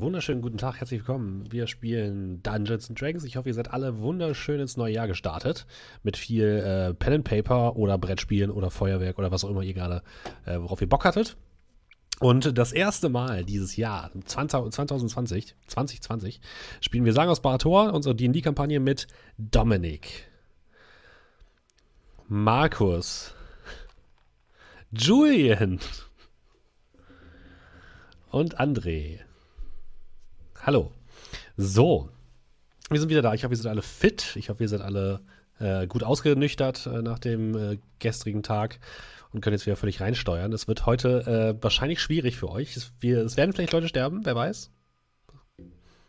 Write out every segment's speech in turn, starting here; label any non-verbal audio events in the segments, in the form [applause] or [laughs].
Wunderschönen guten Tag, herzlich willkommen. Wir spielen Dungeons and Dragons. Ich hoffe, ihr seid alle wunderschön ins neue Jahr gestartet. Mit viel äh, Pen and Paper oder Brettspielen oder Feuerwerk oder was auch immer ihr gerade, äh, worauf ihr Bock hattet. Und das erste Mal dieses Jahr, 2020, 2020, spielen wir Sagen aus Barator, unsere D&D-Kampagne mit Dominik, Markus, Julian und André. Hallo. So, wir sind wieder da. Ich hoffe, wir sind alle fit. Ich hoffe, wir sind alle äh, gut ausgenüchtert äh, nach dem äh, gestrigen Tag und können jetzt wieder völlig reinsteuern. Es wird heute äh, wahrscheinlich schwierig für euch. Es, wir, es, werden vielleicht Leute sterben, wer weiß.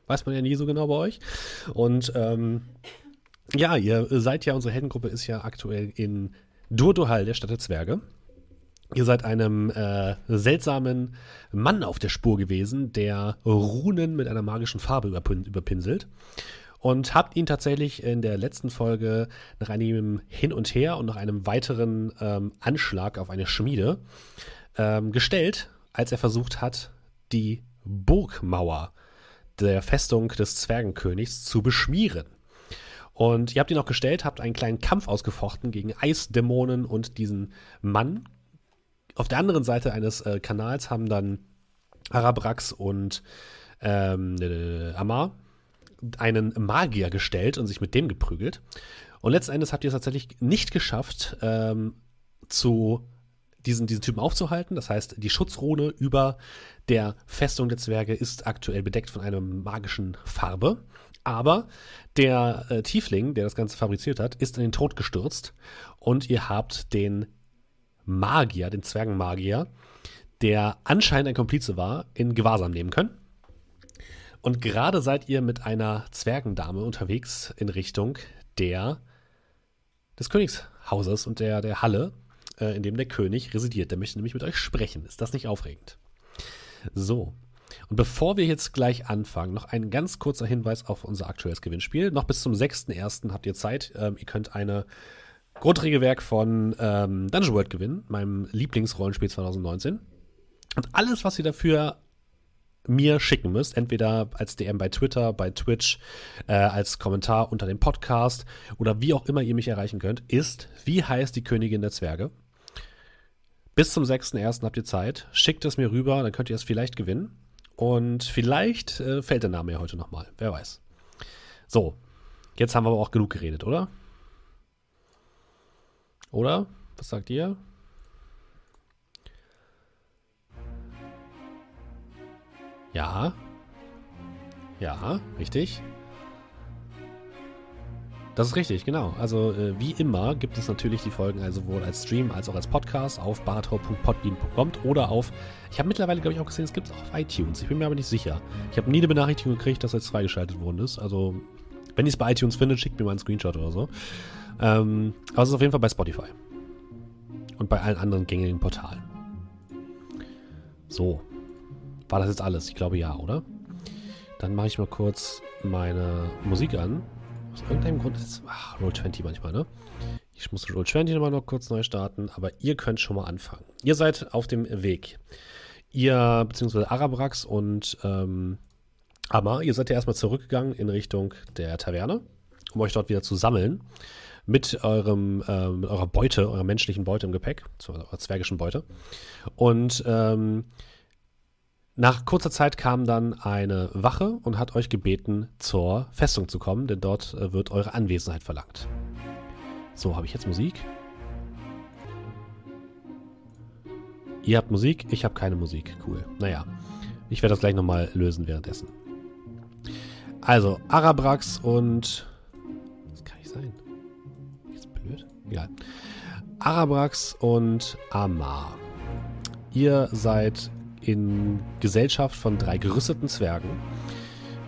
Weiß man ja nie so genau bei euch. Und ähm, ja, ihr seid ja, unsere Heldengruppe ist ja aktuell in Durduhal, der Stadt der Zwerge. Ihr seid einem äh, seltsamen Mann auf der Spur gewesen, der Runen mit einer magischen Farbe überpin überpinselt. Und habt ihn tatsächlich in der letzten Folge nach einem Hin und Her und nach einem weiteren ähm, Anschlag auf eine Schmiede ähm, gestellt, als er versucht hat, die Burgmauer der Festung des Zwergenkönigs zu beschmieren. Und ihr habt ihn auch gestellt, habt einen kleinen Kampf ausgefochten gegen Eisdämonen und diesen Mann, auf der anderen Seite eines äh, Kanals haben dann Arabrax und ähm, äh, Amar einen Magier gestellt und sich mit dem geprügelt. Und letzten Endes habt ihr es tatsächlich nicht geschafft, ähm, zu diesen, diesen Typen aufzuhalten. Das heißt, die Schutzrune über der Festung der Zwerge ist aktuell bedeckt von einer magischen Farbe. Aber der äh, Tiefling, der das Ganze fabriziert hat, ist in den Tod gestürzt und ihr habt den Magier, den Zwergenmagier, der anscheinend ein Komplize war, in Gewahrsam nehmen können. Und gerade seid ihr mit einer Zwergendame unterwegs in Richtung der des Königshauses und der, der Halle, äh, in dem der König residiert. Der möchte nämlich mit euch sprechen. Ist das nicht aufregend? So. Und bevor wir jetzt gleich anfangen, noch ein ganz kurzer Hinweis auf unser aktuelles Gewinnspiel. Noch bis zum 6.1. habt ihr Zeit. Ähm, ihr könnt eine Grundregelwerk von ähm, Dungeon World gewinnen, meinem Lieblingsrollenspiel 2019. Und alles, was ihr dafür mir schicken müsst, entweder als DM bei Twitter, bei Twitch, äh, als Kommentar unter dem Podcast oder wie auch immer ihr mich erreichen könnt, ist, wie heißt die Königin der Zwerge? Bis zum 6.1. habt ihr Zeit. Schickt es mir rüber, dann könnt ihr es vielleicht gewinnen. Und vielleicht äh, fällt der Name ja heute nochmal. Wer weiß. So, jetzt haben wir aber auch genug geredet, oder? Oder? Was sagt ihr? Ja. Ja, richtig. Das ist richtig, genau. Also äh, wie immer gibt es natürlich die Folgen also sowohl als Stream als auch als Podcast auf barator.podbean.com oder auf, ich habe mittlerweile glaube ich auch gesehen, es gibt es auf iTunes. Ich bin mir aber nicht sicher. Ich habe nie eine Benachrichtigung gekriegt, dass jetzt freigeschaltet worden ist. Also wenn ihr es bei iTunes findet, schickt mir mal einen Screenshot oder so. Ähm, aber es ist auf jeden Fall bei Spotify. Und bei allen anderen gängigen Portalen. So. War das jetzt alles? Ich glaube ja, oder? Dann mache ich mal kurz meine Musik an. Aus irgendeinem Grund ist es. Ach, Roll20 manchmal, ne? Ich muss Roll20 nochmal noch kurz neu starten, aber ihr könnt schon mal anfangen. Ihr seid auf dem Weg. Ihr, beziehungsweise Arabrax und ähm, Amma, ihr seid ja erstmal zurückgegangen in Richtung der Taverne, um euch dort wieder zu sammeln mit eurem, äh, mit eurer Beute, eurer menschlichen Beute im Gepäck, eurer zwergischen Beute. Und ähm, nach kurzer Zeit kam dann eine Wache und hat euch gebeten, zur Festung zu kommen, denn dort äh, wird eure Anwesenheit verlangt. So, habe ich jetzt Musik? Ihr habt Musik, ich habe keine Musik. Cool. Naja, ich werde das gleich nochmal lösen währenddessen. Also, Arabrax und Egal. Arabrax und Amar. Ihr seid in Gesellschaft von drei gerüsteten Zwergen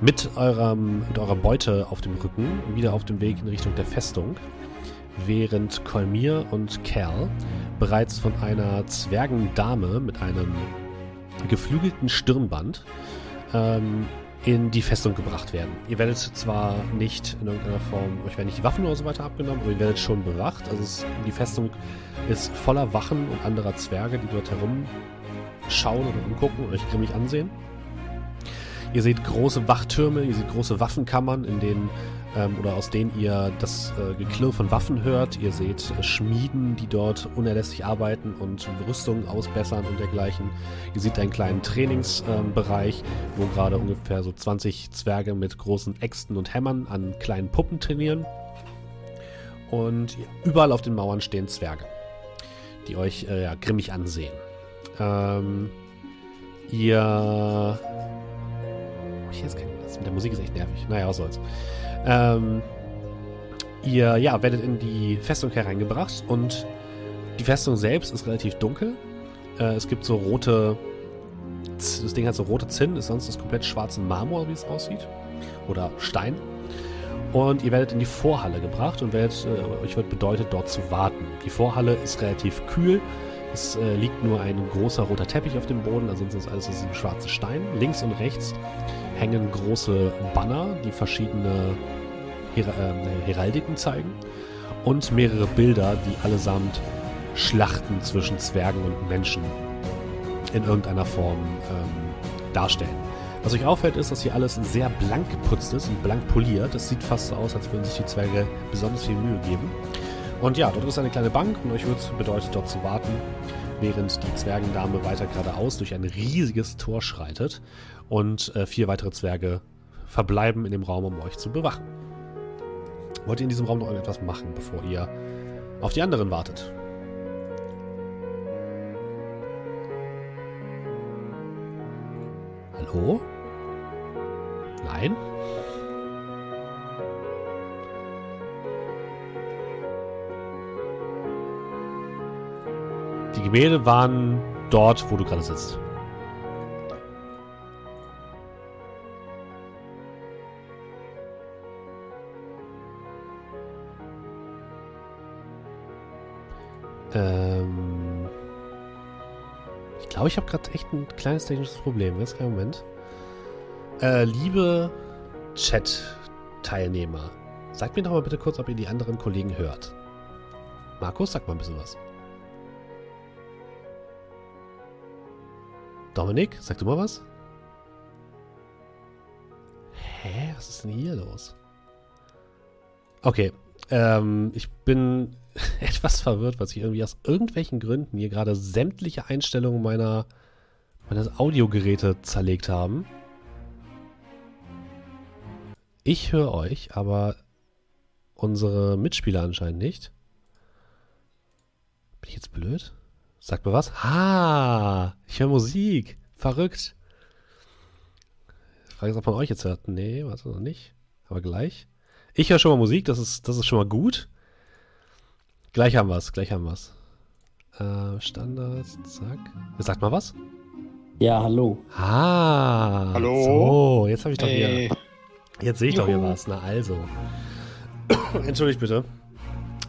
mit, eurem, mit eurer Beute auf dem Rücken wieder auf dem Weg in Richtung der Festung, während Kolmir und Cal bereits von einer Zwergendame mit einem geflügelten Stirnband ähm, in die Festung gebracht werden. Ihr werdet zwar nicht in irgendeiner Form, euch werden nicht die Waffen oder so weiter abgenommen, aber ihr werdet schon bewacht. Also es, die Festung ist voller Wachen und anderer Zwerge, die dort herumschauen und umgucken und euch grimmig ansehen. Ihr seht große Wachtürme, ihr seht große Waffenkammern, in denen ähm, oder aus denen ihr das äh, Geklirr von Waffen hört. Ihr seht äh, Schmieden, die dort unerlässlich arbeiten und Rüstungen ausbessern und dergleichen. Ihr seht einen kleinen Trainingsbereich, ähm, wo gerade ungefähr so 20 Zwerge mit großen Äxten und Hämmern an kleinen Puppen trainieren. Und überall auf den Mauern stehen Zwerge, die euch äh, ja, grimmig ansehen. Ähm, ihr. Ich jetzt keine das mit der Musik ist echt nervig. Naja, was soll's. Ähm, ihr ja, werdet in die Festung hereingebracht und die Festung selbst ist relativ dunkel. Äh, es gibt so rote. Das Ding hat so rote Zinnen, ist sonst das komplett schwarzen Marmor, wie es aussieht. Oder Stein. Und ihr werdet in die Vorhalle gebracht und werdet, äh, euch wird bedeutet, dort zu warten. Die Vorhalle ist relativ kühl. Es äh, liegt nur ein großer roter Teppich auf dem Boden, ansonsten ist alles aus diesem schwarzen Stein. Links und rechts hängen große Banner, die verschiedene Her äh, Heraldiken zeigen. Und mehrere Bilder, die allesamt Schlachten zwischen Zwergen und Menschen in irgendeiner Form ähm, darstellen. Was euch auffällt, ist, dass hier alles sehr blank geputzt ist und blank poliert. Es sieht fast so aus, als würden sich die Zwerge besonders viel Mühe geben. Und ja, dort ist eine kleine Bank und euch wird bedeutet, dort zu warten, während die Zwergendame weiter geradeaus durch ein riesiges Tor schreitet und äh, vier weitere Zwerge verbleiben in dem Raum, um euch zu bewachen. Wollt ihr in diesem Raum noch irgendetwas machen, bevor ihr auf die anderen wartet? Hallo? Nein? Die Gemälde waren dort, wo du gerade sitzt. Ähm ich glaube, ich habe gerade echt ein kleines technisches Problem. Jetzt kein Moment. Äh, liebe Chat-Teilnehmer, sagt mir doch mal bitte kurz, ob ihr die anderen Kollegen hört. Markus, sag mal ein bisschen was. Dominik, sag du mal was? Hä? Was ist denn hier los? Okay, ähm, ich bin [laughs] etwas verwirrt, was ich irgendwie aus irgendwelchen Gründen hier gerade sämtliche Einstellungen meiner meines Audiogeräte zerlegt haben. Ich höre euch, aber unsere Mitspieler anscheinend nicht. Bin ich jetzt blöd? Sag mir was. Ha! Ich höre Musik. Verrückt. Frage ist, ob man euch jetzt hört. Nee, warte noch nicht. Aber gleich. Ich höre schon mal Musik, das ist, das ist schon mal gut. Gleich haben wir es, gleich haben wir es. Äh, Standards, zack. Sagt mal was? Ja, hallo. Ah. Hallo. So, jetzt habe ich doch Hey. hier. Jetzt sehe ich doch hier Juhu. was. Na also. [coughs] Entschuldigt bitte.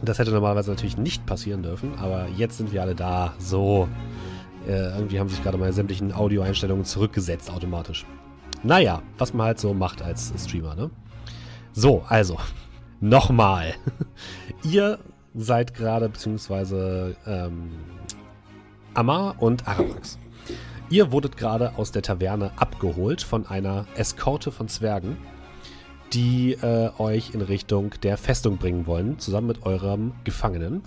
Das hätte normalerweise natürlich nicht passieren dürfen, aber jetzt sind wir alle da. So. Äh, irgendwie haben sich gerade meine sämtlichen Audioeinstellungen zurückgesetzt automatisch. Naja, was man halt so macht als Streamer, ne? So, also. [laughs] Nochmal. [laughs] Ihr seid gerade, beziehungsweise ähm, Amar und Aramax. Ihr wurdet gerade aus der Taverne abgeholt von einer Eskorte von Zwergen, die äh, euch in Richtung der Festung bringen wollen, zusammen mit eurem Gefangenen.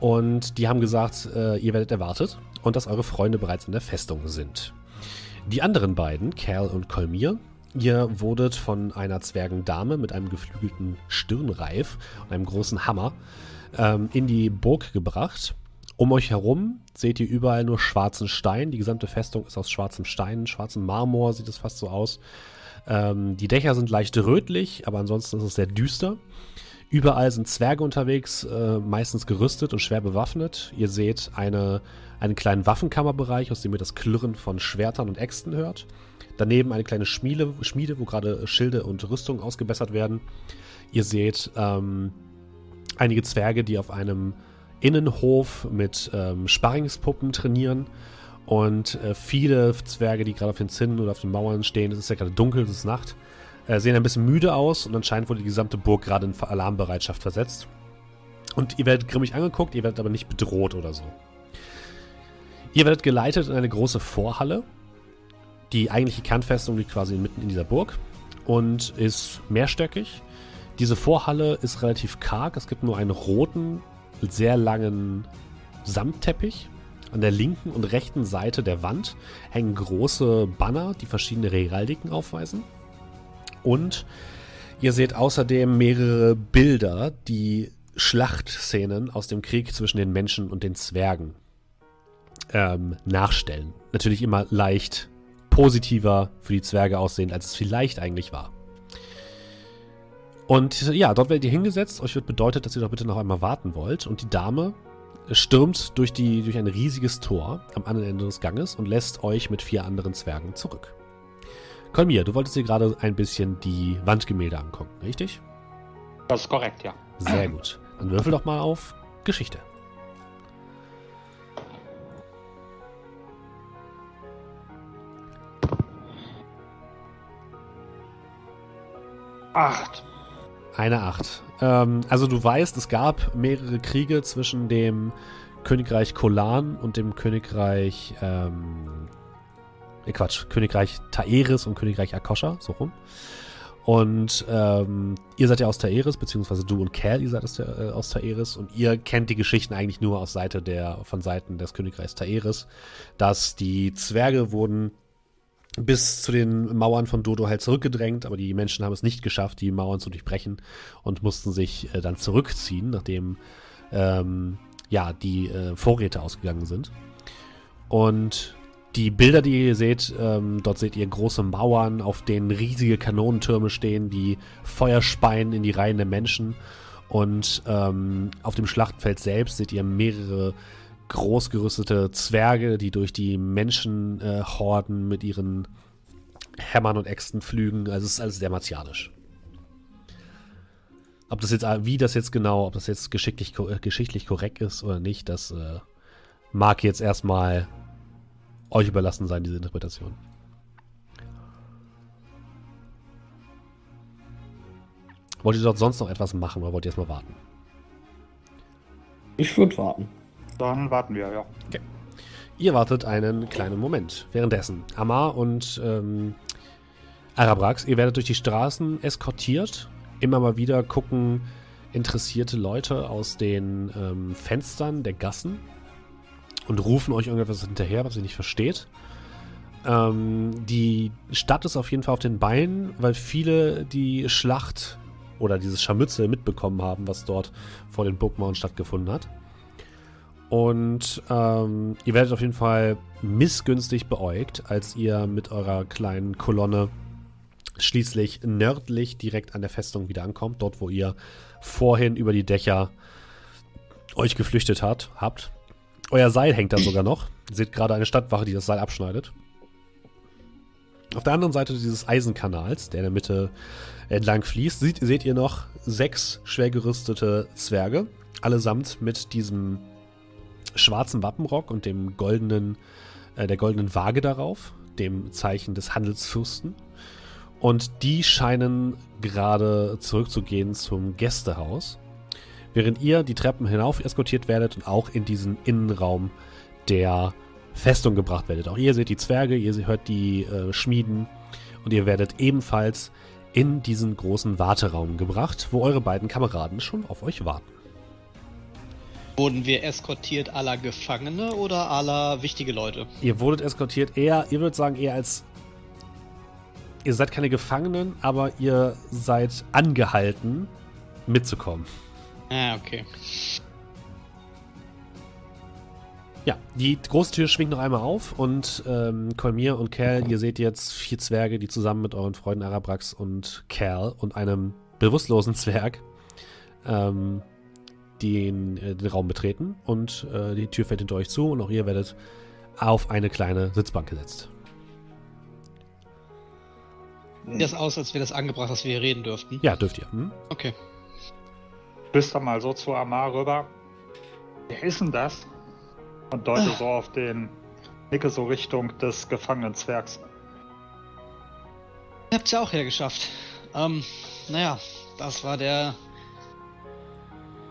Und die haben gesagt, äh, ihr werdet erwartet und dass eure Freunde bereits in der Festung sind. Die anderen beiden, Cal und Kolmir, ihr wurdet von einer Zwergendame mit einem geflügelten Stirnreif und einem großen Hammer ähm, in die Burg gebracht. Um euch herum seht ihr überall nur schwarzen Stein. Die gesamte Festung ist aus schwarzem Stein, schwarzem Marmor sieht es fast so aus. Ähm, die Dächer sind leicht rötlich, aber ansonsten ist es sehr düster. Überall sind Zwerge unterwegs, äh, meistens gerüstet und schwer bewaffnet. Ihr seht eine, einen kleinen Waffenkammerbereich, aus dem ihr das Klirren von Schwertern und Äxten hört. Daneben eine kleine Schmiede, Schmiede wo gerade Schilde und Rüstungen ausgebessert werden. Ihr seht ähm, einige Zwerge, die auf einem Innenhof mit ähm, Sparringspuppen trainieren. Und äh, viele Zwerge, die gerade auf den Zinnen oder auf den Mauern stehen, es ist ja gerade dunkel, es ist Nacht, äh, sehen ein bisschen müde aus und anscheinend wurde die gesamte Burg gerade in Alarmbereitschaft versetzt. Und ihr werdet grimmig angeguckt, ihr werdet aber nicht bedroht oder so. Ihr werdet geleitet in eine große Vorhalle, Die eigentliche Kernfestung liegt quasi mitten in dieser Burg und ist mehrstöckig. Diese Vorhalle ist relativ karg. Es gibt nur einen roten, sehr langen Samtteppich. An der linken und rechten Seite der Wand hängen große Banner, die verschiedene Heraldiken aufweisen. Und ihr seht außerdem mehrere Bilder, die Schlachtszenen aus dem Krieg zwischen den Menschen und den Zwergen ähm, nachstellen. Natürlich immer leicht positiver für die Zwerge aussehen, als es vielleicht eigentlich war. Und ja, dort werdet ihr hingesetzt. Euch wird bedeutet, dass ihr doch bitte noch einmal warten wollt. Und die Dame stürmt durch, die, durch ein riesiges Tor am anderen Ende des Ganges und lässt euch mit vier anderen Zwergen zurück. Kolmir, du wolltest dir gerade ein bisschen die Wandgemälde angucken, richtig? Das ist korrekt, ja. Sehr gut. Dann würfel doch mal auf Geschichte. Acht. Eine Acht. Ähm, also du weißt, es gab mehrere Kriege zwischen dem Königreich Kolan und dem Königreich, ähm, äh Quatsch, Königreich Taeris und Königreich Akosha, so rum. Und ähm, ihr seid ja aus Taeris, beziehungsweise du und Cal, ihr seid aus, äh, aus Taeris und ihr kennt die Geschichten eigentlich nur aus Seite der, von Seiten des Königreichs Taeris, dass die Zwerge wurden bis zu den Mauern von Dodo halt zurückgedrängt, aber die Menschen haben es nicht geschafft, die Mauern zu durchbrechen und mussten sich äh, dann zurückziehen, nachdem ähm, ja die äh, Vorräte ausgegangen sind. Und die Bilder, die ihr seht, ähm, dort seht ihr große Mauern, auf denen riesige Kanonentürme stehen, die Feuer speien in die Reihen der Menschen. Und ähm, auf dem Schlachtfeld selbst seht ihr mehrere großgerüstete Zwerge, die durch die Menschenhorden äh, mit ihren Hämmern und Äxten flügen. Also es ist alles sehr martialisch. Ob das jetzt, wie das jetzt genau, ob das jetzt geschicklich, äh, geschichtlich korrekt ist oder nicht, das äh, mag jetzt erstmal euch überlassen sein, diese Interpretation. Wollt ihr dort sonst noch etwas machen oder wollt ihr erstmal warten? Ich würde warten. Dann warten wir, ja. Okay. Ihr wartet einen kleinen Moment. Währenddessen, Amar und ähm, Arabrax, ihr werdet durch die Straßen eskortiert. Immer mal wieder gucken interessierte Leute aus den ähm, Fenstern der Gassen und rufen euch irgendetwas hinterher, was ihr nicht versteht. Ähm, die Stadt ist auf jeden Fall auf den Beinen, weil viele die Schlacht oder dieses Scharmützel mitbekommen haben, was dort vor den Burgmauern stattgefunden hat. Und ähm, ihr werdet auf jeden Fall missgünstig beäugt, als ihr mit eurer kleinen Kolonne schließlich nördlich direkt an der Festung wieder ankommt. Dort, wo ihr vorhin über die Dächer euch geflüchtet hat, habt. Euer Seil hängt da sogar noch. Ihr seht gerade eine Stadtwache, die das Seil abschneidet. Auf der anderen Seite dieses Eisenkanals, der in der Mitte entlang fließt, seht, seht ihr noch sechs schwer gerüstete Zwerge. Allesamt mit diesem schwarzen Wappenrock und dem goldenen, äh, der goldenen Waage darauf, dem Zeichen des Handelsfürsten. Und die scheinen gerade zurückzugehen zum Gästehaus, während ihr die Treppen hinauf eskortiert werdet und auch in diesen Innenraum der Festung gebracht werdet. Auch ihr seht die Zwerge, ihr hört die äh, Schmieden und ihr werdet ebenfalls in diesen großen Warteraum gebracht, wo eure beiden Kameraden schon auf euch warten. Wurden wir eskortiert aller Gefangene oder aller wichtige Leute? Ihr wurdet eskortiert eher, ihr würdet sagen, eher als. Ihr seid keine Gefangenen, aber ihr seid angehalten, mitzukommen. Ah, okay. Ja, die große Tür schwingt noch einmal auf und ähm, Kolmir und Cal, ihr seht jetzt vier Zwerge, die zusammen mit euren Freunden Arabrax und Cal und einem bewusstlosen Zwerg ähm, den, äh, den Raum betreten und äh, die Tür fällt hinter euch zu und auch ihr werdet auf eine kleine Sitzbank gesetzt. Sieht das aus, als wäre das angebracht, dass wir hier reden dürften? Ja, dürft ihr. Hm? Okay. Bist du mal so zu Amar rüber. Wer ist denn das? Und deute Ah. so auf den Nicke so Richtung des gefangenen Zwergs. Ihr habt's ja auch hergeschafft. Ähm, naja, das war der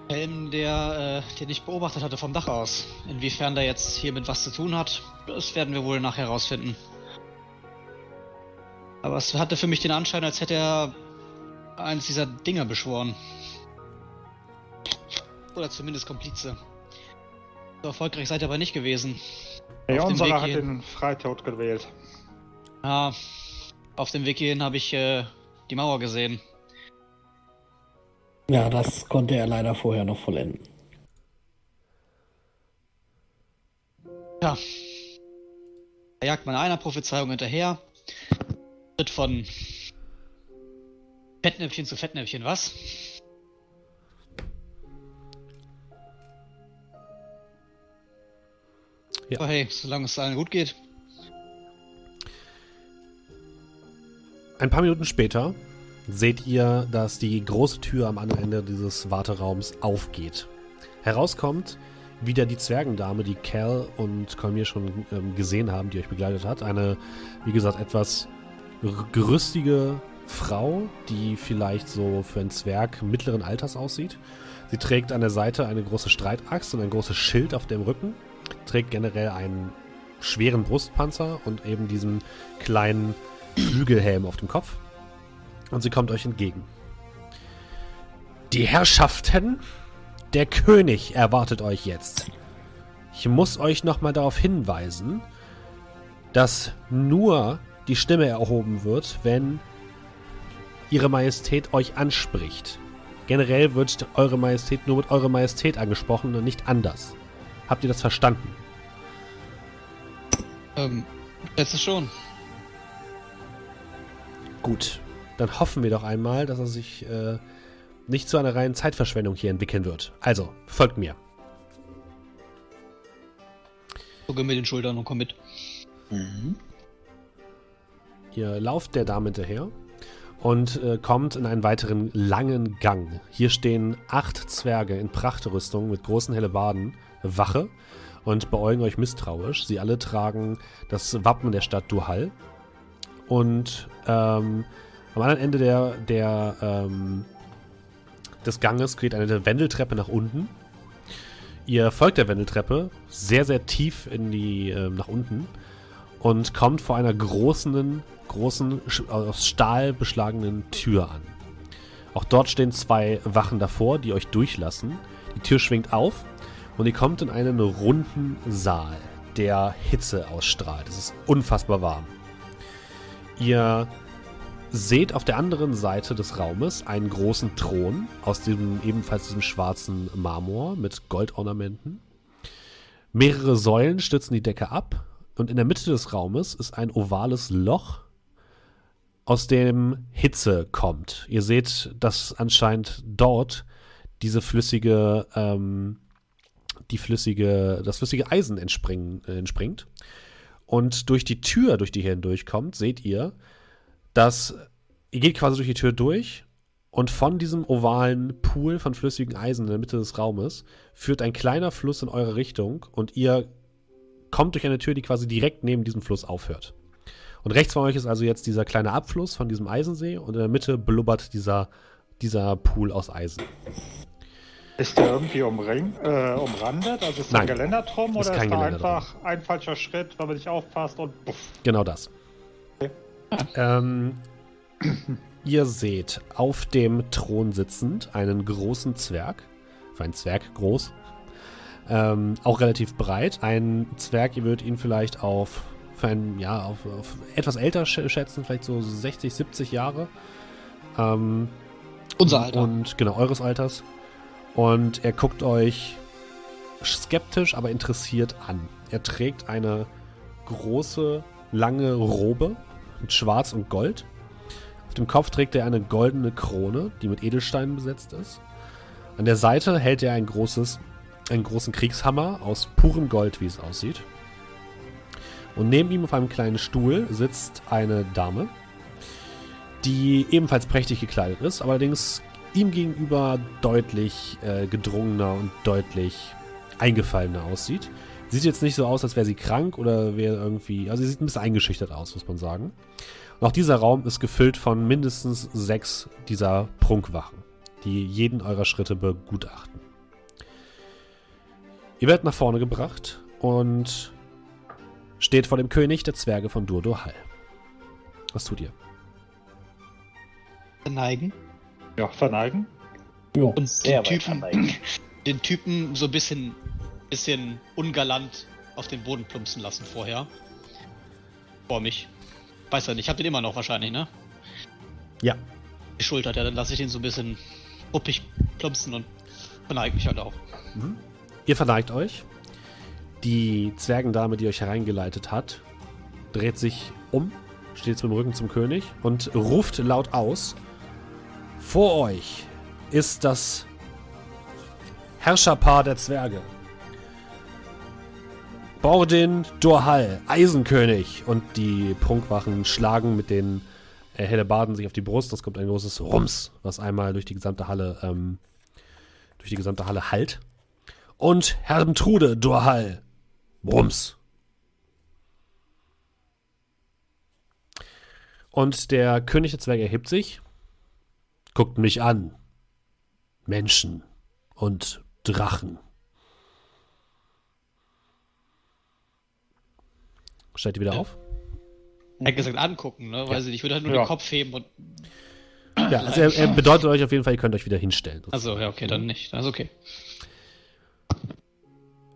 Helm, der, äh, den ich beobachtet hatte vom Dach aus. Inwiefern der jetzt hier mit was zu tun hat, das werden wir wohl nachher herausfinden. Aber es hatte für mich den Anschein, als hätte er eins dieser Dinger beschworen. Oder zumindest Komplize. So erfolgreich seid ihr aber nicht gewesen. Ja, unserer Weg hat den Freitod gewählt. Ja, auf dem Weg hierhin habe ich äh, die Mauer gesehen. Ja, das konnte er leider vorher noch vollenden. Ja. Da jagt man einer Prophezeiung hinterher. Schritt von Fettnäpfchen zu Fettnäpfchen, was? Ja. Aber hey, solange es allen gut geht. Ein paar Minuten später seht ihr, dass die große Tür am anderen Ende dieses Warteraums aufgeht. Herauskommt wieder die Zwergendame, die Cal und Colmir schon ähm, gesehen haben, die euch begleitet hat. Eine, wie gesagt, etwas gerüstige Frau, die vielleicht so für einen Zwerg mittleren Alters aussieht. Sie trägt an der Seite eine große Streitaxt und ein großes Schild auf dem Rücken. Trägt generell einen schweren Brustpanzer und eben diesen kleinen Flügelhelm auf dem Kopf. Und sie kommt euch entgegen. Die Herrschaften, der König erwartet euch jetzt. Ich muss euch nochmal darauf hinweisen, dass nur die Stimme erhoben wird, wenn Ihre Majestät euch anspricht. Generell wird Eure Majestät nur mit Eure Majestät angesprochen und nicht anders. Habt ihr das verstanden? Ähm, letztes schon. Gut, dann hoffen wir doch einmal, dass er sich äh, nicht zu einer reinen Zeitverschwendung hier entwickeln wird. Also, folgt mir. Zucke mit den Schultern und komm mit. Ihr lauft der Dame hinterher und äh, kommt in einen weiteren langen Gang. Hier stehen acht Zwerge in Prachtrüstung mit großen Hellebarden Wache und beäugen euch misstrauisch. Sie alle tragen das Wappen der Stadt Duhal. Und ähm, am anderen Ende der, der, ähm, des Ganges geht eine Wendeltreppe nach unten. Ihr folgt der Wendeltreppe sehr, sehr tief in die, ähm, nach unten und kommt vor einer großen, großen, aus Stahl beschlagenen Tür an. Auch dort stehen zwei Wachen davor, die euch durchlassen. Die Tür schwingt auf und ihr kommt in einen runden Saal, der Hitze ausstrahlt. Es ist unfassbar warm. Ihr seht auf der anderen Seite des Raumes einen großen Thron aus diesem ebenfalls diesem schwarzen Marmor mit Goldornamenten. Mehrere Säulen stützen die Decke ab und in der Mitte des Raumes ist ein ovales Loch, aus dem Hitze kommt. Ihr seht, dass anscheinend dort diese flüssige, ähm, die flüssige, das flüssige Eisen äh, entspringt. Und durch die Tür, durch die ihr hindurchkommt, seht ihr, dass ihr geht quasi durch die Tür durch und von diesem ovalen Pool von flüssigem Eisen in der Mitte des Raumes führt ein kleiner Fluss in eure Richtung und ihr kommt durch eine Tür, die quasi direkt neben diesem Fluss aufhört. Und rechts von euch ist also jetzt dieser kleine Abfluss von diesem Eisensee und in der Mitte blubbert dieser, dieser Pool aus Eisen. Ist der irgendwie umring, äh, umrandet? Also ist da ein Nein, Geländer drum ist oder ist da einfach ein falscher Schritt, wenn man nicht aufpasst und puff. Genau das. Ähm, ihr seht auf dem Thron sitzend einen großen Zwerg. Einen Zwerg groß. Ähm, auch relativ breit. Ein Zwerg, ihr würdet ihn vielleicht auf, für einen, ja, auf, auf etwas älter sch- schätzen, vielleicht so 60, 70 Jahre. Ähm, Unser Alter. Und genau, eures Alters. Und er guckt euch skeptisch, aber interessiert an. Er trägt eine große, lange Robe mit Schwarz und Gold. Auf dem Kopf trägt er eine goldene Krone, die mit Edelsteinen besetzt ist. An der Seite hält er ein großes, einen großen Kriegshammer aus purem Gold, wie es aussieht. Und neben ihm auf einem kleinen Stuhl sitzt eine Dame, die ebenfalls prächtig gekleidet ist, allerdings ihm gegenüber deutlich äh, gedrungener und deutlich eingefallener aussieht. Sieht jetzt nicht so aus, als wäre sie krank oder wäre irgendwie. Also sie sieht ein bisschen eingeschüchtert aus, muss man sagen. Und auch dieser Raum ist gefüllt von mindestens sechs dieser Prunkwachen, die jeden eurer Schritte begutachten. Ihr werdet nach vorne gebracht und steht vor dem König der Zwerge von Durdohal. Was tut ihr? Verneigen. Ja, verneigen. Jo. Und Sehr den Typen, verneigen. [clears throat] den Typen so ein bisschen, bisschen ungalant auf den Boden plumpsen lassen vorher. Vor mich. Weiß ja nicht, ich hab den immer noch wahrscheinlich, ne? Ja. Die Schulter, ja, dann lasse ich den so ein bisschen ruppig plumpsen und verneige mich halt auch. Ihr verneigt euch. Die Zwergendame, die euch hereingeleitet hat, dreht sich um, steht jetzt mit dem Rücken zum König und ruft laut aus. Vor euch ist das Herrscherpaar der Zwerge. Bordin Dorhal, Eisenkönig. Und die Prunkwachen schlagen mit den äh, Hellebarden sich auf die Brust. Es kommt ein großes Rums, was einmal durch die gesamte Halle, ähm, durch die gesamte Halle hallt. Und Hermtrude Dorhal. Rums. Und der König der Zwerge erhebt sich, guckt mich an. Menschen und Drachen. Steigt ihr wieder auf? Er hat gesagt, angucken, ne? Weiß ich nicht, ich würde halt nur Ja. den Kopf heben und. Ja, also er, er bedeutet euch auf jeden Fall, ihr könnt euch wieder hinstellen. Also, ja, okay, dann nicht. Das ist okay.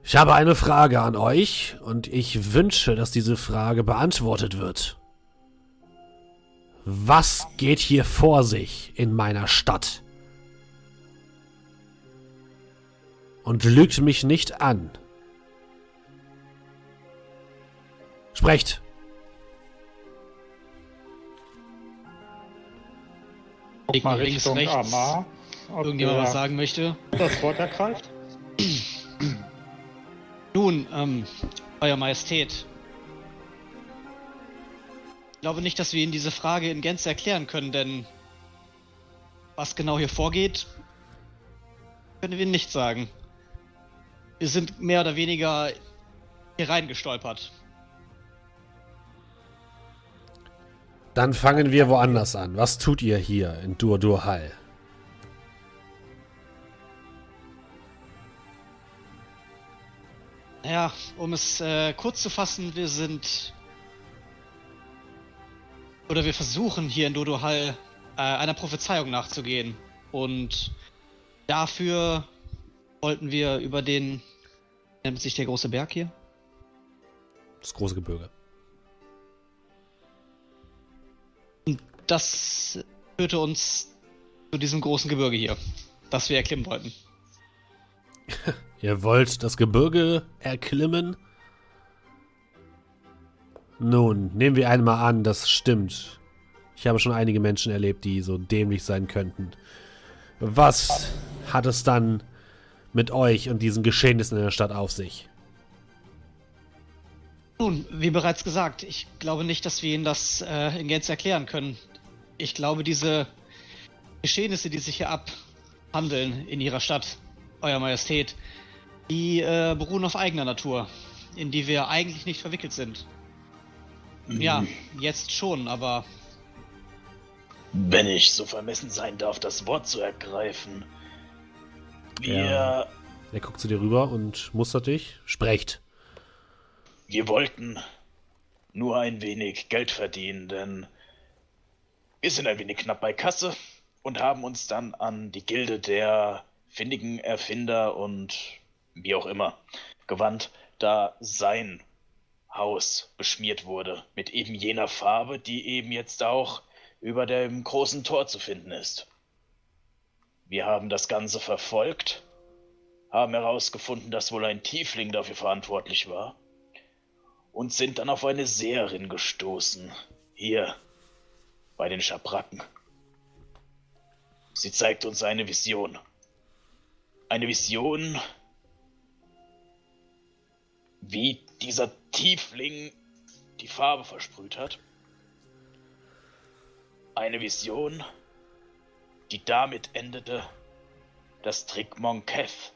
Ich habe eine Frage an euch und ich wünsche, dass diese Frage beantwortet wird. Was geht hier vor sich in meiner Stadt? Und lügt mich nicht an. Sprecht. Guck Links, mal links, Richtung rechts. Amar. Ob Irgendjemand was sagen möchte? das Wort ergreift? [clears throat] Nun, ähm, Euer Majestät. Ich glaube nicht, dass wir Ihnen diese Frage in Gänze erklären können, denn was genau hier vorgeht, können wir nicht sagen. Wir sind mehr oder weniger hier reingestolpert. Dann fangen wir woanders an. Was tut ihr hier in Dur-Dur-Hall? Naja, um es äh, kurz zu fassen, wir sind. Oder wir versuchen hier in Dodo Hall äh, einer Prophezeiung nachzugehen. Und dafür wollten wir über den. Nennt sich der große Berg hier? Das große Gebirge. Das führte uns zu diesem großen Gebirge hier, das wir erklimmen wollten. [laughs] Ihr wollt das Gebirge erklimmen? Nun, nehmen wir einmal an, das stimmt. Ich habe schon einige Menschen erlebt, die so dämlich sein könnten. Was hat es dann mit euch und diesen Geschehnissen in der Stadt auf sich? Nun, wie bereits gesagt, ich glaube nicht, dass wir Ihnen das äh, in Gänze erklären können. Ich glaube, diese Geschehnisse, die sich hier abhandeln in Ihrer Stadt, Euer Majestät, die äh, beruhen auf eigener Natur, in die wir eigentlich nicht verwickelt sind. Ja, jetzt schon, aber Wenn ich so vermessen sein darf, das Wort zu ergreifen. Wir, Ja. Er guckt zu dir rüber und mustert dich. Sprecht. wir wollten nur ein wenig Geld verdienen, denn wir sind ein wenig knapp bei Kasse und haben uns dann an die Gilde der findigen Erfinder und wie auch immer gewandt, da sein Haus beschmiert wurde mit eben jener Farbe, die eben jetzt auch über dem großen Tor zu finden ist. Wir haben das Ganze verfolgt, haben herausgefunden, dass wohl ein Tiefling dafür verantwortlich war und sind dann auf eine Seherin gestoßen, hier bei den Schabracken. Sie zeigt uns eine Vision. Eine Vision, wie dieser Tiefling die Farbe versprüht hat. Eine Vision, die damit endete, dass Trickmon Keth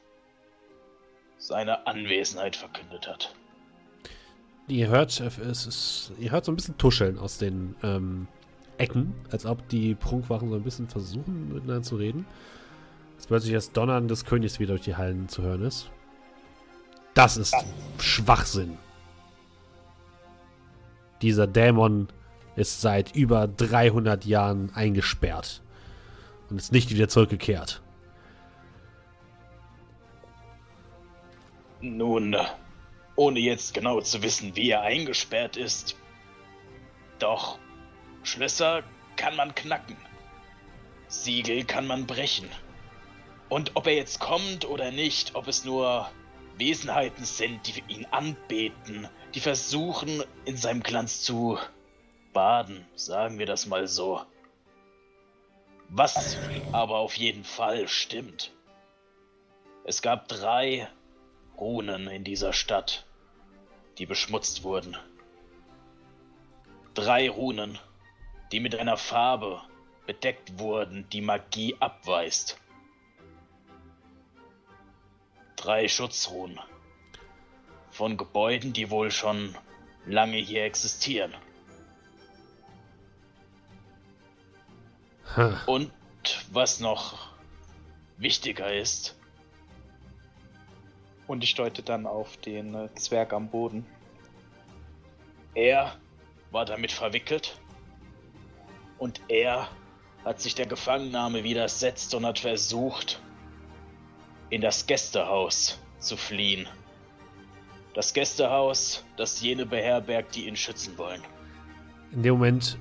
seine Anwesenheit verkündet hat. Ihr hört, es ist, ihr hört so ein bisschen Tuscheln aus den ähm, Ecken, als ob die Prunkwachen so ein bisschen versuchen, miteinander zu reden. Als plötzlich das Donnern des Königs wieder durch die Hallen zu hören ist. Das ist Schwachsinn. Dieser Dämon ist seit über 300 Jahren eingesperrt. und ist nicht wieder zurückgekehrt. Nun, ohne jetzt genau zu wissen, wie er eingesperrt ist. Doch, Schlösser kann man knacken. Siegel kann man brechen. Und ob er jetzt kommt oder nicht, ob es nur Wesenheiten sind, die ihn anbeten, die versuchen, in seinem Glanz zu baden, sagen wir das mal so. Was aber auf jeden Fall stimmt. Es gab drei Runen in dieser Stadt, die beschmutzt wurden. Drei Runen, die mit einer Farbe bedeckt wurden, die Magie abweist. Drei Schutzruhen von Gebäuden, die wohl schon lange hier existieren. Ha. Und was noch wichtiger ist, Und ich deute dann auf den äh, Zwerg am Boden. er war damit verwickelt und er hat sich der Gefangennahme widersetzt und hat versucht, in das Gästehaus zu fliehen. Das Gästehaus, das jene beherbergt, die ihn schützen wollen. In dem Moment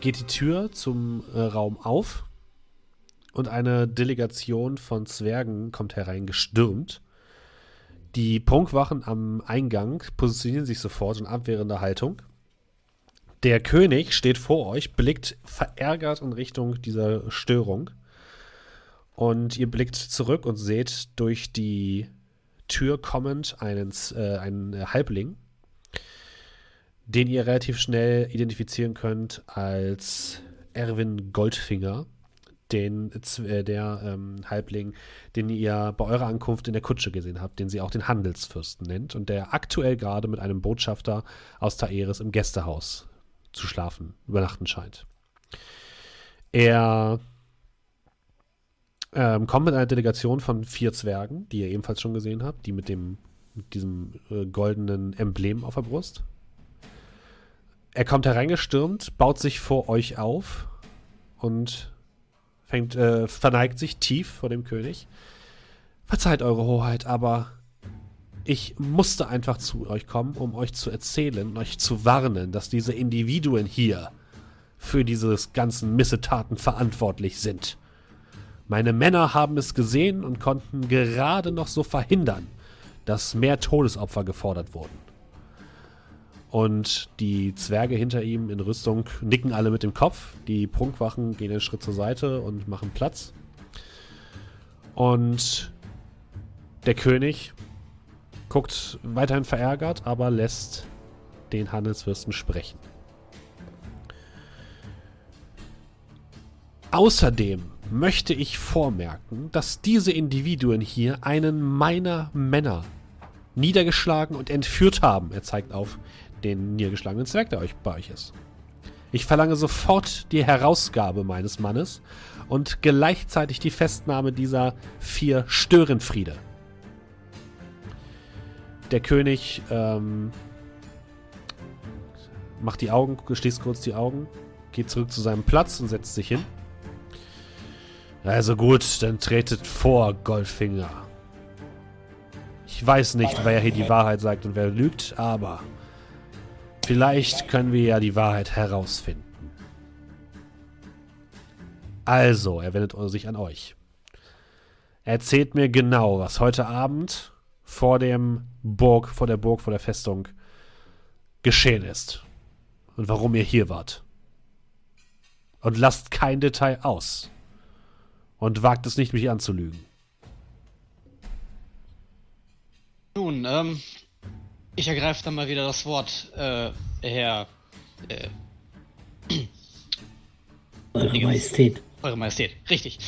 geht die Tür zum äh, Raum auf und eine Delegation von Zwergen kommt hereingestürmt. Die Prunkwachen am Eingang positionieren sich sofort in abwehrender Haltung. Der König steht vor euch, blickt verärgert in Richtung dieser Störung. Und ihr blickt zurück und seht durch die Tür kommend einen, äh, einen Halbling, den ihr relativ schnell identifizieren könnt als Erwin Goldfinger, den, äh, der ähm, Halbling, den ihr bei eurer Ankunft in der Kutsche gesehen habt, den sie auch den Handelsfürsten nennt und der aktuell gerade mit einem Botschafter aus Taeris im Gästehaus zu schlafen, übernachten scheint. Er ähm, kommt mit einer Delegation von vier Zwergen, die ihr ebenfalls schon gesehen habt, die mit dem mit diesem äh, goldenen Emblem auf der Brust. Er kommt hereingestürmt, baut sich vor euch auf und fängt, äh, verneigt sich tief vor dem König. Verzeiht eure Hoheit, aber ich musste einfach zu euch kommen, um euch zu erzählen, euch zu warnen, dass diese Individuen hier für dieses ganzen Missetaten verantwortlich sind. Meine Männer haben es gesehen und konnten gerade noch so verhindern, dass mehr Todesopfer gefordert wurden. Und die Zwerge hinter ihm in Rüstung nicken alle mit dem Kopf. Die Prunkwachen gehen einen Schritt zur Seite und machen Platz. Und der König guckt weiterhin verärgert, aber lässt den Handelsfürsten sprechen. Außerdem möchte ich vormerken, dass diese Individuen hier einen meiner Männer niedergeschlagen und entführt haben. Er zeigt auf den niedergeschlagenen Zwerg, der euch bei euch ist. Ich verlange sofort die Herausgabe meines Mannes und gleichzeitig die Festnahme dieser vier Störenfriede. Der König ähm, macht die Augen, schließt kurz die Augen, geht zurück zu seinem Platz und setzt sich hin. Also gut, dann tretet vor, Goldfinger. Ich weiß nicht, wer hier die Wahrheit sagt und wer lügt, aber vielleicht können wir ja die Wahrheit herausfinden. Also, er wendet sich an euch. Erzählt mir genau, was heute Abend vor dem Burg, vor der Burg, vor der Festung geschehen ist. Und warum ihr hier wart. Und lasst kein Detail aus. Und wagt es nicht, mich anzulügen. Nun, ähm, ich ergreife dann mal wieder das Wort, äh, Herr, äh, Eure Majestät. Eure Majestät. Richtig.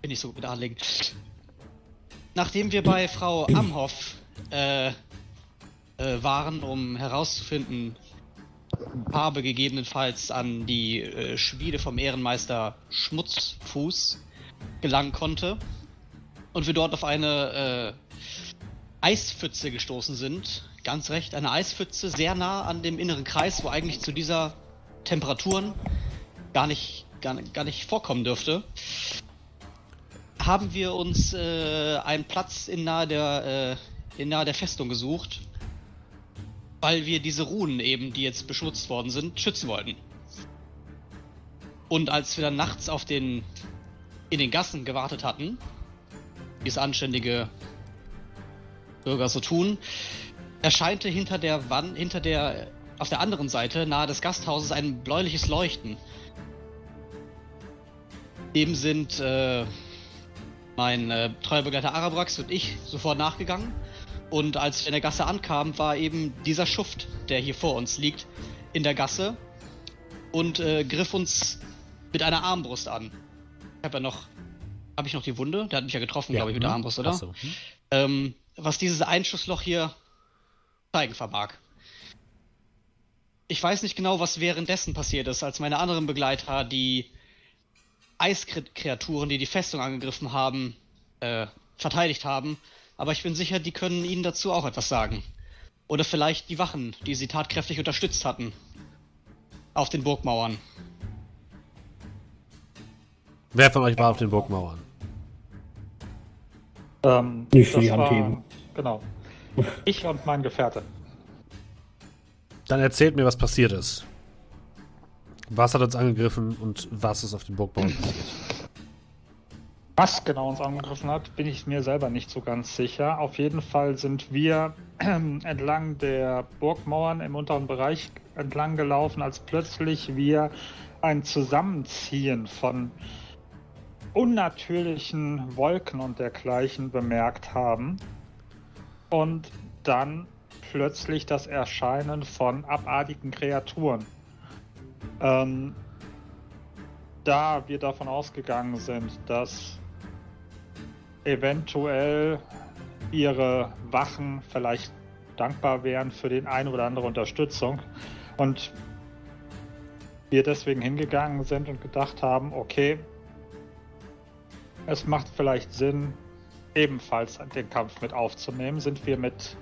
Bin ich so gut mit anlegen. Nachdem wir bei Frau Amhoff äh, äh, waren, um herauszufinden, Farbe gegebenenfalls an die äh, Schmiede vom Ehrenmeister Schmutzfuß gelangen konnte und wir dort auf eine äh, Eispfütze gestoßen sind. Ganz recht, eine Eispfütze sehr nah an dem inneren Kreis, wo eigentlich zu dieser Temperaturen gar nicht gar, gar nicht vorkommen dürfte, haben wir uns äh, einen Platz in nahe der, äh, in nahe der Festung gesucht, weil wir diese Runen eben, die jetzt beschmutzt worden sind, schützen wollten. Und als wir dann nachts auf den in den Gassen gewartet hatten, wie es anständige Bürger so tun, erscheinte hinter der Wand, hinter der, auf der anderen Seite, nahe des Gasthauses, ein bläuliches Leuchten. Dem sind äh, mein äh, treuer Begleiter Arabrax und ich sofort nachgegangen. Und als wir in der Gasse ankamen, war eben dieser Schuft, der hier vor uns liegt, in der Gasse und äh, griff uns mit einer Armbrust an. Ich habe ja noch, habe ich noch die Wunde? Der hat mich ja getroffen, Ja, glaube ich, mit der mhm. Armbrust, oder? So, hm. ähm, was dieses Einschussloch hier zeigen vermag. Ich weiß nicht genau, was währenddessen passiert ist, als meine anderen Begleiter die Eiskreaturen, die die Festung angegriffen haben, äh, verteidigt haben. Aber ich bin sicher, die können Ihnen dazu auch etwas sagen. Oder vielleicht die Wachen, die sie tatkräftig unterstützt hatten. Auf den Burgmauern. Wer von euch war auf den Burgmauern? Ähm, Nicht die. Genau. [laughs] Ich und mein Gefährte. Dann erzählt mir, was passiert ist. Was hat uns angegriffen und was ist auf den Burgmauern passiert? Was genau uns angegriffen hat, bin ich mir selber nicht so ganz sicher. Auf jeden Fall sind wir [clears throat] entlang der Burgmauern im unteren Bereich entlang gelaufen, als plötzlich wir ein Zusammenziehen von unnatürlichen Wolken und dergleichen bemerkt haben. Und dann plötzlich das Erscheinen von abartigen Kreaturen. Ähm, da wir davon ausgegangen sind, dass eventuell ihre Wachen vielleicht dankbar wären für den ein oder andere Unterstützung. Und wir deswegen hingegangen sind und gedacht haben, okay, es macht vielleicht Sinn, ebenfalls den Kampf mit aufzunehmen, sind wir mit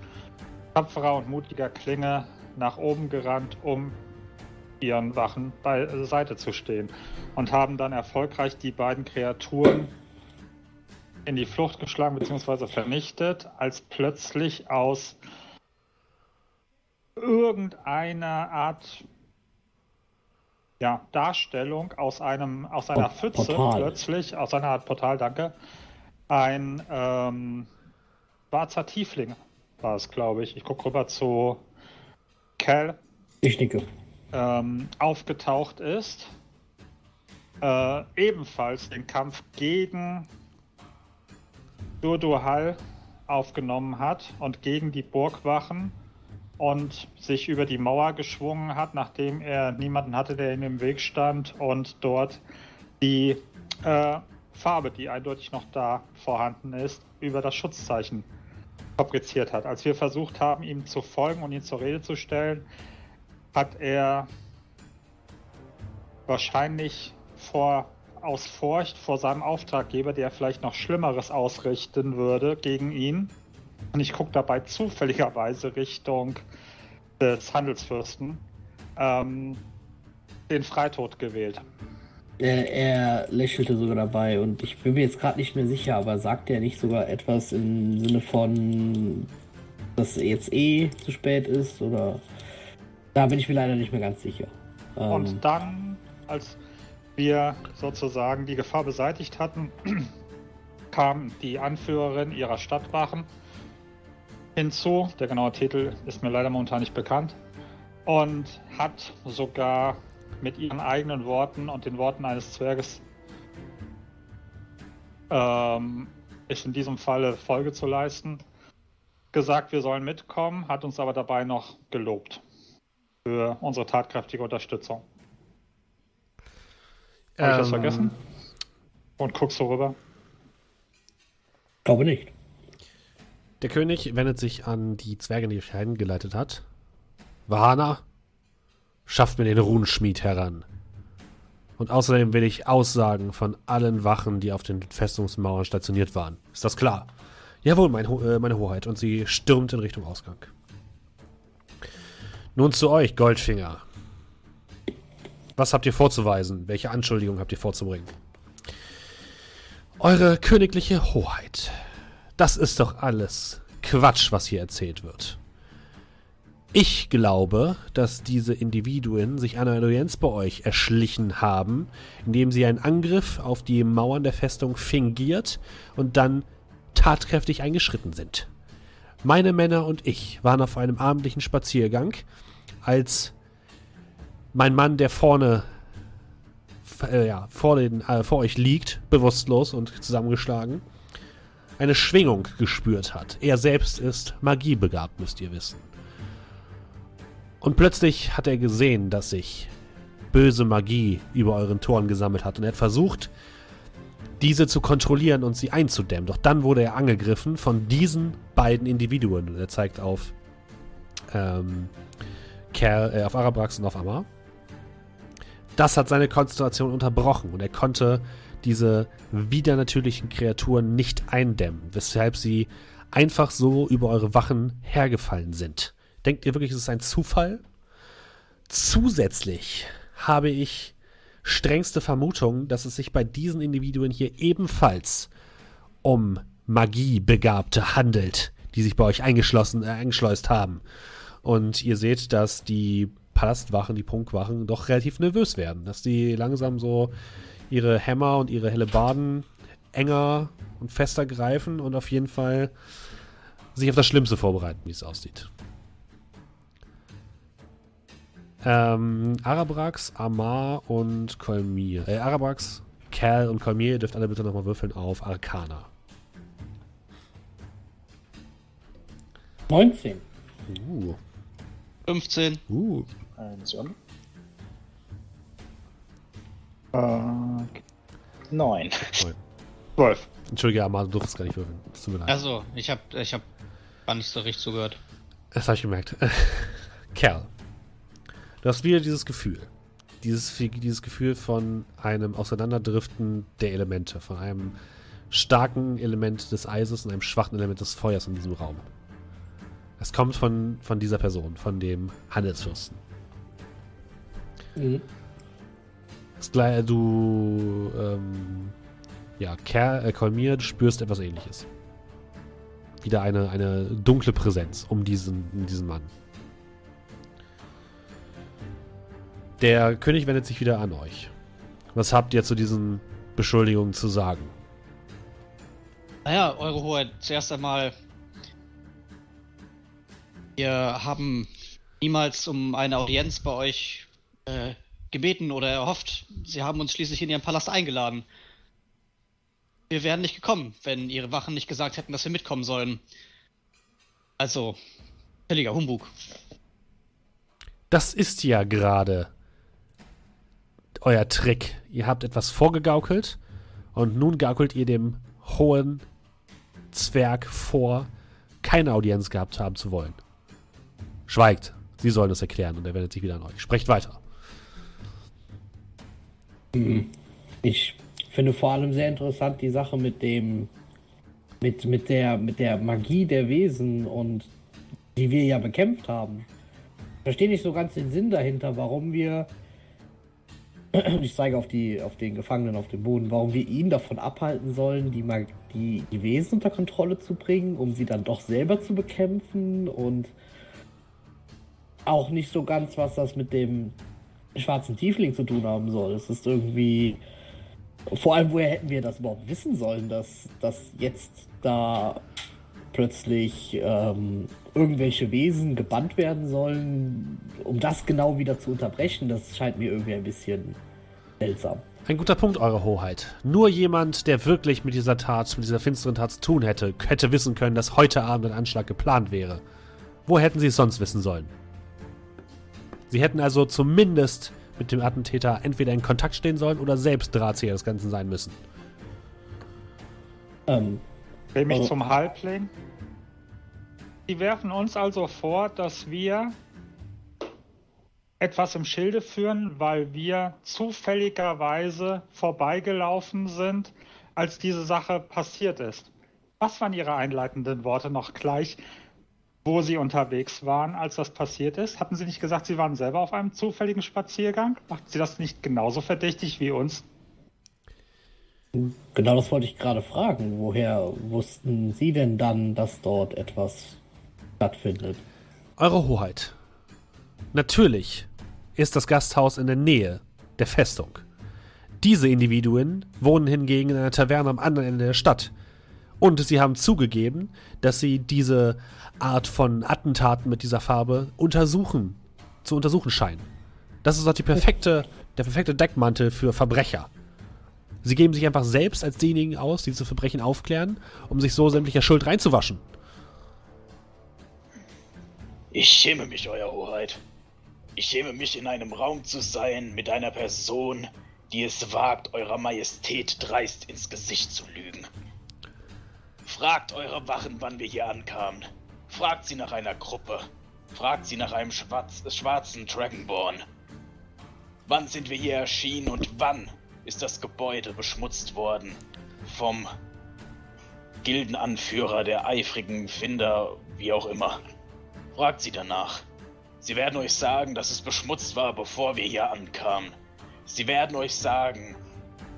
tapferer und mutiger Klinge nach oben gerannt, um ihren Wachen beiseite zu stehen. Und haben dann erfolgreich die beiden Kreaturen in die Flucht geschlagen bzw. vernichtet, als plötzlich aus irgendeiner Art ja, Darstellung aus einem aus einer Port- Pfütze Portal. plötzlich aus einer Art Portal, danke, ein ähm, schwarzer Tiefling war es, glaube ich. Ich gucke rüber zu Cal, Ich nicke. ähm, aufgetaucht ist, äh, ebenfalls den Kampf gegen Durduhal aufgenommen hat und gegen die Burgwachen und sich über die Mauer geschwungen hat, nachdem er niemanden hatte, der ihm im Weg stand und dort die äh, Farbe, die eindeutig noch da vorhanden ist, über das Schutzzeichen fabriziert hat. Als wir versucht haben, ihm zu folgen und ihn zur Rede zu stellen, hat er wahrscheinlich vor, aus Furcht vor seinem Auftraggeber, der vielleicht noch Schlimmeres ausrichten würde gegen ihn. Und ich gucke dabei zufälligerweise Richtung des Handelsfürsten, ähm, den Freitod gewählt. Er, er lächelte sogar dabei und ich bin mir jetzt gerade nicht mehr sicher, aber sagt er nicht sogar etwas im Sinne von, dass jetzt eh zu spät ist oder. Da bin ich mir leider nicht mehr ganz sicher. Ähm, Und dann, als wir sozusagen die Gefahr beseitigt hatten, [clears throat] kam die Anführerin ihrer Stadtwachen hinzu. Der genaue Titel ist mir leider momentan nicht bekannt. Und hat sogar mit ihren eigenen Worten und den Worten eines Zwerges ähm, ist in diesem Falle Folge zu leisten, gesagt, wir sollen mitkommen, hat uns aber dabei noch gelobt für unsere tatkräftige Unterstützung. Habe ich das Ähm, vergessen? Und guckst du rüber? glaube nicht. Der König wendet sich an die Zwerge, die er hingeleitet hat. Vahana, schafft mir den Runenschmied heran. Und außerdem will ich Aussagen von allen Wachen, die auf den Festungsmauern stationiert waren. Ist das klar? Jawohl, mein Ho äh, meine Hoheit. Und sie stürmt in Richtung Ausgang. Nun zu euch, Goldfinger. Was habt ihr vorzuweisen? Welche Anschuldigung habt ihr vorzubringen? Eure königliche Hoheit. Das ist doch alles Quatsch, was hier erzählt wird. Ich glaube, dass diese Individuen sich eine Audienz bei euch erschlichen haben, indem sie einen Angriff auf die Mauern der Festung fingiert und dann tatkräftig eingeschritten sind. Meine Männer und ich waren auf einem abendlichen Spaziergang, als mein Mann, der vorne äh, ja, vor, den, äh, vor euch liegt, bewusstlos und zusammengeschlagen, eine Schwingung gespürt hat. Er selbst ist magiebegabt, müsst ihr wissen. Und plötzlich hat er gesehen, dass sich böse Magie über euren Toren gesammelt hat. Und er hat versucht, diese zu kontrollieren und sie einzudämmen. Doch dann wurde er angegriffen von diesen beiden Individuen. Und er zeigt auf, ähm, Kerl, äh, auf Arabrax und auf Amar. Das hat seine Konzentration unterbrochen und er konnte diese widernatürlichen Kreaturen nicht eindämmen, weshalb sie einfach so über eure Wachen hergefallen sind. Denkt ihr wirklich, es ist ein Zufall? Zusätzlich habe ich strengste Vermutungen, dass es sich bei diesen Individuen hier ebenfalls um Magiebegabte handelt, die sich bei euch eingeschlossen, äh, eingeschleust haben. Und ihr seht, dass die Palastwachen, die Prunkwachen, doch relativ nervös werden, dass die langsam so ihre Hämmer und ihre Hellebarden enger und fester greifen und auf jeden Fall sich auf das Schlimmste vorbereiten, wie es aussieht. Ähm, Arabrax, Amar und Kolmir. Äh, Arabrax, Cal und Kolmir, ihr dürft alle bitte nochmal würfeln auf Arcana. 19. Uh. 15. Uh. Ein Sohn. Äh, Neun. 12. Entschuldige, Amar, du durftest gar nicht würfeln. Das tut mir leid. Also, ich hab, ich hab gar nicht so richtig zugehört. Das habe ich gemerkt. [laughs] Kerl. Du hast wieder dieses Gefühl. Dieses, dieses Gefühl von einem Auseinanderdriften der Elemente. Von einem starken Element des Eises und einem schwachen Element des Feuers in diesem Raum. Es kommt von, von dieser Person, von dem Handelsfürsten. Mhm. Du, ähm, ja, Kerl, äh, Kolmir, du spürst etwas ähnliches. Wieder eine, eine dunkle Präsenz um diesen, um diesen Mann. Der König wendet sich wieder an euch. Was habt ihr zu diesen Beschuldigungen zu sagen? Naja, Eure Hoheit, zuerst einmal. Wir haben niemals um eine Audienz bei euch äh, gebeten oder erhofft. Sie haben uns schließlich in Ihren Palast eingeladen. Wir wären nicht gekommen, wenn Ihre Wachen nicht gesagt hätten, dass wir mitkommen sollen. Also, völliger Humbug. Das ist ja gerade euer Trick. Ihr habt etwas vorgegaukelt und nun gaukelt ihr dem hohen Zwerg vor, keine Audienz gehabt haben zu wollen. Schweigt. Sie sollen es erklären und er wendet sich wieder an euch. Sprecht weiter. Ich finde vor allem sehr interessant die Sache mit dem, mit, mit der, mit der Magie der Wesen und die wir ja bekämpft haben. Ich verstehe nicht so ganz den Sinn dahinter, warum wir, [clears throat] ich zeige auf, die, auf den Gefangenen auf dem Boden, warum wir ihn davon abhalten sollen, die, Mag die, die Wesen unter Kontrolle zu bringen, um sie dann doch selber zu bekämpfen und auch nicht so ganz, was das mit dem schwarzen Tiefling zu tun haben soll. Es ist irgendwie. Vor allem, woher hätten wir das überhaupt wissen sollen, dass, dass jetzt da plötzlich ähm, irgendwelche Wesen gebannt werden sollen, um das genau wieder zu unterbrechen, das scheint mir irgendwie ein bisschen seltsam. Ein guter Punkt, Eure Hoheit. Nur jemand, der wirklich mit dieser Tat, mit dieser finsteren Tat zu tun hätte, hätte wissen können, dass heute Abend ein Anschlag geplant wäre. Wo hätten Sie es sonst wissen sollen? Sie hätten also zumindest mit dem Attentäter entweder in Kontakt stehen sollen oder selbst Drahtzieher des Ganzen sein müssen. Ähm, Will mich Also- zum Halbling. Die werfen uns also vor, dass wir etwas im Schilde führen, weil wir zufälligerweise vorbeigelaufen sind, als diese Sache passiert ist. Was waren Ihre einleitenden Worte noch gleich? Wo Sie unterwegs waren, als das passiert ist? Hatten Sie nicht gesagt, Sie waren selber auf einem zufälligen Spaziergang? Macht Sie das nicht genauso verdächtig wie uns? Genau das wollte ich gerade fragen. Woher wussten Sie denn dann, dass dort etwas stattfindet? Eure Hoheit. Natürlich ist das Gasthaus in der Nähe der Festung. Diese Individuen wohnen hingegen in einer Taverne am anderen Ende der Stadt. Und sie haben zugegeben, dass sie diese Art von Attentaten mit dieser Farbe untersuchen, zu untersuchen scheinen. Das ist doch die perfekte, der perfekte Deckmantel für Verbrecher. Sie geben sich einfach selbst als diejenigen aus, die diese Verbrechen aufklären, um sich so sämtlicher Schuld reinzuwaschen. Ich schäme mich, Euer Hoheit. Ich schäme mich, in einem Raum zu sein mit einer Person, die es wagt, Eurer Majestät dreist ins Gesicht zu lügen. Fragt eure Wachen, wann wir hier ankamen. Fragt sie nach einer Gruppe. Fragt sie nach einem schwarz, schwarzen Dragonborn. Wann sind wir hier erschienen und wann ist das Gebäude beschmutzt worden vom Gildenanführer der eifrigen Finder, wie auch immer. Fragt sie danach. Sie werden euch sagen, dass es beschmutzt war, bevor wir hier ankamen. Sie werden euch sagen,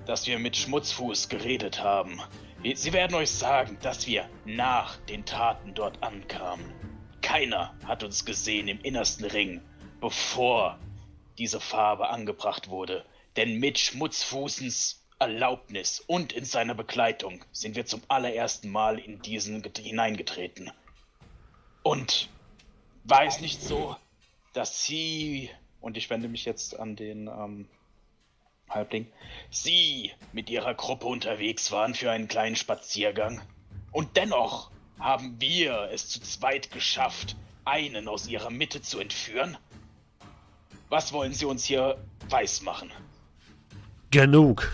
dass wir mit Schmutzfuß geredet haben. Sie werden euch sagen, dass wir nach den Taten dort ankamen. Keiner hat uns gesehen im innersten Ring, bevor diese Farbe angebracht wurde. Denn mit Schmutzfußens Erlaubnis und in seiner Begleitung sind wir zum allerersten Mal in diesen hineingetreten. Und war es nicht so, dass sie, und ich wende mich jetzt an den ähm, Halbling, sie mit ihrer Gruppe unterwegs waren für einen kleinen Spaziergang? Und dennoch haben wir es zu zweit geschafft, einen aus ihrer Mitte zu entführen? Was wollen sie uns hier weismachen? Genug,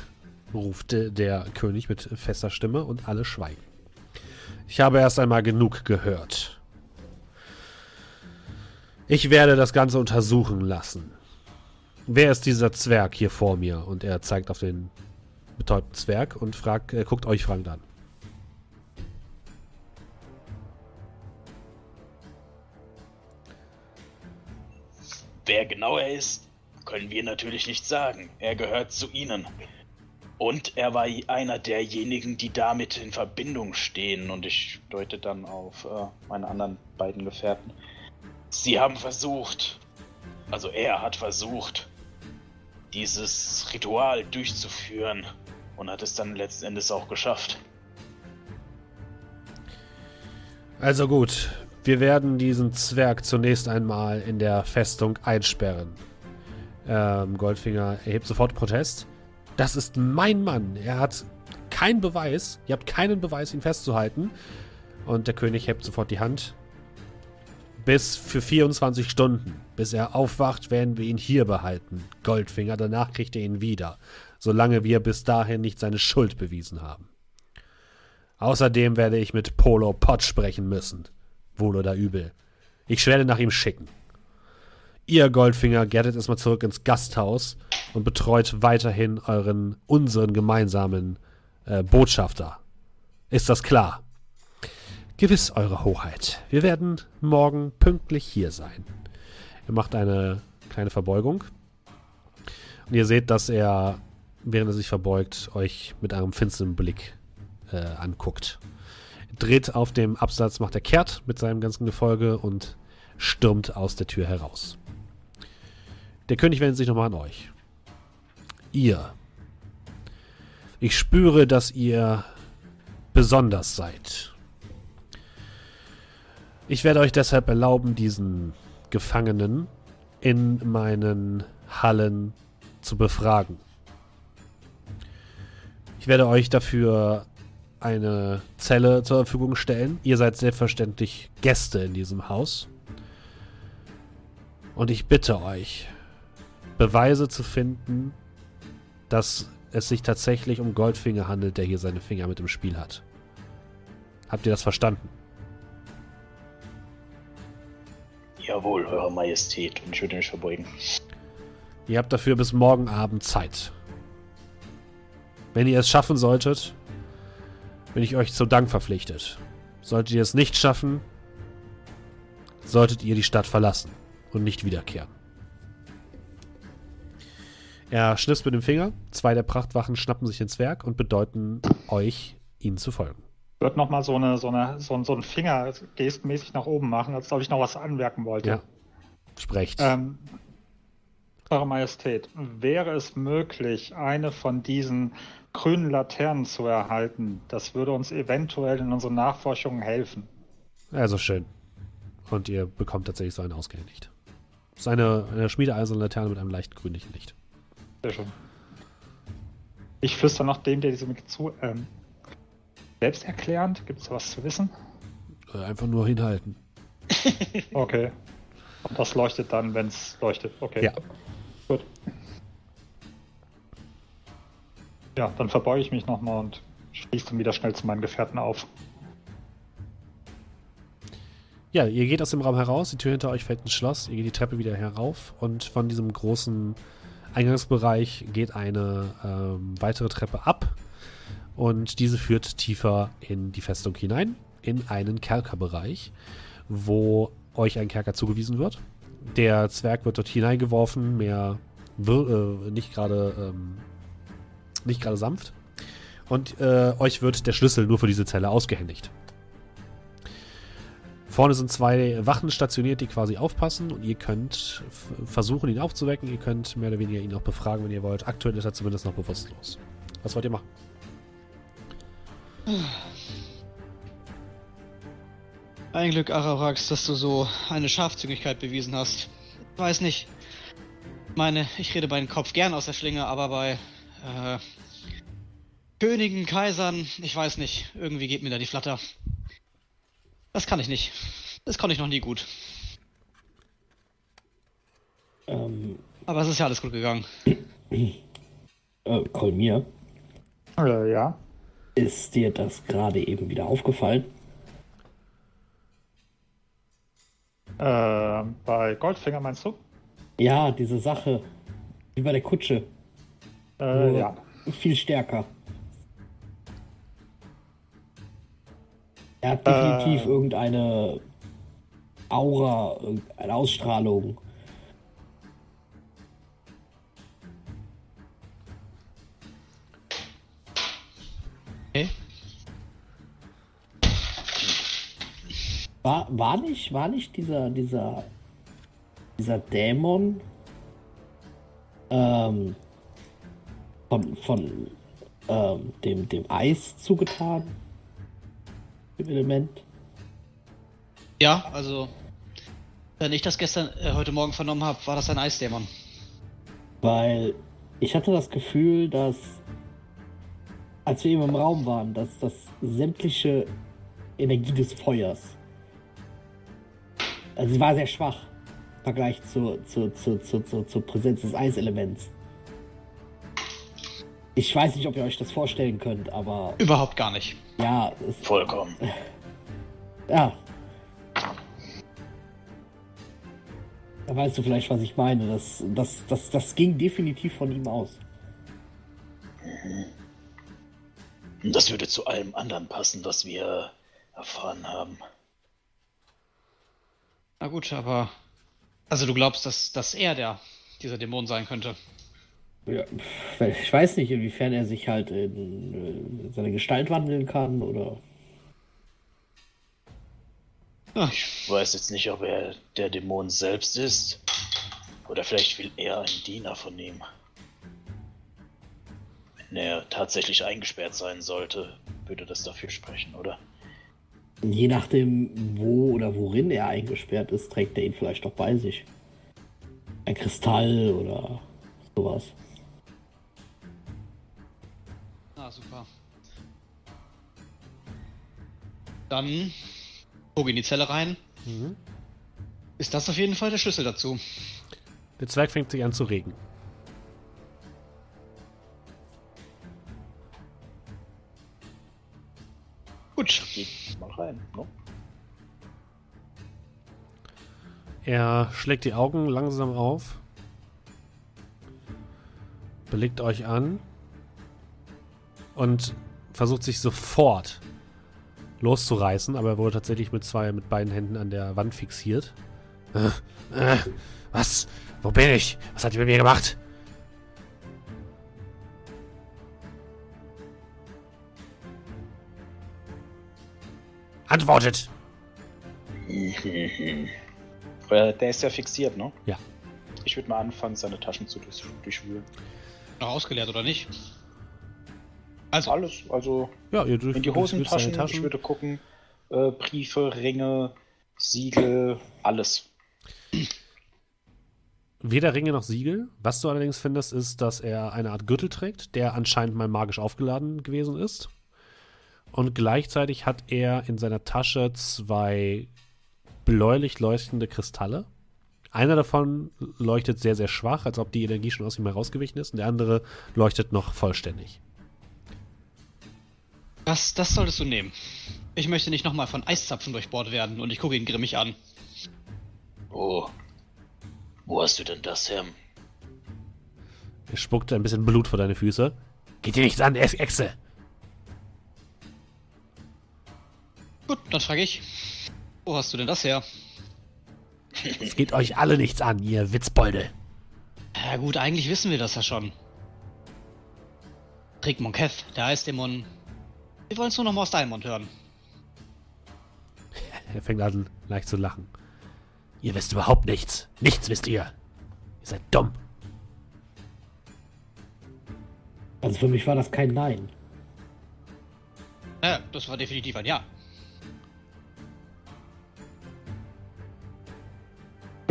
ruft der König mit fester Stimme und alle schweigen. Ich habe erst einmal genug gehört. Ich werde das Ganze untersuchen lassen. Wer ist dieser Zwerg hier vor mir? Und er zeigt auf den betäubten Zwerg und fragt, äh, guckt euch fragend an. Wer genau er ist, können wir natürlich nicht sagen. Er gehört zu ihnen. Und er war einer derjenigen, die damit in Verbindung stehen. Und ich deute dann auf äh, meine anderen beiden Gefährten. Sie haben versucht, also er hat versucht, dieses Ritual durchzuführen und hat es dann letzten Endes auch geschafft. Also gut, wir werden diesen Zwerg zunächst einmal in der Festung einsperren. Ähm, Goldfinger erhebt sofort Protest. Das ist mein Mann. Er hat keinen Beweis. Ihr habt keinen Beweis, ihn festzuhalten. Und der König hebt sofort die Hand. Bis für 24 Stunden. Bis er aufwacht, werden wir ihn hier behalten. Goldfinger, danach kriegt er ihn wieder. Solange wir bis dahin nicht seine Schuld bewiesen haben. Außerdem werde ich mit Polo Pott sprechen müssen. Wohl oder übel. Ich werde nach ihm schicken. Ihr Goldfinger gettet erstmal zurück ins Gasthaus und betreut weiterhin euren, unseren gemeinsamen äh, Botschafter. Ist das klar? Gewiss, Eure Hoheit. Wir werden morgen pünktlich hier sein. Er macht eine kleine Verbeugung. Und ihr seht, dass er, während er sich verbeugt, euch mit einem finsteren Blick äh, anguckt. Dreht auf dem Absatz, macht er kehrt mit seinem ganzen Gefolge und stürmt aus der Tür heraus. Der König wendet sich nochmal an euch. Ihr. Ich spüre, dass ihr besonders seid. Ich werde euch deshalb erlauben, diesen Gefangenen in meinen Hallen zu befragen. Ich werde euch dafür eine Zelle zur Verfügung stellen. Ihr seid selbstverständlich Gäste in diesem Haus. Und ich bitte euch, Beweise zu finden, dass es sich tatsächlich um Goldfinger handelt, der hier seine Finger mit im Spiel hat. Habt ihr das verstanden? Jawohl, Eure Majestät. Und ich würde mich verbeugen. Ihr habt dafür bis morgen Abend Zeit. Wenn ihr es schaffen solltet, bin ich euch zum Dank verpflichtet. Solltet ihr es nicht schaffen, solltet ihr die Stadt verlassen und nicht wiederkehren. Er schnipst mit dem Finger, zwei der Prachtwachen schnappen sich ins Werk und bedeuten euch, ihnen zu folgen. Würde nochmal so, eine, so, eine, so, ein- so einen Finger gestmäßig nach oben machen, als ob ich noch was anmerken wollte. Ja. Sprecht. Ähm, Eure Majestät, wäre es möglich, eine von diesen grünen Laternen zu erhalten? Das würde uns eventuell in unseren Nachforschungen helfen. Also schön. Und ihr bekommt tatsächlich so einen ausgehändigt. Das ist eine, eine schmiedeeiserne Laterne mit einem leicht grünlichen Licht. Sehr schön. Ich flüstere noch dem, der diese mit zu. Ähm, selbsterklärend? Gibt es was zu wissen? Äh, einfach nur hinhalten. [laughs] Okay. Und das leuchtet dann, wenn es leuchtet. Okay. Ja. Gut. Ja, dann verbeuge ich mich nochmal und schließe dann wieder schnell zu meinen Gefährten auf. Ja, ihr geht aus dem Raum heraus, die Tür hinter euch fällt ins Schloss, ihr geht die Treppe wieder herauf und von diesem großen Eingangsbereich geht eine ähm, weitere Treppe ab und diese führt tiefer in die Festung hinein, in einen Kerkerbereich, wo euch ein Kerker zugewiesen wird. Der Zwerg wird dort hineingeworfen, mehr äh, nicht gerade ähm, nicht gerade sanft. Und äh, euch wird der Schlüssel nur für diese Zelle ausgehändigt. Vorne sind zwei Wachen stationiert, die quasi aufpassen und ihr könnt versuchen, ihn aufzuwecken. Ihr könnt mehr oder weniger ihn auch befragen, wenn ihr wollt. Aktuell ist er zumindest noch bewusstlos. Was wollt ihr machen? Ein Glück, Ararax, dass du so eine Scharfzügigkeit bewiesen hast. Ich weiß nicht. Ich meine, ich rede meinen Kopf gern aus der Schlinge, aber bei äh, Königen, Kaisern, ich weiß nicht. Irgendwie geht mir da die Flatter. Das kann ich nicht. Das konnte ich noch nie gut. Ähm, Aber es ist ja alles gut gegangen. äh, Kolmir, Äh, ja. Ist dir das gerade eben wieder aufgefallen? Äh, bei Goldfinger meinst du? Ja, diese Sache. Wie bei der Kutsche. Äh, ja. Viel stärker. Er hat definitiv Äh. irgendeine Aura, irgendeine Ausstrahlung. War, war nicht, war nicht dieser, dieser, dieser Dämon ähm, von, von ähm, dem, dem Eis zugetan? Dem Element? Ja, also, wenn ich das gestern, äh, heute Morgen vernommen habe, war das ein Eisdämon. Weil ich hatte das Gefühl, dass als wir eben im Raum waren, dass das sämtliche Energie des Feuers, also sie war sehr schwach im Vergleich zur, zur, zur, zur, zur, zur Präsenz des Eiselements. Ich weiß nicht, ob ihr euch das vorstellen könnt, aber Überhaupt gar nicht. ja, es, Vollkommen. [laughs] ja. Da weißt du vielleicht, was ich meine. Das, das, das, das ging definitiv von ihm aus. Und das würde zu allem anderen passen, was wir erfahren haben. Na gut, aber. Also du glaubst, dass, dass er der, dieser Dämon sein könnte? Ja, ich weiß nicht, inwiefern er sich halt in äh, seine Gestalt wandeln kann oder. Ich weiß jetzt nicht, ob er der Dämon selbst ist. Oder vielleicht will er ein Diener von ihm. Wenn er tatsächlich eingesperrt sein sollte, würde das dafür sprechen, oder? Je nachdem, wo oder worin er eingesperrt ist, trägt er ihn vielleicht auch bei sich. Ein Kristall oder sowas. ah, super. Dann guck in die Zelle rein. Mhm. Ist das auf jeden Fall der Schlüssel dazu? Der Zwerg fängt sich an zu regen. Gut. Geht rein, ne? Er schlägt die Augen langsam auf, blickt euch an und versucht sich sofort loszureißen, aber er wurde tatsächlich mit zwei, mit beiden Händen an der Wand fixiert. Äh, äh, was? Wo bin ich? Was hat ihr mit mir gemacht? Antwortet! [laughs] Der ist ja fixiert, ne? Ja. Ich würde mal anfangen, seine Taschen zu durch, durchwühlen. Noch ausgeleert oder nicht? Also, Alles, also Ja, ihr in die Hosentaschen. Taschen. Ich würde gucken, äh, Briefe, Ringe, Siegel, alles. Weder Ringe noch Siegel. Was du allerdings findest, ist, dass er eine Art Gürtel trägt, der anscheinend mal magisch aufgeladen gewesen ist. Und gleichzeitig hat er in seiner Tasche zwei bläulich leuchtende Kristalle. Einer davon leuchtet sehr, sehr schwach, als ob die Energie schon aus ihm herausgewichen ist. Und der andere leuchtet noch vollständig. das, das solltest du nehmen. Ich möchte nicht nochmal von Eiszapfen durchbohrt werden und ich gucke ihn grimmig an. Oh. Wo hast du denn das her? Er spuckt ein bisschen Blut vor deine Füße. Geht dir nichts an, Ex- Gut, dann frage ich. Wo hast du denn das her? [laughs] Es geht euch alle nichts an, ihr Witzbolde. Ja gut, eigentlich wissen wir das ja schon. Trick Monketh, der Eisdämon. Wir wollen es nur noch mal aus deinem Mund hören. [laughs] Er fängt an, leicht zu lachen. Ihr wisst überhaupt nichts. Nichts wisst ihr. Ihr seid dumm. Also für mich war das kein Nein. Ja, das war definitiv ein Ja.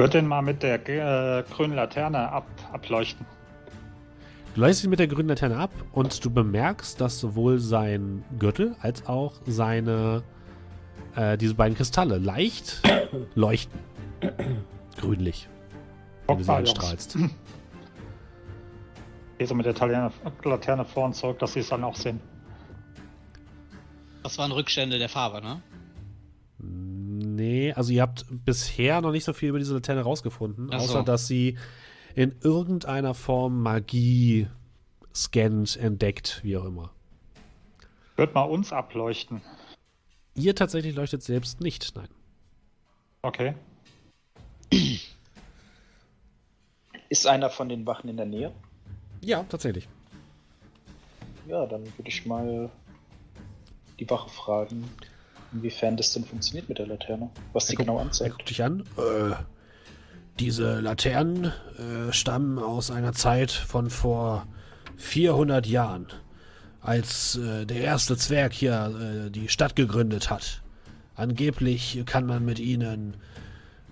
Wird den mal mit der äh, grünen Laterne ab, ableuchten. Du leuchtest ihn mit der grünen Laterne ab und du bemerkst, dass sowohl sein Gürtel als auch seine äh, diese beiden Kristalle leicht [coughs] leuchten. Grünlich. Wenn du sie anstrahlst. Geh so mit der Laterne, Laterne vor und zurück, dass sie es dann auch sehen. Das waren Rückstände der Farbe, ne? Nee, also ihr habt bisher noch nicht so viel über diese Laterne rausgefunden, so. außer dass sie in irgendeiner Form Magie scannt, entdeckt, wie auch immer. Wird mal uns ableuchten. Ihr tatsächlich leuchtet selbst nicht, nein. Okay. Ist einer von den Wachen in der Nähe? Ja, tatsächlich. Ja, dann würde ich mal die Wache fragen, inwiefern das denn funktioniert mit der Laterne. Was die genau anzeigt. guckt dich an. Äh, diese Laternen äh, stammen aus einer Zeit von vor 400 Jahren, als äh, der erste Zwerg hier äh, die Stadt gegründet hat. Angeblich kann man mit ihnen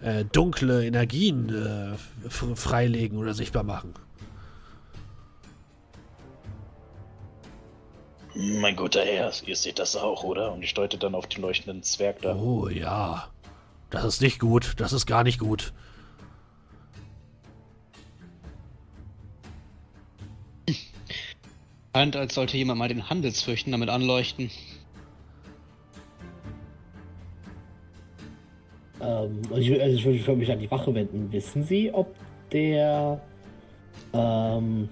äh, dunkle Energien äh, freilegen oder sichtbar machen. Mein guter Herr, ihr seht das auch, oder? Und ich deute dann auf den leuchtenden Zwerg da. Oh ja, das ist nicht gut, das ist gar nicht gut. Scheint, als sollte jemand mal den Handelsfürchten damit anleuchten. Ähm, also ich, will- also ich würde mich an die Wache wenden. Wissen Sie, ob der ähm,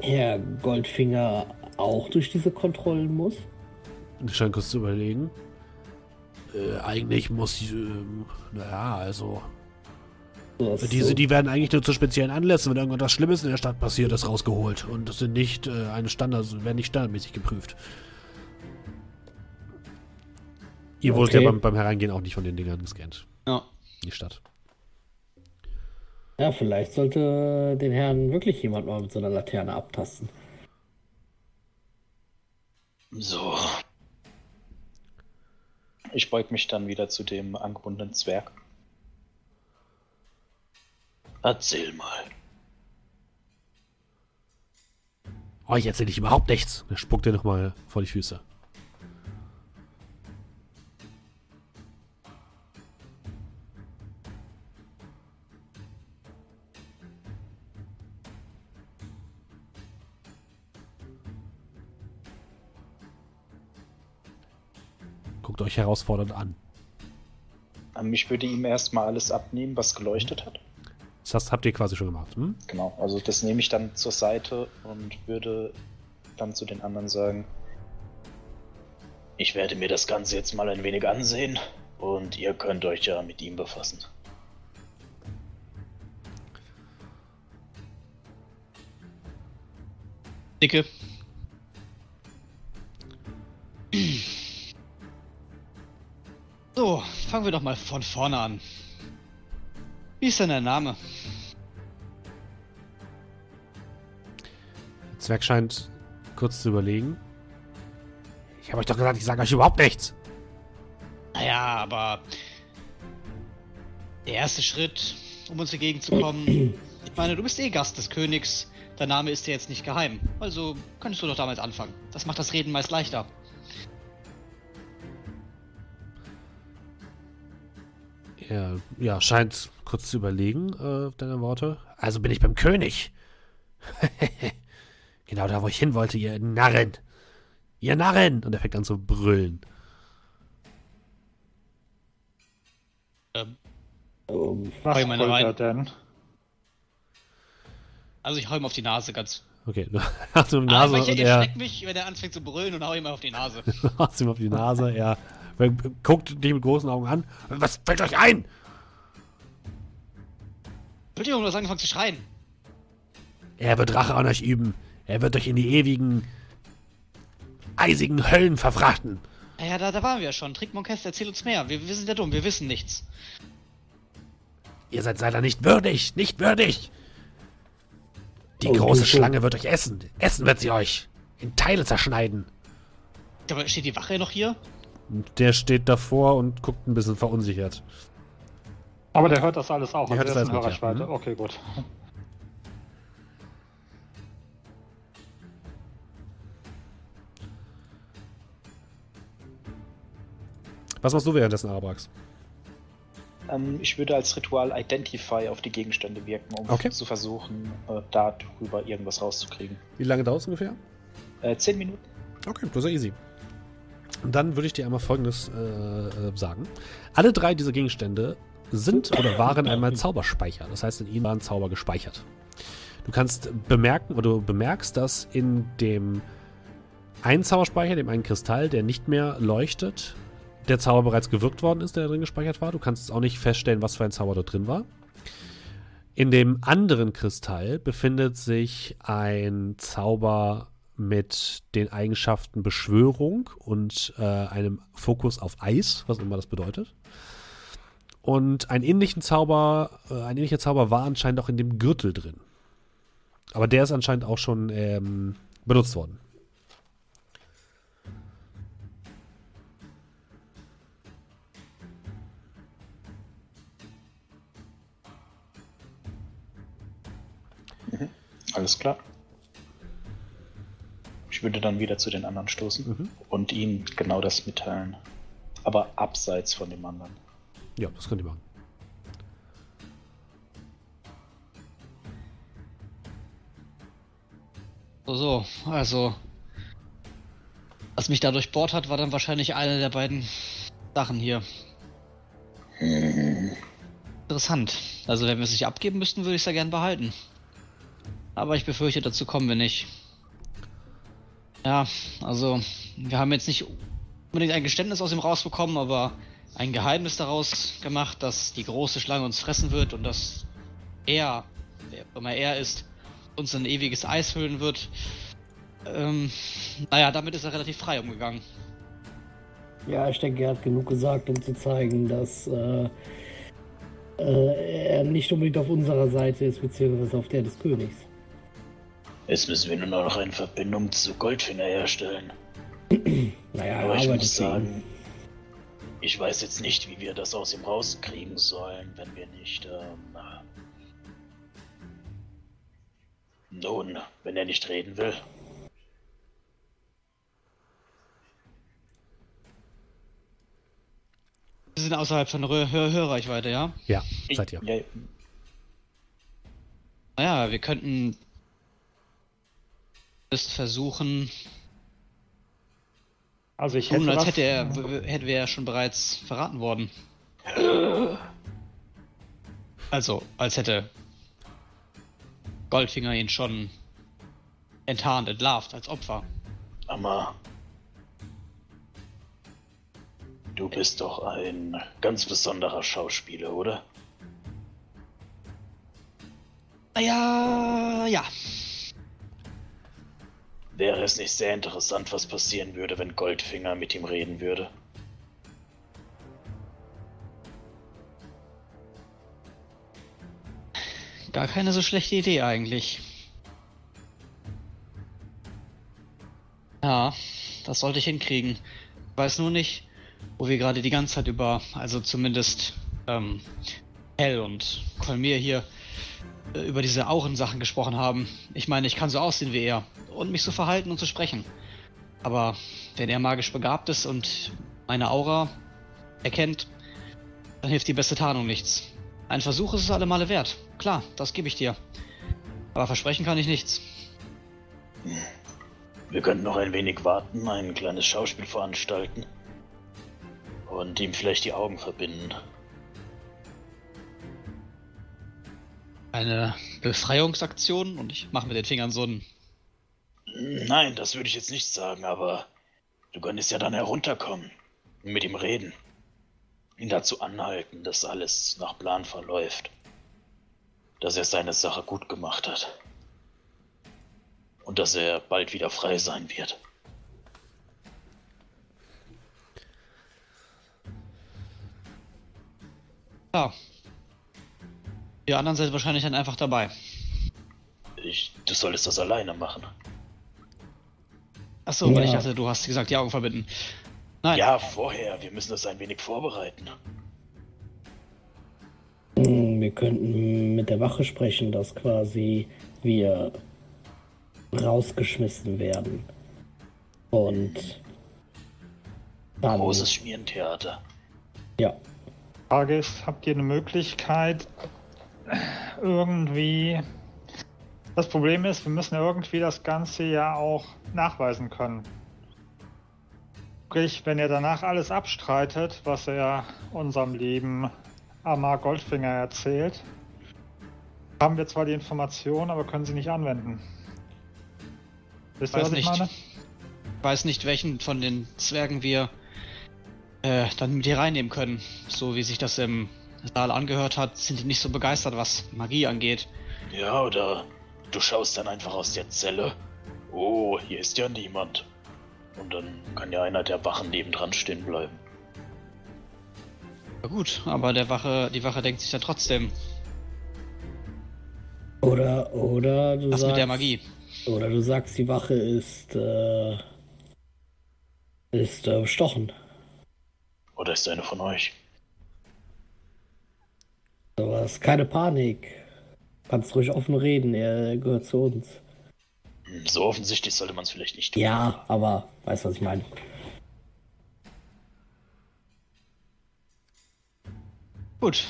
Herr Goldfinger auch durch diese Kontrollen muss? Ich scheint kurz zu überlegen. Äh, eigentlich muss, ähm, naja, also So, das Diese, so, die werden eigentlich nur zu speziellen Anlässen, wenn irgendwas Schlimmes in der Stadt passiert ist, rausgeholt. Und das sind nicht äh, eine Standard, werden nicht standardmäßig geprüft. Ihr wurdet Okay. ja beim, beim Hereingehen auch nicht von den Dingern gescannt. Ja. Die Stadt. ja, vielleicht sollte den Herrn wirklich jemand mal mit so einer Laterne abtasten. So. Ich beug mich dann wieder zu dem angebundenen Zwerg. Erzähl mal. Oh, ich erzähle dich überhaupt nichts. Er spuckt dir nochmal vor die Füße. Guckt euch herausfordernd an. Ähm, Ich würde ihm erstmal alles abnehmen, was geleuchtet hat. Das habt ihr quasi schon gemacht. Hm? Genau, also das nehme ich dann zur Seite und würde dann zu den anderen sagen, Ich werde mir das Ganze jetzt mal ein wenig ansehen und ihr könnt euch ja mit ihm befassen. Dicke. So, fangen wir doch mal von vorne an. Wie ist denn dein Name? Der Zwerg scheint kurz zu überlegen. Ich habe euch doch gesagt, ich sage euch überhaupt nichts. Naja, aber der erste Schritt, um uns entgegenzukommen. Ich meine, du bist eh Gast des Königs. Dein Name ist dir jetzt nicht geheim. Also könntest du doch damals anfangen. Das macht das Reden meist leichter. Er ja, scheint kurz zu überlegen, äh, deine Worte. Also bin ich beim König. [laughs] genau da, wo ich hin wollte, ihr Narren. Ihr Narren! Und er fängt an zu brüllen. Ähm, Ähm, Was Hau ihm eine wollt rein. denn? also ich hau ihm auf die Nase ganz. Okay, du [laughs] hast ihm die Aber Nase ich, und er schreckt mich, wenn er anfängt zu brüllen und hau ihm auf die Nase. [laughs] hast ihm auf die Nase. Er guckt dich mit großen Augen an. Was fällt euch ein? Entschuldigung, du hast angefangen zu schreien. Er wird Rache an euch üben. Er wird euch in die ewigen, eisigen Höllen verfrachten. Naja, da, da waren wir ja schon. Trick Monkest, erzähl uns mehr. Wir, wir sind ja dumm, wir wissen nichts. Ihr seid seiner nicht würdig, nicht würdig. Die Oh, große. Schlange wird euch essen. Essen wird sie euch. In Teile zerschneiden. Aber steht die Wache noch hier? Und der steht davor und guckt ein bisschen verunsichert. Aber der hört das alles auch. Der hört das der ist alles mit, ja. Mhm. Okay, gut. Was machst du währenddessen, Arabrax? Ähm, ich würde als Ritual Identify auf die Gegenstände wirken, um Okay. zu versuchen, äh, darüber irgendwas rauszukriegen. Wie lange dauert es ungefähr? Äh, zehn Minuten. Okay, das ist ja easy. Und dann würde ich dir einmal Folgendes äh, äh, sagen. Alle drei dieser Gegenstände sind oder waren einmal Zauberspeicher. Das heißt, in ihnen waren Zauber gespeichert. Du kannst bemerken oder du bemerkst, dass in dem einen Zauberspeicher, dem einen Kristall, der nicht mehr leuchtet, der Zauber bereits gewirkt worden ist, der da drin gespeichert war. Du kannst auch nicht feststellen, was für ein Zauber dort drin war. In dem anderen Kristall befindet sich ein Zauber mit den Eigenschaften Beschwörung und äh, einem Fokus auf Eis, was immer das bedeutet. Und einen ähnlichen Zauber, äh, ein ähnlicher Zauber war anscheinend auch in dem Gürtel drin. Aber der ist anscheinend auch schon ähm, benutzt worden. Alles klar. Ich würde dann wieder zu den anderen stoßen Mhm. und ihnen genau das mitteilen. Aber abseits von dem anderen. Ja, das könnt ihr machen. So, so, also. Was mich da durchbohrt hat, war dann wahrscheinlich eine der beiden Sachen hier. Interessant. Also, wenn wir es nicht abgeben müssten, würde ich es ja gern behalten. Aber ich befürchte, dazu kommen wir nicht. Ja, also, wir haben jetzt nicht unbedingt ein Geständnis aus ihm rausbekommen, aber ein Geheimnis daraus gemacht, dass die große Schlange uns fressen wird und dass er, wer immer er ist, uns in ewiges Eis hüllen wird. Ähm, naja, damit ist er relativ frei umgegangen. Ja, ich denke, er hat genug gesagt, um zu zeigen, dass äh, äh, er nicht unbedingt auf unserer Seite ist, beziehungsweise auf der des Königs. Jetzt müssen wir nur noch eine Verbindung zu Goldfinger herstellen. [clears throat] Naja, Aber er ich muss sagen, ich weiß jetzt nicht, wie wir das aus ihm rauskriegen sollen, wenn wir nicht. Ähm, nun, wenn er nicht reden will. Wir sind außerhalb von Hör Hör Hörreichweite, ja? Ja, seid ihr. Ja, Naja, wir könnten es versuchen, Also ich hätte tun, als hätte er, w- hätte wir ja schon bereits verraten worden. Also, als hätte Goldfinger ihn schon enttarnt, entlarvt als Opfer. Aber Du bist doch ein ganz besonderer Schauspieler, oder? Ja, ja. Wäre es nicht sehr interessant, was passieren würde, wenn Goldfinger mit ihm reden würde? Gar keine so schlechte Idee eigentlich. Ja, das sollte ich hinkriegen. Ich weiß nur nicht, wo wir gerade die ganze Zeit über, also zumindest ähm, Hell und Kolmir hier, über diese Aurensachen gesprochen haben. Ich meine, ich kann so aussehen wie er und mich so verhalten und so sprechen. Aber wenn er magisch begabt ist und meine Aura erkennt, dann hilft die beste Tarnung nichts. Ein Versuch ist es alle Male wert. Klar, das gebe ich dir. Aber versprechen kann ich nichts. Wir könnten noch ein wenig warten, ein kleines Schauspiel veranstalten und ihm vielleicht die Augen verbinden. Eine Befreiungsaktion und ich mache mit den Fingern so ein. Nein, das würde ich jetzt nicht sagen, aber du könntest ja dann herunterkommen und mit ihm reden. Ihn dazu anhalten, dass alles nach Plan verläuft. Dass er seine Sache gut gemacht hat. Und dass er bald wieder frei sein wird. Ja. Die anderen sind wahrscheinlich dann einfach dabei. Ich, du solltest das alleine machen. Achso, weil ich Ja. dachte, du hast gesagt, die Augen verbinden. Nein. Ja, vorher. Wir müssen das ein wenig vorbereiten. Hm, Wir könnten mit der Wache sprechen, dass quasi wir rausgeschmissen werden. Und dann, Großes Schmierentheater. ja, Frage ist, habt ihr eine Möglichkeit, irgendwie. Das Problem ist, wir müssen irgendwie das Ganze ja auch nachweisen können. Sprich, wenn er danach alles abstreitet, was er unserem lieben Amar Goldfinger erzählt, haben wir zwar die Informationen, aber können sie nicht anwenden. Wisst ihr, was ich nicht. meine? Ich weiß nicht, welchen von den Zwergen wir äh, dann mit hier reinnehmen können. So wie sich das im Saal angehört hat, sind die nicht so begeistert, was Magie angeht. Ja, oder du schaust dann einfach aus der Zelle. Oh, hier ist ja niemand. Und dann kann ja einer der Wachen nebendran stehen bleiben. Ja gut, aber der Wache, die Wache denkt sich dann trotzdem, oder, oder du was sagst, mit der Magie. oder du sagst, die Wache ist, äh, ist äh, bestochen. Oder ist einer von euch? Ist keine Panik. Kannst ruhig offen reden, er gehört zu uns. So offensichtlich sollte man es vielleicht nicht tun. Ja, aber weißt du, was ich meine? Gut,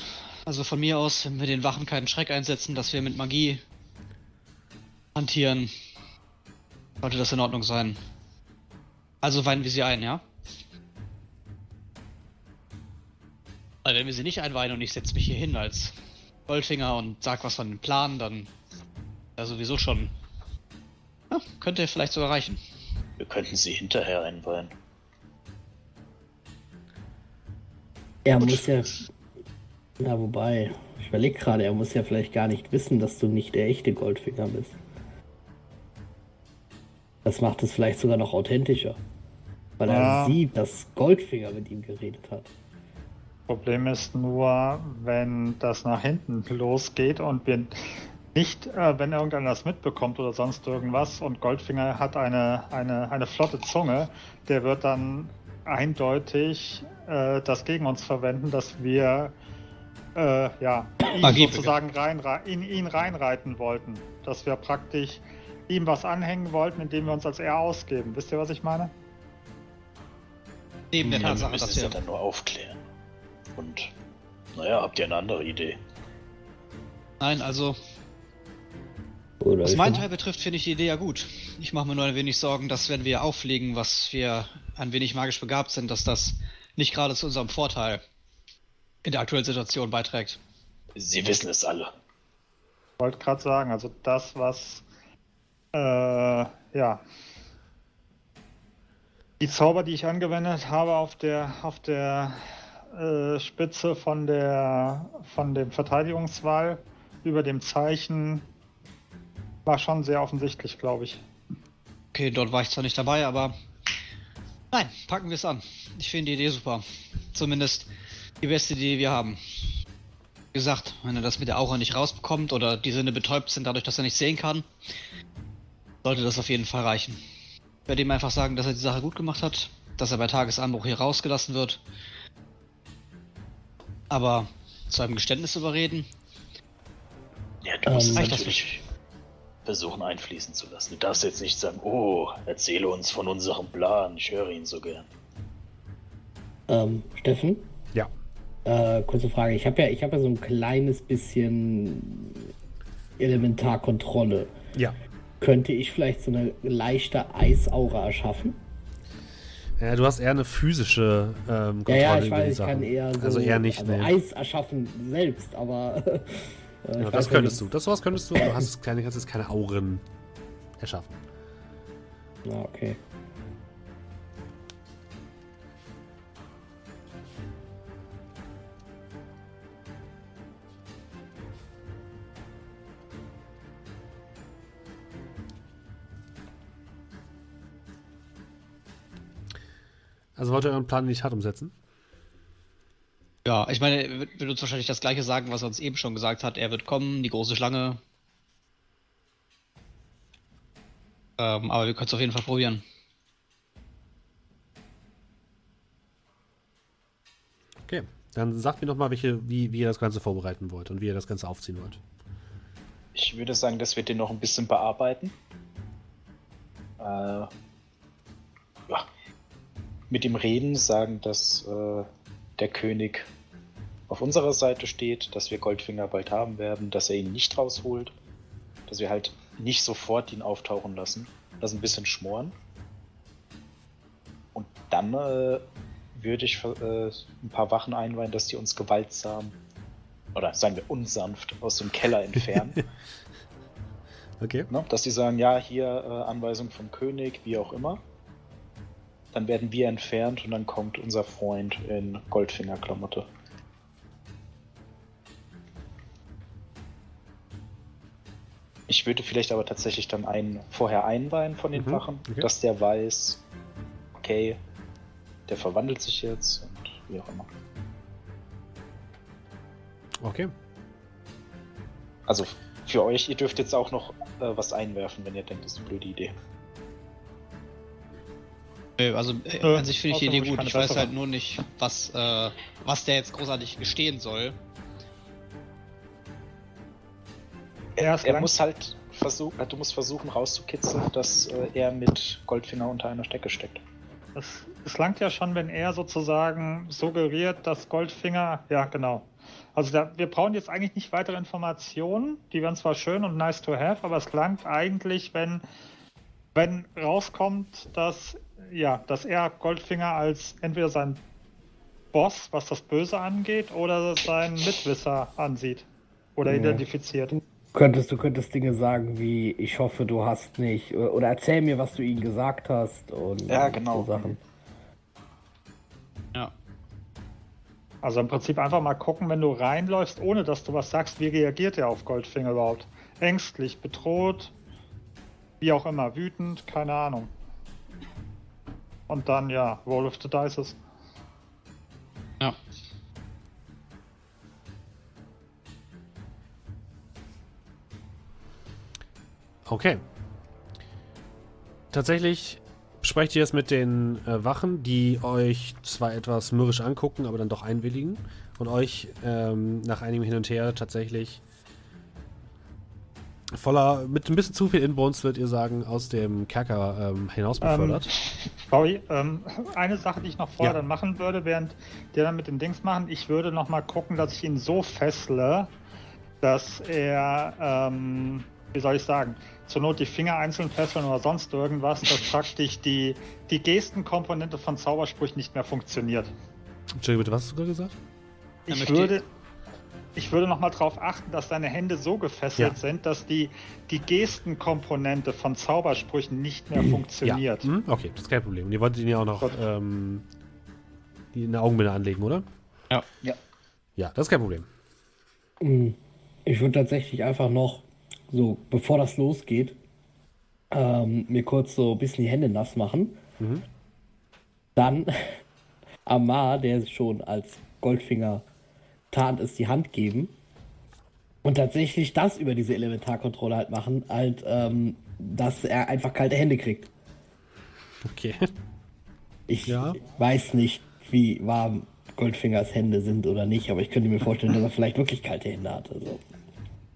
also von mir aus, wenn wir den Wachen keinen Schreck einsetzen, dass wir mit Magie hantieren, sollte das in Ordnung sein. Also weinen wir sie ein, ja? Weil wenn wir sie nicht einweihen und ich setze mich hier hin als Goldfinger und sag was von dem Plan, dann ja sowieso schon. Ja, könnte vielleicht sogar reichen. Wir könnten sie hinterher einweihen. Er muss ja. Na, wobei, ich überlege gerade, er muss ja vielleicht gar nicht wissen, dass du nicht der echte Goldfinger bist. Das macht es vielleicht sogar noch authentischer. Weil Ja. er sieht, dass Goldfinger mit ihm geredet hat. Problem ist nur, wenn das nach hinten losgeht und wir nicht, äh, wenn irgendeiner das mitbekommt oder sonst irgendwas und Goldfinger hat eine, eine, eine flotte Zunge, der wird dann eindeutig äh, das gegen uns verwenden, dass wir äh, ja, ihn Magie sozusagen reinre in ihn reinreiten wollten. Dass wir praktisch ihm was anhängen wollten, indem wir uns als er ausgeben. Wisst ihr, was ich meine? Neben der Tatsache, dass wir dann nur aufklären. Und, naja, habt ihr eine andere Idee? Nein, also Oder Was ich mein find- Teil betrifft, finde ich die Idee ja gut. Ich mache mir nur ein wenig Sorgen, dass wenn wir auflegen, was wir ein wenig magisch begabt sind, dass das nicht gerade zu unserem Vorteil in der aktuellen Situation beiträgt. Sie wissen es alle. wollte gerade sagen, also das, was äh, ja Die Zauber, die ich angewendet habe auf der, auf der äh, Spitze von, der, von dem Verteidigungswall über dem Zeichen, war schon sehr offensichtlich, glaube ich. Okay, dort war ich zwar nicht dabei, aber nein, packen wir es an. Ich finde die Idee super. Zumindest die beste, die wir haben. Wie gesagt, wenn er das mit der Aura nicht rausbekommt oder die Sinne betäubt sind, dadurch, dass er nicht sehen kann, sollte das auf jeden Fall reichen. Ich werde ihm einfach sagen, dass er die Sache gut gemacht hat, dass er bei Tagesanbruch hier rausgelassen wird. Aber zu einem Geständnis überreden, Ja, du musst Ähm, es natürlich versuchen einfließen zu lassen. Du darfst jetzt nicht sagen, oh, erzähle uns von unserem Plan, ich höre ihn so gern. Ähm, Steffen, Ja. äh, kurze Frage. Ich habe ja, ich habe ja so ein kleines bisschen Elementarkontrolle. Ja. Könnte ich vielleicht so eine leichte Eisaura erschaffen? Ja, du hast eher eine physische ähm, Kontrolle Ja, ja, ich über weiß, ich kann eher so also eher nicht, also. Eis erschaffen selbst, aber [laughs] äh, Ja, das könntest du. Das sowas könntest du. Du hast keine, kannst jetzt keine Auren erschaffen. Ja, okay. Also wollt ihr euren Plan die Tat umsetzen? Ja, ich meine, er wird, uns wahrscheinlich das gleiche sagen, was er uns eben schon gesagt hat. Er wird kommen, die große Schlange. Ähm, aber wir können es auf jeden Fall probieren. Okay. Dann sagt mir noch mal, welche, wie, wie ihr das Ganze vorbereiten wollt und wie ihr das Ganze aufziehen wollt. Ich würde sagen, dass wir den noch ein bisschen bearbeiten. Äh, ja. Mit ihm reden, sagen, dass äh, der König auf unserer Seite steht, dass wir Goldfinger bald haben werden, dass er ihn nicht rausholt, dass wir halt nicht sofort ihn auftauchen lassen, das ein bisschen schmoren. Und dann äh, würde ich äh, ein paar Wachen einweihen, dass die uns gewaltsam oder sagen wir unsanft aus dem Keller entfernen. [laughs] Okay. Ne? Dass die sagen, ja, hier äh, Anweisung vom König, wie auch immer. Dann werden wir entfernt und dann kommt unser Freund in Goldfingerklamotte. Ich würde vielleicht aber tatsächlich dann einen vorher einweihen von den Mhm, Wachen, okay. dass der weiß, okay, der verwandelt sich jetzt und wie auch immer. Okay. Also für euch, ihr dürft jetzt auch noch äh, was einwerfen, wenn ihr denkt, das ist eine blöde Idee. Nö, Also äh, Äh, an sich finde ich die Idee gut. Ich weiß halt nur nicht, was, äh, was der jetzt großartig gestehen soll. Er Er muss halt versuchen, du musst versuchen rauszukitzeln, dass äh, er mit Goldfinger unter einer Stecke steckt. Es, es langt ja schon, wenn er sozusagen suggeriert, dass Goldfinger. Ja, genau. Also da, wir brauchen jetzt eigentlich nicht weitere Informationen. Die wären zwar schön und nice to have, aber es langt eigentlich, wenn, wenn rauskommt, dass, ja, dass er Goldfinger als entweder sein Boss, was das Böse angeht, oder seinen Mitwisser ansieht. Oder Ja. identifiziert. Könntest du könntest Dinge sagen wie ich hoffe du hast nicht oder, oder erzähl mir was du ihnen gesagt hast und Ja, genau. so Sachen. Ja. Also im Prinzip einfach mal gucken, wenn du reinläufst, ohne dass du was sagst, wie reagiert er auf Goldfinger überhaupt? Ängstlich, bedroht, wie auch immer, wütend, keine Ahnung. Und dann, ja, Roll of the Dices. Ja. Okay. Tatsächlich sprecht ihr es mit den äh, Wachen, die euch zwar etwas mürrisch angucken, aber dann doch einwilligen und euch ähm, nach einigem Hin und Her tatsächlich voller, mit ein bisschen zu viel Inbrunst, würdet ihr sagen, aus dem Kerker ähm, hinaus befördert. Sorry, ähm, eine Sache, die ich noch vorher Ja. dann machen würde, während der dann mit den Dings machen, ich würde noch mal gucken, dass ich ihn so fessle, dass er, ähm, wie soll ich sagen, zur Not die Finger einzeln fesseln oder sonst irgendwas, dass praktisch die, die Gestenkomponente von Zaubersprüchen nicht mehr funktioniert. Entschuldigung, bitte, was hast du gerade gesagt? Ich würde, ich würde nochmal darauf achten, dass deine Hände so gefesselt Ja. sind, dass die, die Gestenkomponente von Zaubersprüchen nicht mehr funktioniert. Ja. Hm? Okay, das ist kein Problem. Und ihr wolltet ihn ja auch noch ähm, die eine Augenbinde anlegen, oder? Ja. Ja. Ja, das ist kein Problem. Mm, Ich würde tatsächlich einfach noch, so bevor das losgeht, ähm, mir kurz so ein bisschen die Hände nass machen. Dann [laughs] Amar, der schon als Goldfinger tarnt ist, die Hand geben. Und tatsächlich das über diese Elementarkontrolle halt machen, halt, ähm, dass er einfach kalte Hände kriegt. Okay. Ich Ja. weiß nicht, wie warm Goldfingers Hände sind oder nicht, aber ich könnte mir vorstellen, dass er vielleicht wirklich kalte Hände hat. Also,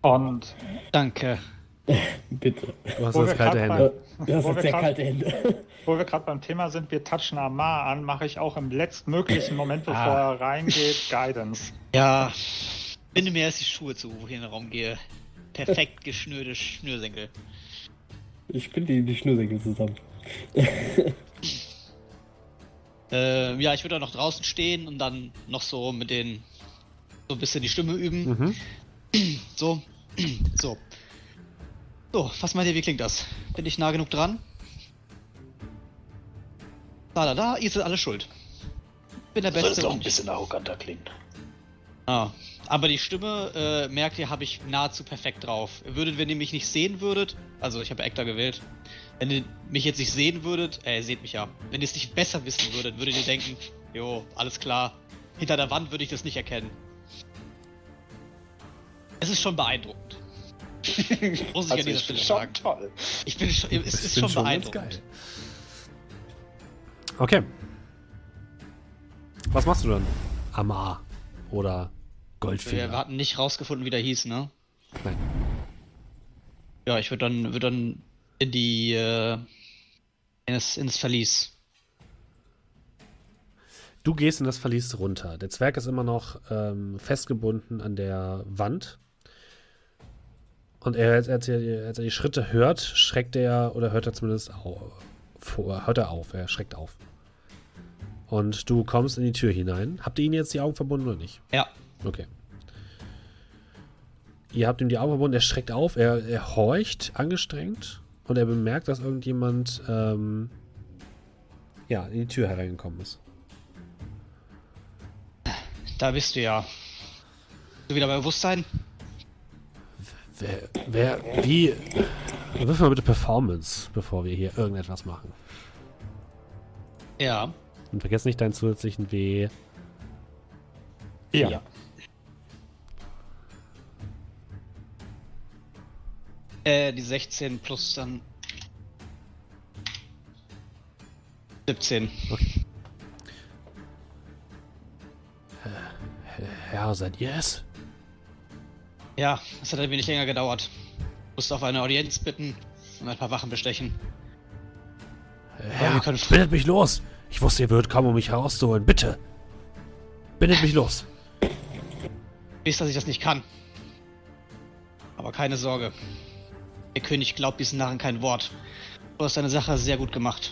Und Danke. [laughs] bitte. Du hast Wo jetzt kalte Hände. Das Wo sind wir sehr grad- kalte Hände. wo wir gerade beim Thema sind, wir touchen Amar an, mache ich auch im letztmöglichen Moment, bevor Ah. er reingeht, Guidance. Ja, binde mir erst die Schuhe zu, wo ich in den Raum gehe. Perfekt geschnürte Schnürsenkel. Ich bin die, die Schnürsenkel zusammen. [laughs] Äh, ja, ich würde auch noch draußen stehen und dann noch so mit den so ein bisschen die Stimme üben. Mhm. [clears throat] So. [clears throat] so. So, was meint ihr, wie klingt das? Bin ich nah genug dran? Da, da, da, ihr seid alle schuld. Bin der Soll es Beste. doch ein bisschen arroganter klingen. Ah, aber die Stimme, äh, merkt ihr, habe ich nahezu perfekt drauf. Würdet, wenn ihr mich nicht sehen würdet, also ich habe Ekta gewählt, wenn ihr mich jetzt nicht sehen würdet, äh, ihr seht mich ja, wenn ihr es nicht besser wissen würdet, würdet ihr denken, jo, alles klar, hinter der Wand würde ich das nicht erkennen. Es ist schon beeindruckend. [laughs] Muss ich an Also dieser ich Stelle bin schon sagen. toll. Ich bin schon, es Ich ist bin schon ganz beeindruckend. Okay. Was machst du dann? Amar oder Wir Goldfinger? hatten nicht rausgefunden, wie der hieß, ne? Nein. Ja, ich würde dann, würd dann in die, äh, ins, ins Verlies. Du gehst in das Verlies runter. Der Zwerg ist immer noch ähm, festgebunden an der Wand. Und er, als, als, er, als er die Schritte hört, schreckt er, oder hört er zumindest auf, vor, hört er auf, er schreckt auf. Und du kommst in die Tür hinein. Habt ihr ihn jetzt die Augen verbunden oder nicht? Ja, Okay. Ihr habt ihm die Augen verbunden, er schreckt auf, er, er horcht angestrengt und er bemerkt, dass irgendjemand ähm, ja, in die Tür hereingekommen ist. da bist du ja. Bist du wieder bei Bewusstsein? Wer, wer, wie. Wirf mal bitte Performance, bevor wir hier irgendetwas machen. Ja. Und vergiss nicht deinen zusätzlichen W. Ja. Ja. Äh, die 16 plus dann 17. Herr, seid ihr es? Ja, es hat ein wenig länger gedauert. Musste auf eine Audienz bitten und ein paar Wachen bestechen. Herr, können- bindet mich los! Ich wusste, ihr würdet kommen, um mich herauszuholen. Bitte! Bindet mich los! Wisst, dass ich das nicht kann. Aber keine Sorge. Der König glaubt diesen Narren kein Wort. Du hast deine Sache sehr gut gemacht.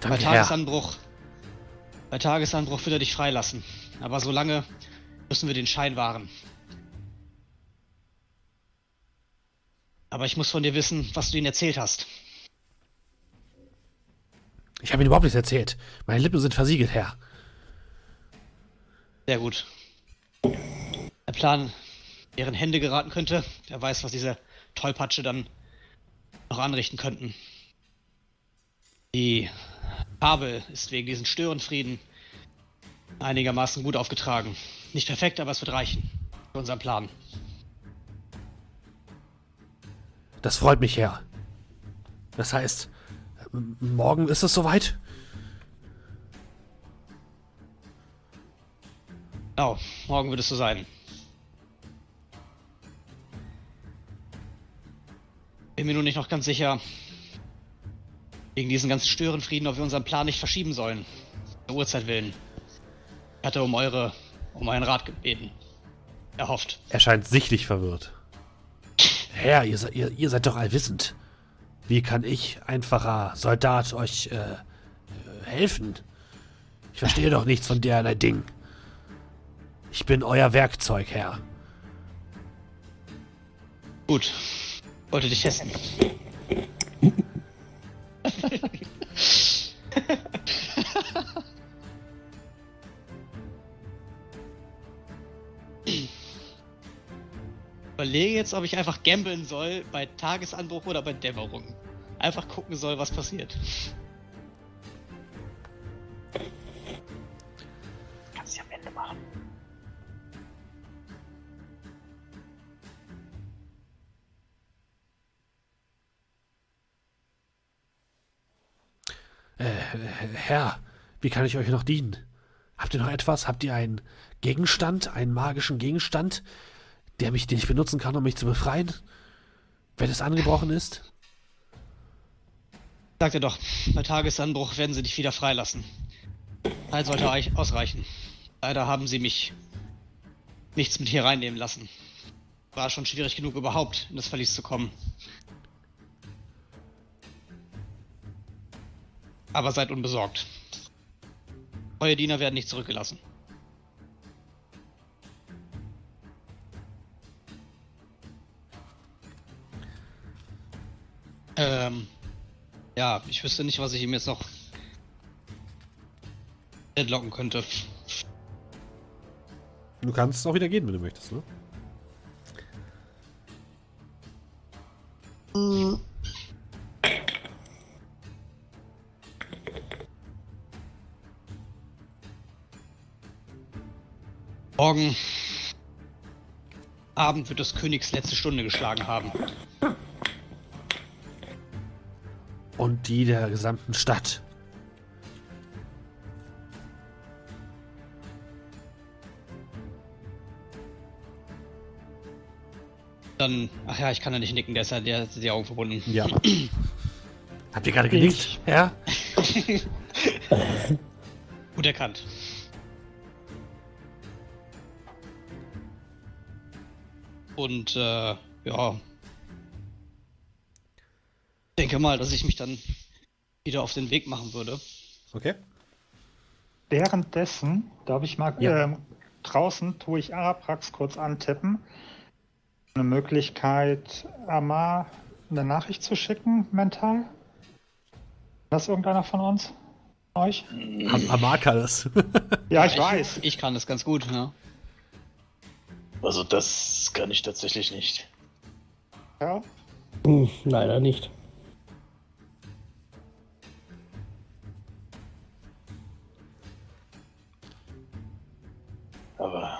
Bei Danke, Herr. Tagesanbruch. Bei Tagesanbruch wird er dich freilassen. Aber solange müssen wir den Schein wahren. Aber ich muss von dir wissen, was du ihnen erzählt hast. Ich habe Ihnen überhaupt nichts erzählt. Meine Lippen sind versiegelt, Herr. Sehr gut. Der Plan in deren Hände geraten könnte. Wer weiß, was diese Tollpatsche dann noch anrichten könnten. Die Farbe ist wegen diesen Störenfrieden einigermaßen gut aufgetragen. Nicht perfekt, aber es wird reichen. Für unseren Plan. Das freut mich, Herr. Das heißt, morgen ist es soweit? Genau, morgen wird es so sein. Bin mir nur nicht noch ganz sicher, wegen diesen ganzen Störenfrieden, ob wir unseren Plan nicht verschieben sollen. Der Uhrzeit willen. Ich hatte um eure, um euren Rat gebeten. Erhofft. Er scheint sichtlich verwirrt. Herr, ihr, se- ihr, ihr seid doch allwissend. Wie kann ich, einfacher Soldat, euch äh, äh, helfen? Ich verstehe doch nichts von derlei Ding. Ich bin euer Werkzeug, Herr. Gut. Wollte dich testen. [laughs] Überlege jetzt, ob ich einfach gambeln soll bei Tagesanbruch oder bei Dämmerung. Einfach gucken soll, was passiert. Kannst du am Ende machen. Äh, Herr, wie kann ich euch noch dienen? Habt ihr noch etwas? Habt ihr einen Gegenstand, einen magischen Gegenstand, der mich, den ich benutzen kann, um mich zu befreien? Wenn es angebrochen ist? Sagte doch, bei Tagesanbruch werden sie dich wieder freilassen. Teil sollte eich- ausreichen. Leider haben sie mich nichts mit hier reinnehmen lassen. War schon schwierig genug, überhaupt in das Verlies zu kommen. Aber seid unbesorgt. Eure Diener werden nicht zurückgelassen. Ähm, ja, ich wüsste nicht, was ich ihm jetzt noch entlocken könnte. Du kannst auch wieder gehen, wenn du möchtest, ne? Morgen Abend wird des Königs letzte Stunde geschlagen haben. Und die der gesamten Stadt. Dann, ach ja, ich kann ja nicht nicken, der ist ja der, die Augen verbunden. Ja. [clears throat] Habt ihr gerade genickt, Herr? [laughs] Gut erkannt. Und äh, ja. Ich denke mal, dass ich mich dann wieder auf den Weg machen würde. Okay. Währenddessen, darf ich mal Ja. ähm, draußen, tue ich Araprax kurz antippen. Eine Möglichkeit, Amar eine Nachricht zu schicken, mental? Das irgendeiner von uns? Euch? Am, am Marker das. [laughs] Ja, ich weiß. Ich kann das ganz gut, ja. Also das kann ich tatsächlich nicht. Ja. Hm, leider nicht. Aber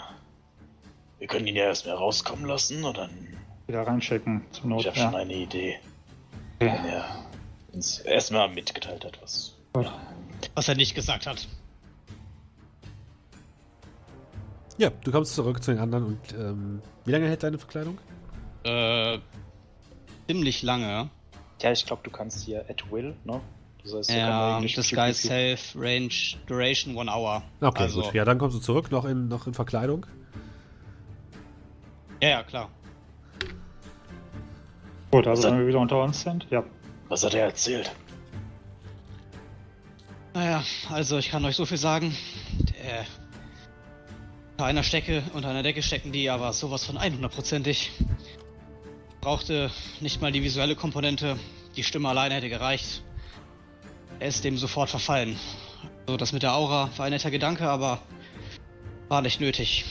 wir können ihn ja erstmal rauskommen lassen und dann. Wieder reinschicken, zur Not. Ich habe ja. schon eine Idee. Wenn Ja. er uns erstmal mitgeteilt hat, was. Gut. Was er nicht gesagt hat. ja, du kommst zurück zu den anderen und ähm, wie lange hält deine Verkleidung? Äh, ziemlich lange. Ja, ich glaube, du kannst hier at will, ne? Das heißt, Ja, Disguise Self, Range, Duration, one hour. Okay, also, gut. Ja, dann kommst du zurück, noch in, noch in Verkleidung. Ja, ja, klar. Gut, also So. wenn wir wieder unter uns sind. Ja. Was hat er erzählt? Naja, also ich kann euch so viel sagen. Äh, unter einer Stecke, unter einer Decke stecken die aber sowas von 100%ig. Brauchte nicht mal die visuelle Komponente. Die Stimme alleine hätte gereicht. Er ist dem sofort verfallen. So, das mit der Aura war ein netter Gedanke, aber war nicht nötig.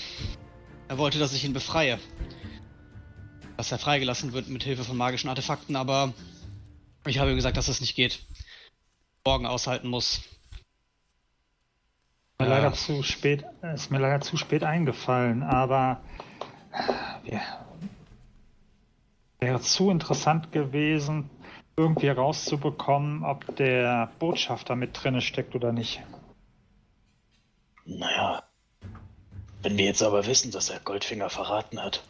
Er wollte, dass ich ihn befreie. Dass er freigelassen wird mit Hilfe von magischen Artefakten, aber ich habe ihm gesagt, dass es nicht geht. Morgen aushalten muss. Mir leider zu spät, ist mir leider zu spät eingefallen, aber ja, wäre zu interessant gewesen, irgendwie rauszubekommen, ob der Botschafter mit drinne steckt oder nicht. Naja. Wenn wir jetzt aber wissen, dass er Goldfinger verraten hat,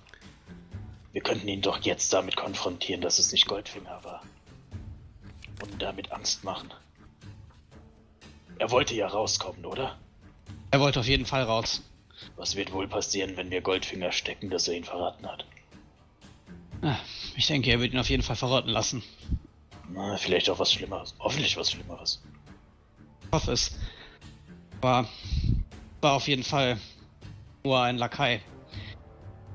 wir könnten ihn doch jetzt damit konfrontieren, dass es nicht Goldfinger war. Und damit Angst machen. Er wollte ja rauskommen, oder? Er wollte auf jeden Fall raus. Was wird wohl passieren, wenn wir Goldfinger stecken, dass er ihn verraten hat? Ah, Ich denke, er wird ihn auf jeden Fall verrotten lassen. Na, vielleicht auch was Schlimmeres. Hoffentlich was Schlimmeres. Ich hoffe es. War, war auf jeden Fall nur ein Lakai.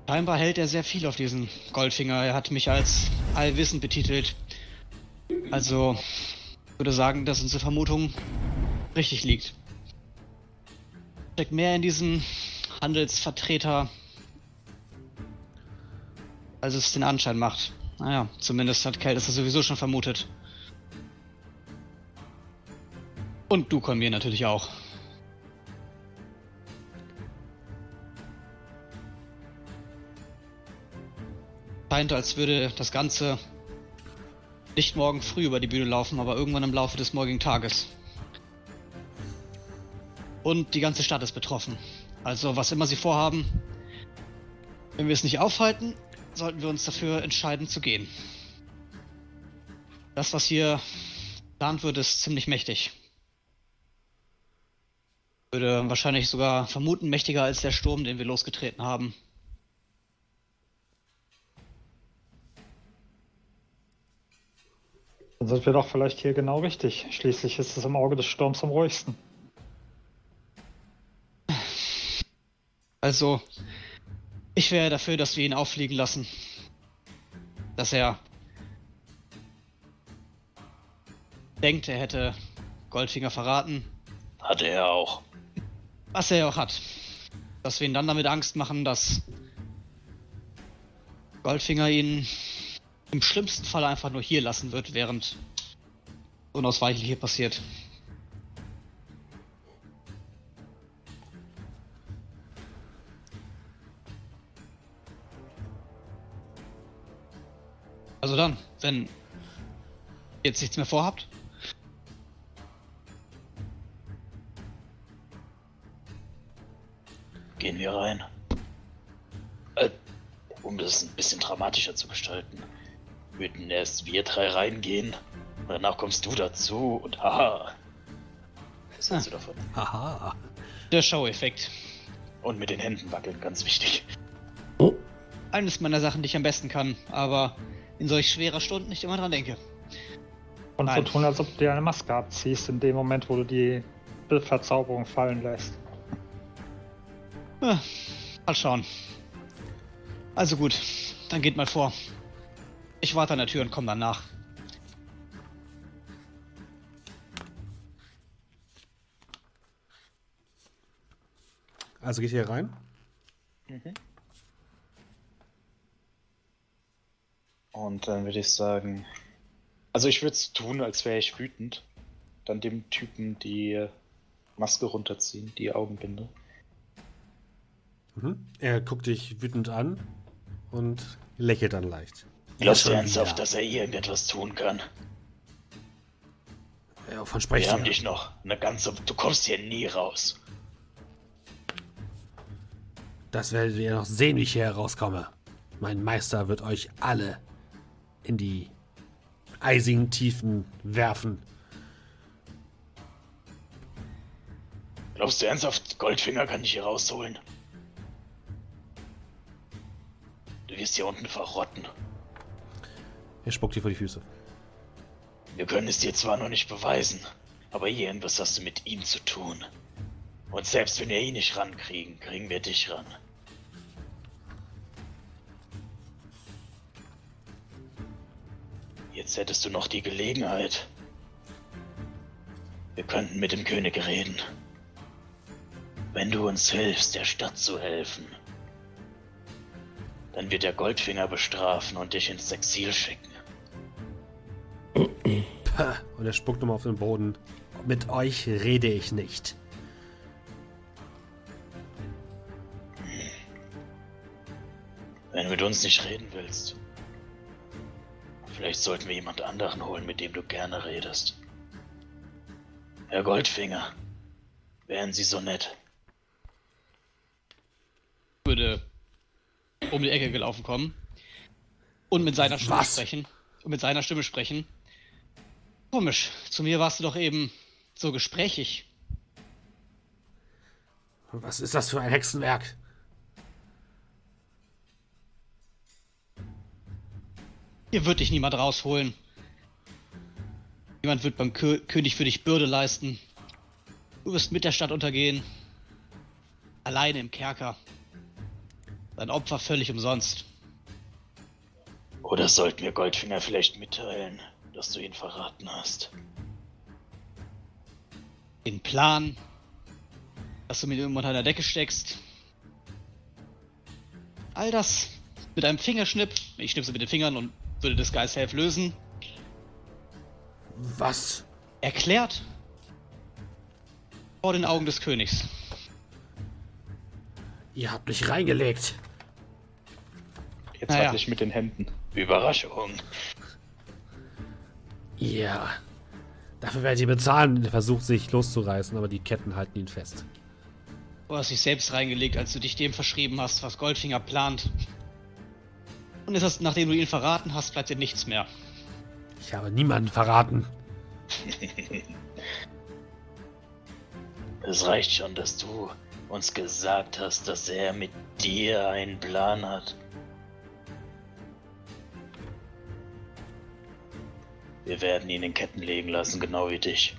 Scheinbar hält er sehr viel auf diesen Goldfinger. Er hat mich als allwissend betitelt. Also, würde sagen, dass unsere Vermutung richtig liegt. Steckt mehr in diesen Handelsvertreter, als es den Anschein macht. Naja, zumindest hat Kel das sowieso schon vermutet. Und du komm mir natürlich auch. Scheint, als würde das Ganze nicht morgen früh über die Bühne laufen, aber irgendwann im Laufe des morgigen Tages. Und die ganze Stadt ist betroffen. Also, was immer sie vorhaben, wenn wir es nicht aufhalten, sollten wir uns dafür entscheiden zu gehen. Das, was hier geplant wird, ist ziemlich mächtig. Würde wahrscheinlich sogar vermuten mächtiger als der Sturm, den wir losgetreten haben. Dann sind wir doch vielleicht hier genau richtig. Schließlich ist es im Auge des Sturms am ruhigsten. Also, ich wäre dafür, dass wir ihn auffliegen lassen. Dass er denkt, er hätte Goldfinger verraten. Hatte er auch. Was er auch hat. Dass wir ihn dann damit Angst machen, dass Goldfinger ihn im schlimmsten Fall einfach nur hier lassen wird, während unausweichlich hier passiert. Also dann, wenn ihr jetzt nichts mehr vorhabt, Gehen wir rein. Äh, um das ein bisschen dramatischer zu gestalten, würden erst wir drei reingehen. Und danach kommst du dazu und haha. Was hältst du davon? Haha. der Show-Effekt. Und mit den Händen wackeln, ganz wichtig. Oh, Eines meiner Sachen, die ich am besten kann, aber in solch schwerer Stunden nicht immer dran denke. Und Nein. so tun, als ob du dir eine Maske abziehst, in dem Moment, wo du die Verzauberung fallen lässt. Ja, mal schauen. Also gut, dann geht mal vor. Ich warte an der Tür und komm dann nach. Also geht ihr rein? Und dann würde ich sagen, also ich würde es tun, als wäre ich wütend. Dann dem Typen die Maske runterziehen, die Augenbinde. Mhm. Er guckt dich wütend an und lächelt dann leicht. Glaubst du ernsthaft, dass er irgendetwas tun kann? Ja, wovon Wir sprecht haben dich noch eine ganze. Du kommst hier nie raus. Das werdet ihr noch sehen, wie ich hier herauskomme. Mein Meister wird euch alle in die eisigen Tiefen werfen. Glaubst du ernsthaft, Goldfinger kann dich hier rausholen? Du wirst hier unten verrotten. Er spuckt dir vor die Füße. Wir können es dir zwar noch nicht beweisen, aber irgendwas hast du mit ihm zu tun. Und selbst wenn wir ihn nicht rankriegen, kriegen wir dich ran. Jetzt hättest du noch die Gelegenheit. Wir könnten mit dem König reden. Wenn du uns hilfst, der Stadt zu helfen, dann wird der Goldfinger bestrafen und dich ins Exil schicken. Pah, Und er spuckt nochmal auf den Boden. Mit euch rede ich nicht. Wenn du mit uns nicht reden willst, vielleicht sollten wir jemand anderen holen, mit dem du gerne redest. Herr Goldfinger, wären Sie so nett? Würde um die Ecke gelaufen kommen und mit seiner Stimme Was? sprechen. Und mit seiner Stimme sprechen. Komisch, zu mir warst du doch eben so gesprächig. Was ist das für ein Hexenwerk? Hier wird dich niemand rausholen. Niemand wird beim Kö König für dich Bürde leisten. Du wirst mit der Stadt untergehen. Alleine im Kerker. Dein Opfer völlig umsonst. Oder sollten wir Goldfinger vielleicht mitteilen, dass du ihn verraten hast? Den Plan, dass du mit ihm unter einer Decke steckst. All das mit einem Fingerschnipp. Ich schnipse mit den Fingern und würde das Geist Helf lösen. Was? Erklärt. Vor den Augen des Königs. Ihr habt mich reingelegt. Jetzt Naja. wackel ich mit den Händen. Überraschung. Ja. Dafür werdet ihr bezahlen. Er versucht sich loszureißen, aber die Ketten halten ihn fest. Du hast dich selbst reingelegt, als du dich dem verschrieben hast, was Goldfinger plant. Und ist das, nachdem du ihn verraten hast, bleibt dir nichts mehr. Ich habe niemanden verraten. [laughs] Es reicht schon, dass du uns gesagt hast, dass er mit dir einen Plan hat. Wir werden ihn in Ketten legen lassen, genau wie dich.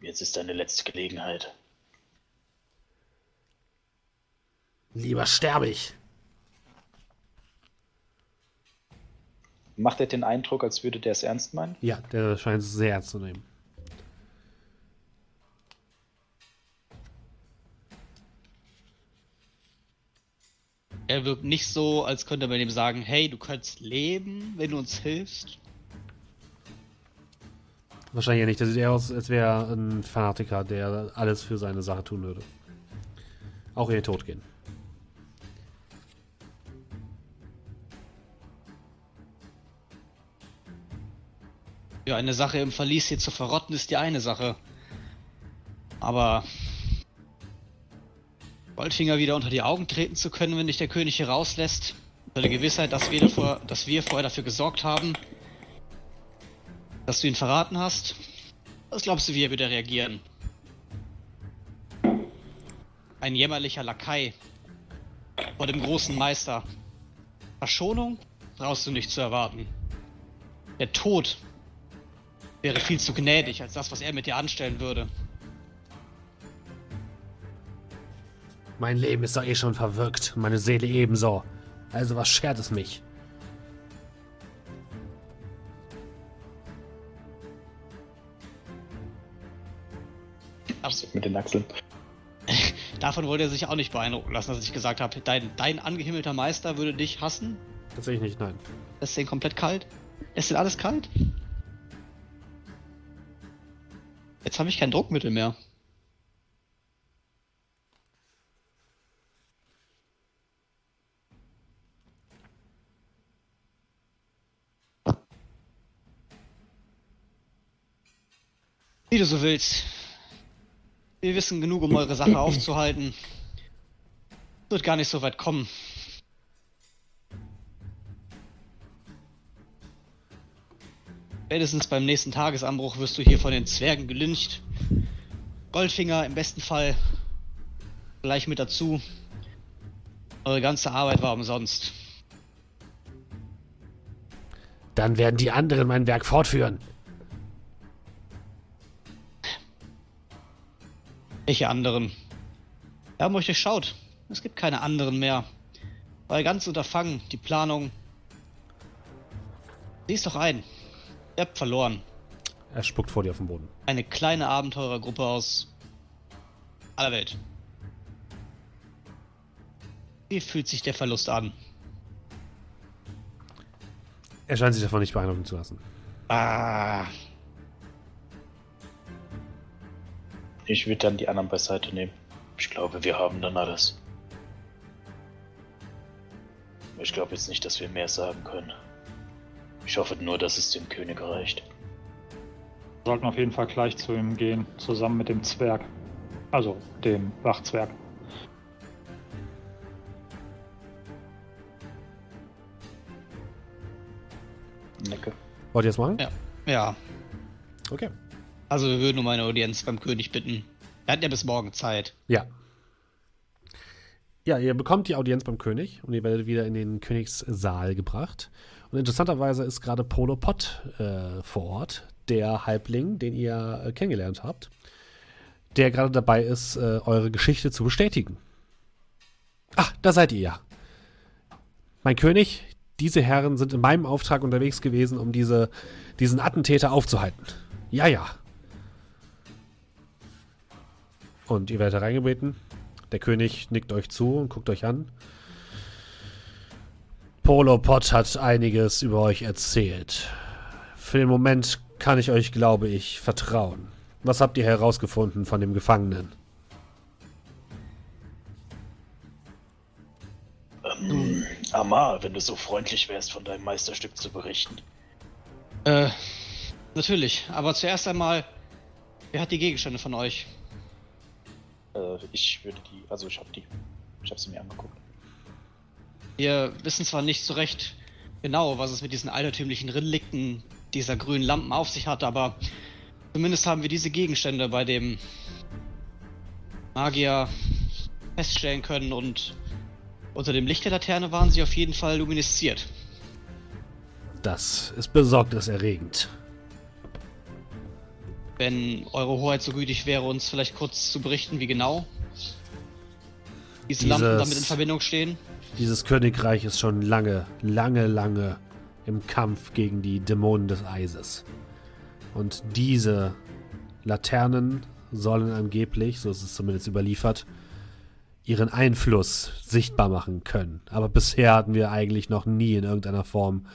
Jetzt ist deine letzte Gelegenheit. Lieber sterbe ich. Macht er den Eindruck, als würde der es ernst meinen? Ja, der scheint es sehr ernst zu nehmen. Er wirkt nicht so, als könnte man ihm sagen, hey, du könntest leben, wenn du uns hilfst. Wahrscheinlich ja nicht. Der sieht eher aus, als wäre er ein Fanatiker, der alles für seine Sache tun würde. Auch in den Tod gehen. Ja, eine Sache im Verlies hier zu verrotten ist die eine Sache. Aber Goldfinger wieder unter die Augen treten zu können, wenn dich der König hier rauslässt, unter der Gewissheit, dass wir, davor, dass wir vorher dafür gesorgt haben, dass du ihn verraten hast. Was glaubst du, wie er würde reagieren? Ein jämmerlicher Lakai vor dem großen Meister. Verschonung brauchst du nicht zu erwarten. Der Tod wäre viel zu gnädig als das, was er mit dir anstellen würde. Mein Leben ist doch eh schon verwirkt. Meine Seele ebenso. Also was schert es mich? So mit den Achseln. [laughs] Davon wollte er sich auch nicht beeindrucken lassen, dass ich gesagt habe, dein, dein angehimmelter Meister würde dich hassen. Tatsächlich nicht, nein. Lässt den komplett kalt. Lässt den alles kalt. Jetzt habe ich kein Druckmittel mehr. Wie du so willst. Wir wissen genug, um eure Sache aufzuhalten. Wird gar nicht so weit kommen. Spätestens beim nächsten Tagesanbruch wirst du hier von den Zwergen gelyncht. Goldfinger im besten Fall gleich mit dazu. Eure ganze Arbeit war umsonst. Dann werden die anderen mein Werk fortführen. Welche anderen? Wir haben euch durchschaut. Es gibt keine anderen mehr. Euer ganzes Unterfangen, die Planung. Sieh's doch ein. Ihr habt verloren. Er spuckt vor dir auf den Boden. Eine kleine Abenteurergruppe aus aller Welt. Wie fühlt sich der Verlust an? Er scheint sich davon nicht beeindrucken zu lassen. Ah, Ich würde dann die anderen beiseite nehmen. Ich glaube, wir haben dann alles. Ich glaube jetzt nicht, dass wir mehr sagen können. Ich hoffe nur, dass es dem König reicht. Wir sollten auf jeden Fall gleich zu ihm gehen, zusammen mit dem Zwerg. Also dem Wachzwerg. Necke. Wollt ihr das machen? ja. Ja. Okay. Also wir würden um eine Audienz beim König bitten. Er hat ja bis morgen Zeit. Ja. Ja, ihr bekommt die Audienz beim König und ihr werdet wieder in den Königssaal gebracht. Und interessanterweise ist gerade Polo Pott äh, vor Ort, der Halbling, den ihr äh, kennengelernt habt. der gerade dabei ist, äh, eure Geschichte zu bestätigen. Ach, da seid ihr ja. Mein König, diese Herren sind in meinem Auftrag unterwegs gewesen, um diese, diesen Attentäter aufzuhalten. Ja, ja. Und ihr werdet reingebeten. Der König nickt euch zu und guckt euch an. Polo Pot hat einiges über euch erzählt. Für den Moment kann ich euch, glaube ich, vertrauen. Was habt ihr herausgefunden von dem Gefangenen? Ähm, Amar, wenn du so freundlich wärst, von deinem Meisterstück zu berichten. Äh, natürlich. Aber zuerst einmal, wer hat die Gegenstände von euch? Äh, ich würde die, also ich habe die, ich habe sie mir angeguckt. Wir wissen zwar nicht so recht genau, was es mit diesen altertümlichen Relikten dieser grünen Lampen auf sich hat, aber zumindest haben wir diese Gegenstände bei dem Magier feststellen können und unter dem Licht der Laterne waren sie auf jeden Fall luminesziert. Das ist besorgniserregend. Wenn Eure Hoheit so gütig wäre, uns vielleicht kurz zu berichten, wie genau diese Dieses- Lampen damit in Verbindung stehen. Dieses Königreich ist schon lange, lange, lange im Kampf gegen die Dämonen des Eises. Und diese Laternen sollen angeblich, so ist es zumindest überliefert, ihren Einfluss sichtbar machen können. Aber bisher hatten wir eigentlich noch nie in irgendeiner Form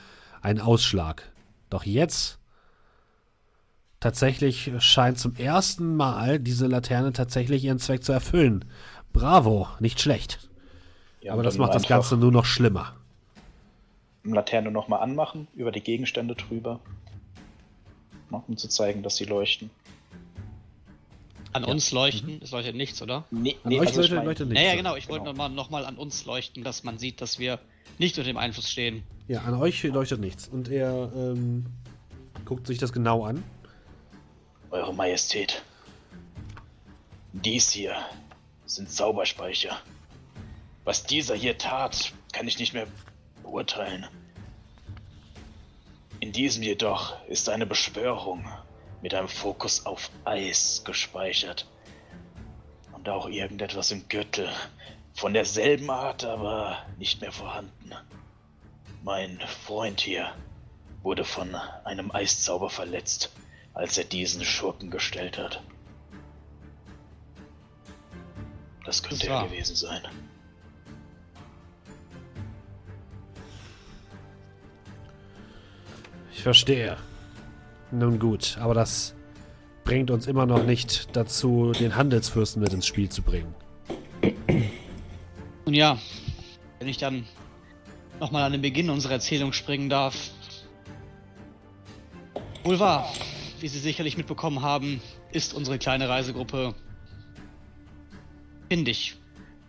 einen Ausschlag. Doch jetzt tatsächlich scheint zum ersten Mal diese Laterne tatsächlich ihren Zweck zu erfüllen. Bravo, nicht schlecht. Ja, Aber das macht das Ganze nur noch schlimmer. Laterne nochmal anmachen, über die Gegenstände drüber. Um zu zeigen, dass sie leuchten. An uns leuchten, es leuchtet nichts, oder? Nee, An euch also ich Leute mein- leuchtet nichts. Ja, ja, genau. Ich wollte Genau. nochmal noch mal an uns leuchten, dass man sieht, dass wir nicht unter dem Einfluss stehen. Ja, an euch leuchtet nichts. Und er ähm, guckt sich das genau an. Eure Majestät. Dies hier sind Zauberspeicher. Was dieser hier tat, kann ich nicht mehr beurteilen. In diesem jedoch ist eine Beschwörung mit einem Fokus auf Eis gespeichert. Und auch irgendetwas im Gürtel. Von derselben Art, aber nicht mehr vorhanden. Mein Freund hier wurde von einem Eiszauber verletzt, als er diesen Schurken gestellt hat. Das könnte Das er gewesen sein. Ich verstehe. Nun gut, aber das bringt uns immer noch nicht dazu, den Handelsfürsten mit ins Spiel zu bringen. Und ja, wenn ich dann nochmal an den Beginn unserer Erzählung springen darf. Wohl wahr, wie Sie sicherlich mitbekommen haben, ist unsere kleine Reisegruppe findig,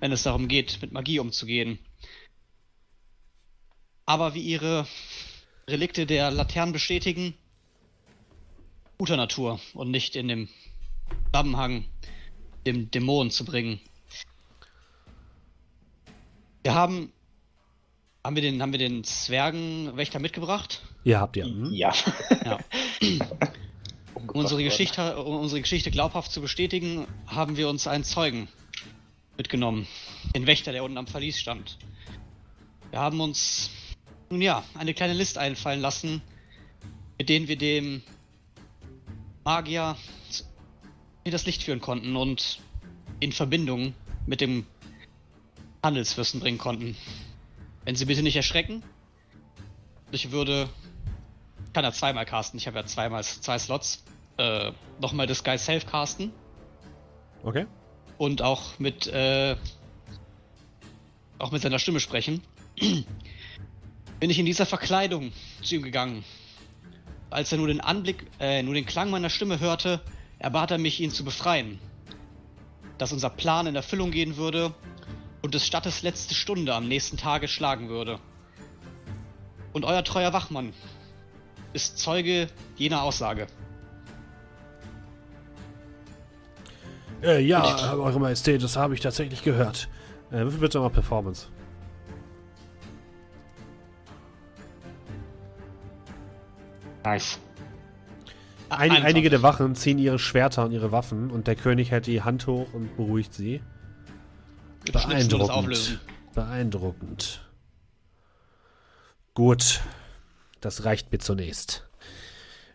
wenn es darum geht, mit Magie umzugehen. Aber wie Ihre Relikte der Laternen bestätigen, guter Natur und nicht in dem Zusammenhang dem Dämon zu bringen. Wir haben. Haben wir den, haben wir den Zwergenwächter mitgebracht? Ihr habt ja. Hm? Ja. Ja. [laughs] Um unsere. Geschichte, um unsere Geschichte glaubhaft zu bestätigen, haben wir uns einen Zeugen mitgenommen. Den Wächter, der unten am Verlies stand. Wir haben uns, nun ja, eine kleine List einfallen lassen, mit denen wir dem Magier in das Licht führen konnten und in Verbindung mit dem Handelsfürsten bringen konnten. Wenn Sie bitte nicht erschrecken, ich würde kann er zweimal casten. Ich habe ja zweimal zwei Slots. Äh, nochmal das Guy Self casten Okay. und auch mit äh, auch mit seiner Stimme sprechen. Bin ich in dieser Verkleidung zu ihm gegangen. Als er nur den Anblick, äh, nur den Klang meiner Stimme hörte, erbat er mich, ihn zu befreien. Dass unser Plan in Erfüllung gehen würde und des Stattes letzte Stunde am nächsten Tage schlagen würde. Und euer treuer Wachmann ist Zeuge jener Aussage. Äh, ja, Eure Majestät, das habe ich tatsächlich gehört. Äh, bitte mal Performance. Nice. Ein, einige der Wachen ziehen ihre Schwerter und ihre Waffen und der König hält die Hand hoch und beruhigt sie. Beeindruckend. Beeindruckend. Gut, das reicht mir zunächst.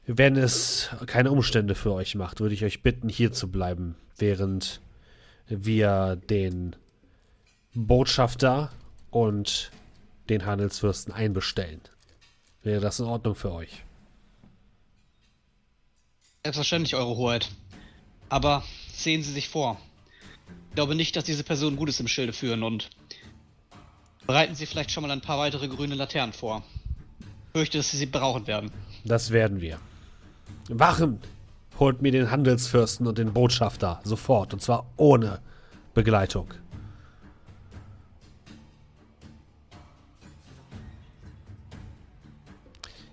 Wenn es keine Umstände für euch macht, würde ich euch bitten, hier zu bleiben, während wir den Botschafter und den Handelsfürsten einbestellen. Wäre das in Ordnung für euch? Selbstverständlich, Eure Hoheit. Aber sehen Sie sich vor. Ich glaube nicht, dass diese Personen Gutes im Schilde führen und bereiten Sie vielleicht schon mal ein paar weitere grüne Laternen vor. Ich fürchte, dass Sie sie brauchen werden. Das werden wir. Wachen! Holt mir den Handelsfürsten und den Botschafter sofort, und zwar ohne Begleitung.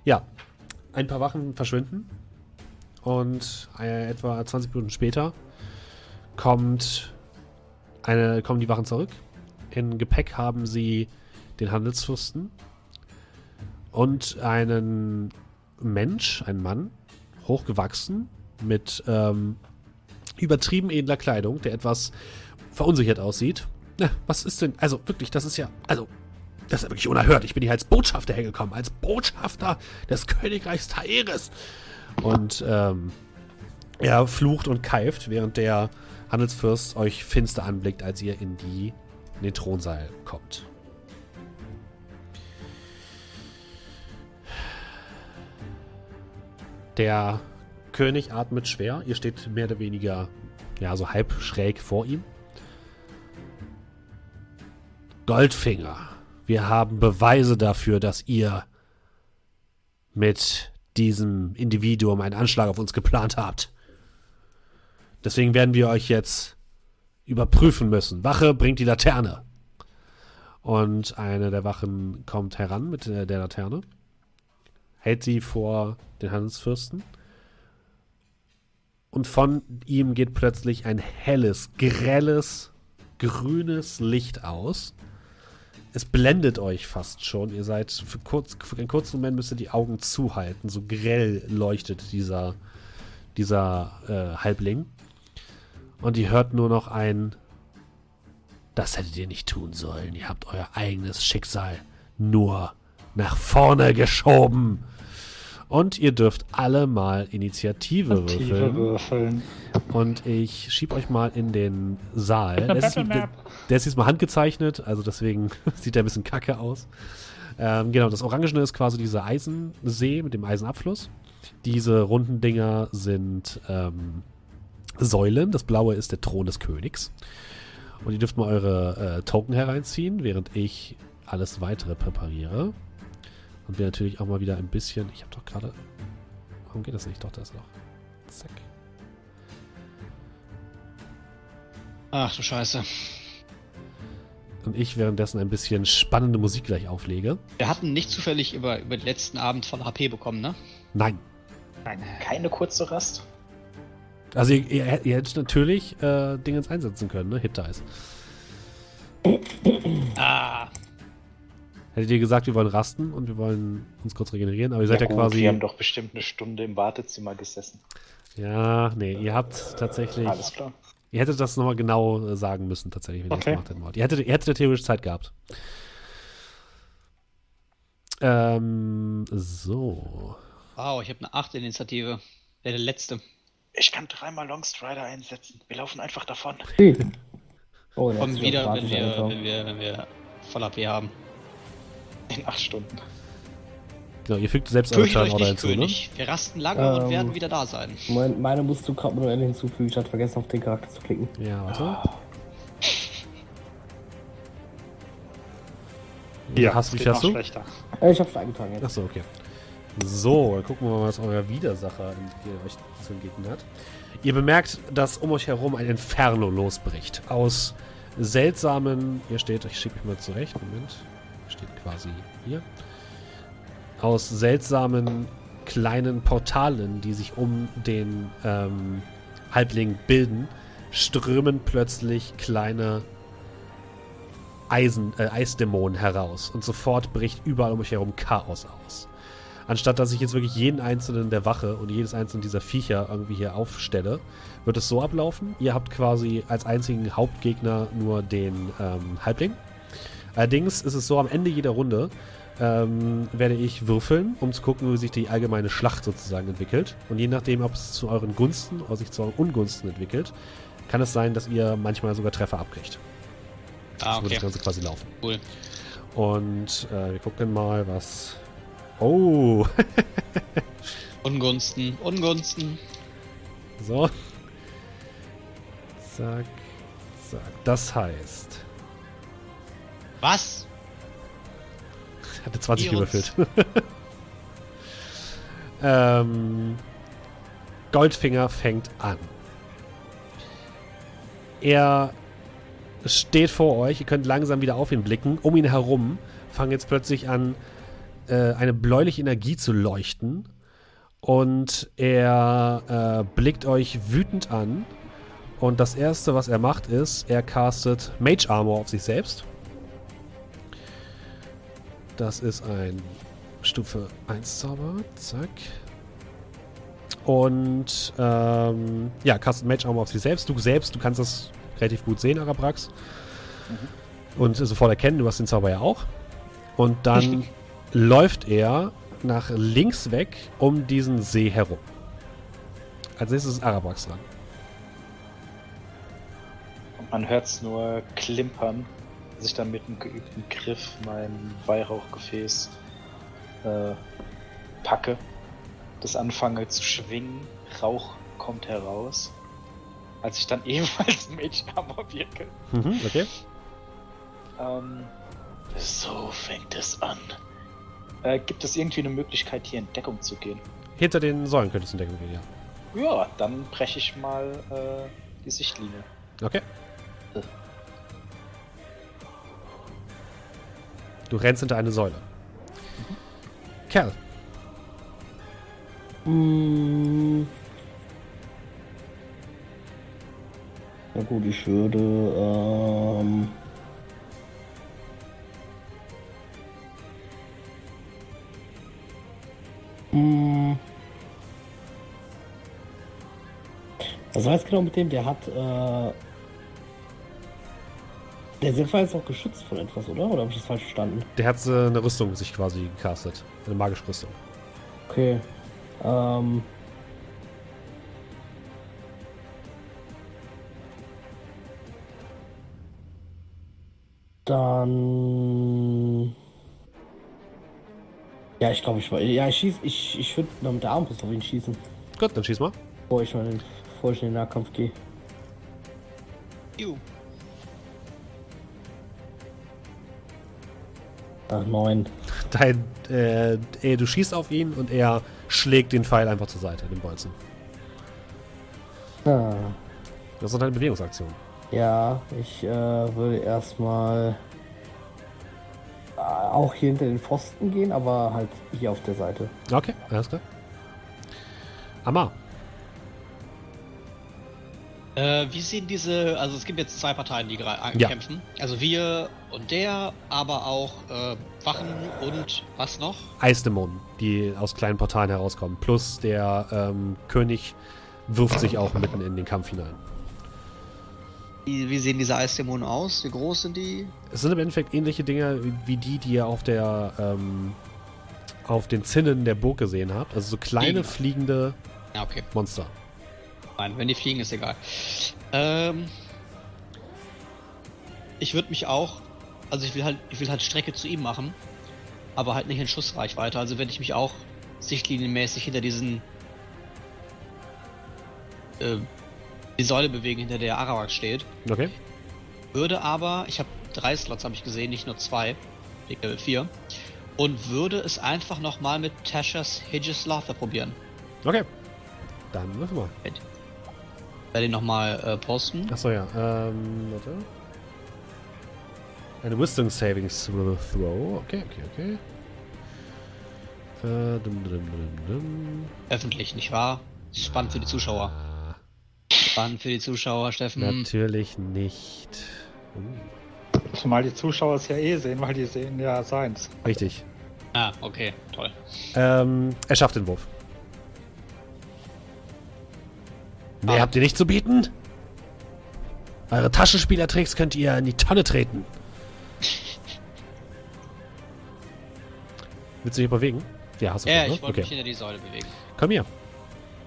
Ja, ein paar Wachen verschwinden und äh, etwa 20 Minuten später kommt eine, kommen die Wachen zurück. In Gepäck haben sie den Handelsfürsten und einen Mensch, einen Mann, hochgewachsen, mit ähm, übertrieben edler Kleidung, der etwas verunsichert aussieht. Na, was ist denn, also wirklich, das ist ja, also, das ist wirklich unerhört. Ich bin hier als Botschafter hergekommen, als Botschafter des Königreichs Taeris. Und ähm, er flucht und keift, während der Handelsfürst euch finster anblickt, als ihr in, die, in den Thronsaal kommt. Der König atmet schwer. Ihr steht mehr oder weniger, ja, so halb schräg vor ihm. Goldfinger, wir haben Beweise dafür, dass ihr mit diesem Individuum einen Anschlag auf uns geplant habt. Deswegen werden wir euch jetzt überprüfen müssen. Wache, bringt die Laterne. Und eine der Wachen kommt heran mit der, Laterne, hält sie vor den Handelsfürsten. Und von ihm geht plötzlich ein helles, grelles, grünes Licht aus. Es blendet euch fast schon. Ihr seid für, kurz, für einen kurzen Moment müsst ihr die Augen zuhalten. So grell leuchtet dieser, dieser äh, Halbling. Und ihr hört nur noch ein. Das hättet ihr nicht tun sollen. Ihr habt euer eigenes Schicksal nur nach vorne geschoben. Und ihr dürft alle mal Initiative Tiefe würfeln. würfeln. Und ich schieb euch mal in den Saal. [laughs] Der ist, der, der ist diesmal handgezeichnet, also deswegen [laughs] sieht der ein bisschen kacke aus. Ähm, genau, das Orangene ist quasi dieser Eisensee mit dem Eisenabfluss. Diese runden Dinger sind ähm, Säulen. Das Blaue ist der Thron des Königs. Und ihr dürft mal eure äh, Token hereinziehen, während ich alles weitere präpariere. Und wir natürlich auch mal wieder ein bisschen. Ich habe doch gerade. Warum geht das nicht? Doch, da ist er doch. Zack. Ach du Scheiße. Und ich währenddessen ein bisschen spannende Musik gleich auflege. Wir hatten nicht zufällig über, über den letzten Abend voll HP bekommen, ne? Nein. Nein. Keine kurze Rast. Also ihr, ihr, ihr hättet natürlich äh, Dingens einsetzen können, ne? Hit Dice. Ah, Hättet ihr gesagt, wir wollen rasten und wir wollen uns kurz regenerieren, aber ihr seid ja, gut, quasi. Wir haben doch bestimmt eine Stunde im Wartezimmer gesessen. Ja, nee, ihr habt tatsächlich. Alles klar. Ihr hättet das nochmal genau äh, sagen müssen, tatsächlich, wenn ihr Okay. das gemacht hätten wollt. Ihr hättet, ihr hättet theoretisch Zeit gehabt. Ähm, so. wow, ich habe eine 8 Initiative. Der, der letzte. Ich kann dreimal Longstrider einsetzen. Wir laufen einfach davon. Oh, Kommen ist wieder, wenn wir, wenn wir, wenn wir voll HP haben. In acht Stunden. Genau, ihr fügt selbst euch Turnorder hinzu, ne? Wir rasten lange und Ähm. werden wieder da sein. Mein, meine musst du gerade manuell hinzufügen, statt vergessen auf den Charakter zu klicken. Ja, warte. Hier, hast, wie hast du? schlechter. Äh, ich hab's schon eingetragen jetzt. Achso, okay. So, dann gucken wir mal, was euer Widersacher euch zu entgegen hat. Ihr bemerkt, dass um euch herum ein Inferno losbricht. Aus seltsamen. Hier steht, ich schiebe mich mal zurecht. Moment. Steht quasi hier. Aus seltsamen kleinen Portalen, die sich um den ähm, Halbling bilden, strömen plötzlich kleine Eisen, äh, Eisdämonen heraus. Und sofort bricht überall um euch herum Chaos aus. anstatt dass ich jetzt wirklich jeden einzelnen der Wache und jedes einzelne dieser Viecher irgendwie hier aufstelle, wird es so ablaufen. Ihr habt quasi als einzigen Hauptgegner nur den ähm, Halbling. Allerdings ist es so, am Ende jeder Runde ähm, werde ich würfeln, um zu gucken, wie sich die allgemeine Schlacht sozusagen entwickelt. Und je nachdem, ob es zu euren Gunsten oder sich zu euren Ungunsten entwickelt, kann es sein, dass ihr manchmal sogar Treffer abkriegt. Ah, So wird okay. das Ganze quasi laufen. Cool. Und äh, wir gucken mal, was. Oh! [laughs] Ungunsten, Ungunsten. so. Zack, zack. Das heißt. Was? Hatte 20 Virus. gewürfelt. ähm, Goldfinger fängt an. Er steht vor euch. Ihr könnt langsam wieder auf ihn blicken. Um ihn herum fangen jetzt plötzlich an, äh, eine bläuliche Energie zu leuchten. Und er äh, blickt euch wütend an. Und das erste, was er macht, ist, er castet Mage Armor auf sich selbst. Das ist ein Stufe 1 Zauber. Zack. Und ähm, ja, castet Mage Armor auf sich selbst. Du selbst, du kannst das relativ gut sehen, Arabrax. Und sofort erkennen, du hast den Zauber ja auch. Und dann [laughs] läuft er nach links weg um diesen See herum. Als nächstes ist Arabrax dran. Und man hört es nur klimpern, als ich dann mit einem geübten Griff mein Weihrauchgefäß äh, packe, das anfange zu schwingen, Rauch kommt heraus. Als ich dann [laughs] ebenfalls Armor wirke. Mhm, okay. Ähm, So fängt es an. äh, gibt es irgendwie eine Möglichkeit, hier in Deckung zu gehen? Hinter den Säulen könntest du entdecken gehen, ja. Ja, dann breche ich mal äh, die Sichtlinie. Okay. Du rennst hinter eine Säule. Kerl, Mm. Na gut, ich würde. Ähm, mm. Was war jetzt genau mit dem? Der hat. Äh, der Silver war jetzt auch geschützt von etwas, oder? Oder habe ich das falsch verstanden? der hat äh, eine Rüstung sich quasi gecastet. Eine magische Rüstung. Okay. Ähm. Dann. Ja, ich glaube, ich war. Ja, ich schieß. Ich, ich würde noch mit der Armbrust auf ihn schießen, Gut, dann schieß mal. bevor ich mal in, bevor ich in den Nahkampf gehe. Juhu. Ach, neun. Dein, äh, äh, du schießt auf ihn und er schlägt den Pfeil einfach zur Seite, den Bolzen. Ah. Das ist deine Bewegungsaktion. Ja, ich äh, würde erstmal äh, auch hier hinter den Pfosten gehen, aber halt hier auf der Seite. Okay, alles klar. Amar. Äh, wie sehen diese, also es gibt jetzt zwei Parteien, die gerade Ja. kämpfen. Also wir und der, aber auch äh, Wachen und was noch? Eisdämonen, die aus kleinen Portalen herauskommen. Plus der ähm, König wirft sich auch mitten in den Kampf hinein. Wie, wie sehen diese Eisdämonen aus? Wie groß sind die? Es sind im Endeffekt ähnliche Dinge wie- die, die ihr auf der ähm, auf den Zinnen der Burg gesehen habt. Also so kleine Gegner. fliegende Ja, okay. Monster. Nein, wenn die fliegen, ist egal. Ähm, ich würde mich auch, also ich will halt, ich will halt Strecke zu ihm machen, aber halt nicht in Schussreichweite. Also werde ich mich auch sichtlinienmäßig hinter diesen äh, die Säule bewegen, hinter der Arawak steht. Okay. Würde aber, ich habe drei Slots habe ich gesehen, nicht nur zwei, Big Level 4, und würde es einfach nochmal mit Tashas Hedges Lather probieren. Okay. Dann würfel mal. Werde ihn nochmal äh, posten. Achso, ja. Ähm, warte. Eine Wisdom Saving Throw. Okay, okay, okay. Äh, dum, dum, dum, dum. Öffentlich, nicht wahr? Spannend für die Zuschauer. Spannend für die Zuschauer, Steffen. natürlich nicht. Uh, Zumal die Zuschauer es ja eh sehen, weil die sehen ja seins. richtig. Ah, okay, toll. Ähm, er schafft den Wurf. Mehr habt ihr nicht zu bieten? Eure Taschenspielertricks könnt ihr in die Tonne treten. Willst du dich bewegen? Ja, hast du Ja, schon, ne? ich wollte mich Okay. hinter die Säule bewegen. Komm hier.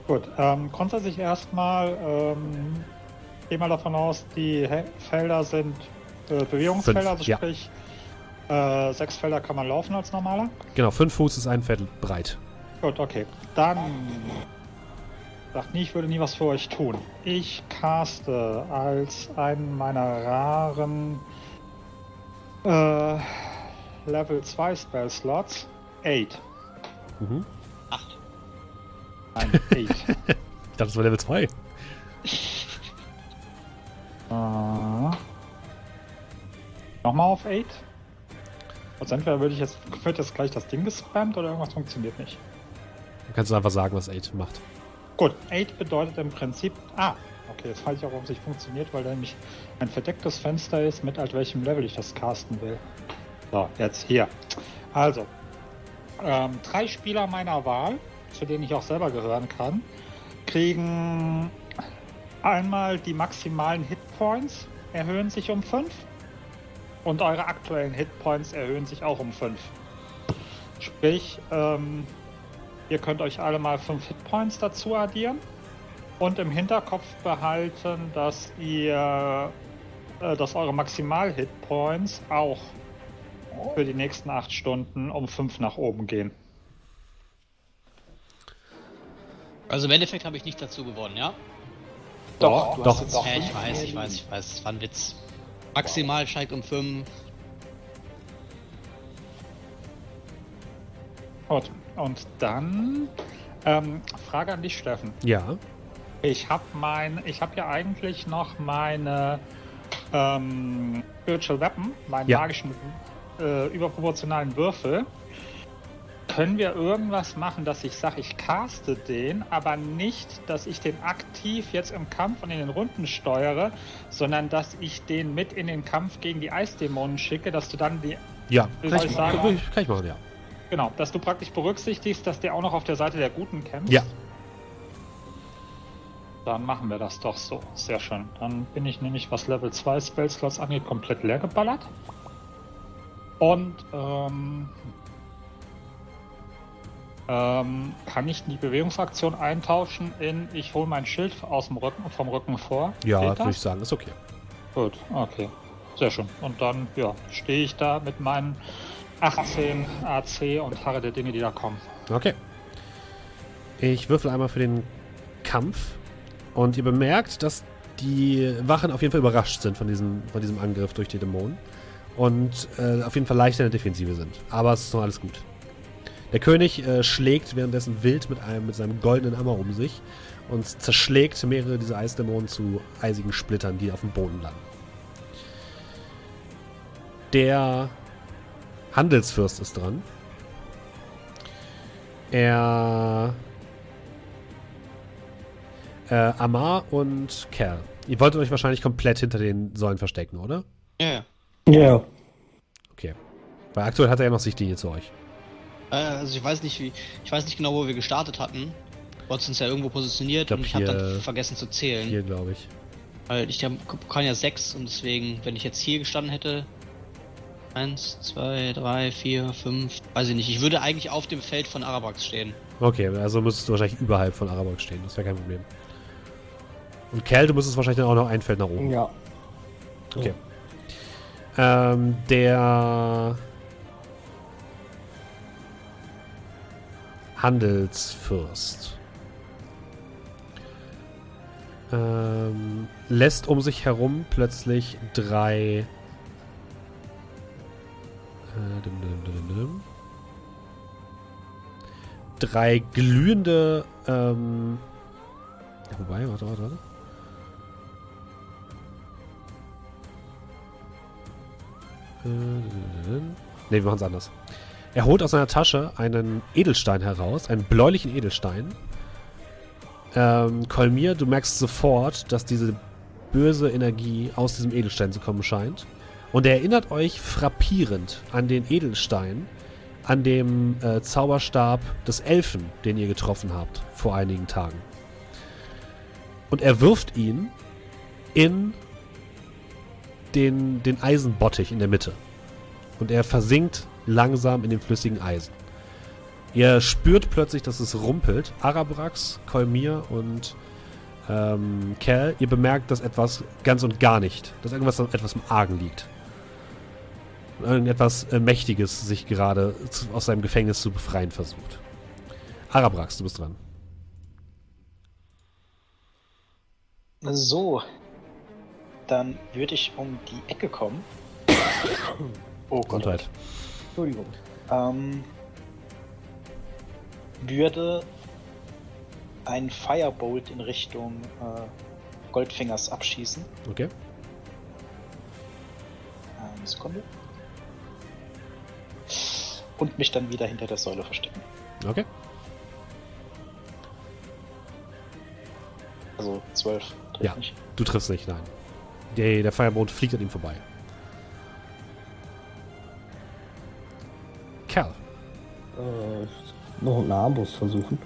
Gut, ähm, grundsätzlich erstmal, ähm, geh mal davon aus, die He Felder sind äh, Bewegungsfelder, Fünf, also ja. sprich, äh, sechs Felder kann man laufen als normaler. Genau, fünf Fuß ist ein Viertel breit. Gut, okay. Dann sagt nie, ich würde nie was für euch tun. Ich caste als einen meiner raren äh, Level 2 Spell Slots 8. Mhm. Acht. Nein, 8. [laughs] Ich dachte, das war Level 2. Ah. [laughs] Nochmal auf 8. Also entweder würde ich jetzt, wird jetzt gleich das Ding gespammt oder irgendwas funktioniert nicht. Du kannst einfach sagen, was 8 macht. Gut, 8 bedeutet im Prinzip. Ah, okay, jetzt weiß ich auch, warum es nicht funktioniert, weil da nämlich ein verdecktes Fenster ist, mit alt welchem Level ich das casten will. So, jetzt hier. Also, ähm, drei Spieler meiner Wahl, zu denen ich auch selber gehören kann, kriegen einmal die maximalen Hitpoints, erhöhen sich um 5 und eure aktuellen Hitpoints erhöhen sich auch um 5. Sprich, ähm, Ihr könnt euch alle mal 5 Hitpoints dazu addieren und im Hinterkopf behalten, dass ihr, äh, dass eure Maximal-Hitpoints auch für die nächsten 8 Stunden um 5 nach oben gehen. Also im Endeffekt habe ich nicht dazu gewonnen, ja? Doch, du doch. hast jetzt Ja, ich weiß, ich weiß, ich weiß, es war ein Witz. Maximal steigt um 5. Gut. Und dann ähm, Frage an dich, Steffen. Ja. Ich habe mein, ich habe ja eigentlich noch meine ähm, Spiritual Weapon, meinen Ja. magischen äh, überproportionalen Würfel. Können wir irgendwas machen, dass ich sage, ich caste den, aber nicht, dass ich den aktiv jetzt im Kampf und in den Runden steuere, sondern dass ich den mit in den Kampf gegen die Eisdämonen schicke, dass du dann die, Ja, kann ich, sagen? kann ich machen, ja. Genau, dass du praktisch berücksichtigst, dass der auch noch auf der Seite der Guten kämpft. Ja. Dann machen wir das doch so. Sehr schön. Dann bin ich nämlich, was Level 2 Spellslots angeht, komplett leer geballert. Und ähm, ähm, kann ich die Bewegungsaktion eintauschen in ich hole mein Schild aus dem Rücken, vom Rücken vor? Ja, würde ich sagen, ist okay. Gut, okay. Sehr schön. Und dann, ja, stehe ich da mit meinen 18 AC und harre der Dinge, die da kommen. Okay. Ich würfel einmal für den Kampf und ihr bemerkt, dass die Wachen auf jeden Fall überrascht sind von diesem, von diesem Angriff durch die Dämonen und äh, auf jeden Fall leichter in der Defensive sind. Aber es ist noch alles gut. Der König äh, schlägt währenddessen wild mit, einem, mit seinem goldenen Hammer um sich und zerschlägt mehrere dieser Eisdämonen zu eisigen Splittern, die auf dem Boden landen. Der Handelsfürst ist dran. Er. Äh, Amar und Kerl. Ihr wolltet euch wahrscheinlich komplett hinter den Säulen verstecken, oder? Ja, ja. Ja. Okay. Weil aktuell hat er ja noch Sichtlinie zu euch. Äh, also ich weiß nicht, wie. Ich weiß nicht genau, wo wir gestartet hatten. Wir hatten uns ja irgendwo positioniert glaub, und ich habe dann vergessen zu zählen. Hier, glaube ich. Weil ich kann ja sechs und deswegen, wenn ich jetzt hier gestanden hätte. Eins, zwei, drei, vier, fünf. Weiß ich nicht. Ich würde eigentlich auf dem Feld von Arabax stehen. Okay, also müsstest du wahrscheinlich überhalb von Arabok stehen. Das wäre kein Problem. Und Kerl, du müsstest wahrscheinlich dann auch noch ein Feld nach oben. Ja. Okay. Ähm, der Handelsfürst ähm, lässt um sich herum plötzlich drei drei glühende ähm, wobei, warte, warte, warte. Ne, wir machen es anders. Er holt aus seiner Tasche einen Edelstein heraus, einen bläulichen Edelstein. Ähm, Kolmir, du merkst sofort, dass diese böse Energie aus diesem Edelstein zu kommen scheint. Und er erinnert euch frappierend an den Edelstein, an dem äh, Zauberstab des Elfen, den ihr getroffen habt vor einigen Tagen. Und er wirft ihn in den, den Eisenbottich in der Mitte. Und er versinkt langsam in dem flüssigen Eisen. Ihr spürt plötzlich, dass es rumpelt. Arabrax, Kolmir und ähm, Cal, ihr bemerkt, dass etwas ganz und gar nicht, dass irgendwas etwas im Argen liegt. Irgendetwas äh, Mächtiges sich gerade aus seinem Gefängnis zu befreien versucht. Arabrax, du bist dran. So, dann würde ich um die Ecke kommen. [coughs] Oh Gott. Gesundheit. Entschuldigung. Ähm, würde ein Firebolt in Richtung äh, Goldfingers abschießen. Okay. Eine Sekunde. Und mich dann wieder hinter der Säule verstecken. Okay. Also 12 trifft Ja. nicht. Du triffst nicht, nein. Der, der Firebolt fliegt an ihm vorbei. Kerl, Äh, noch einen Armbrust versuchen.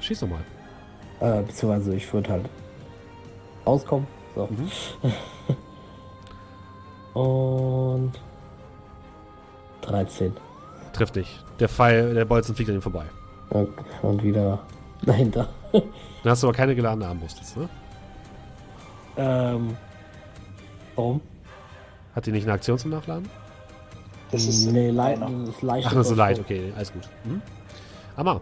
schieß doch mal. Äh, beziehungsweise ich würde halt rauskommen. So. [laughs] Und 13. Trifft nicht. Der Pfeil, der Bolzen fliegt an ihm vorbei. Und wieder dahinter. [laughs] Dann hast du aber keine geladene Armbrust jetzt, ne? ähm. Warum? Hat die nicht eine Aktion zum Nachladen? Das ist nee, leid, das ist leicht. Ach, das ist so leid, okay, alles gut. Mhm. Amar.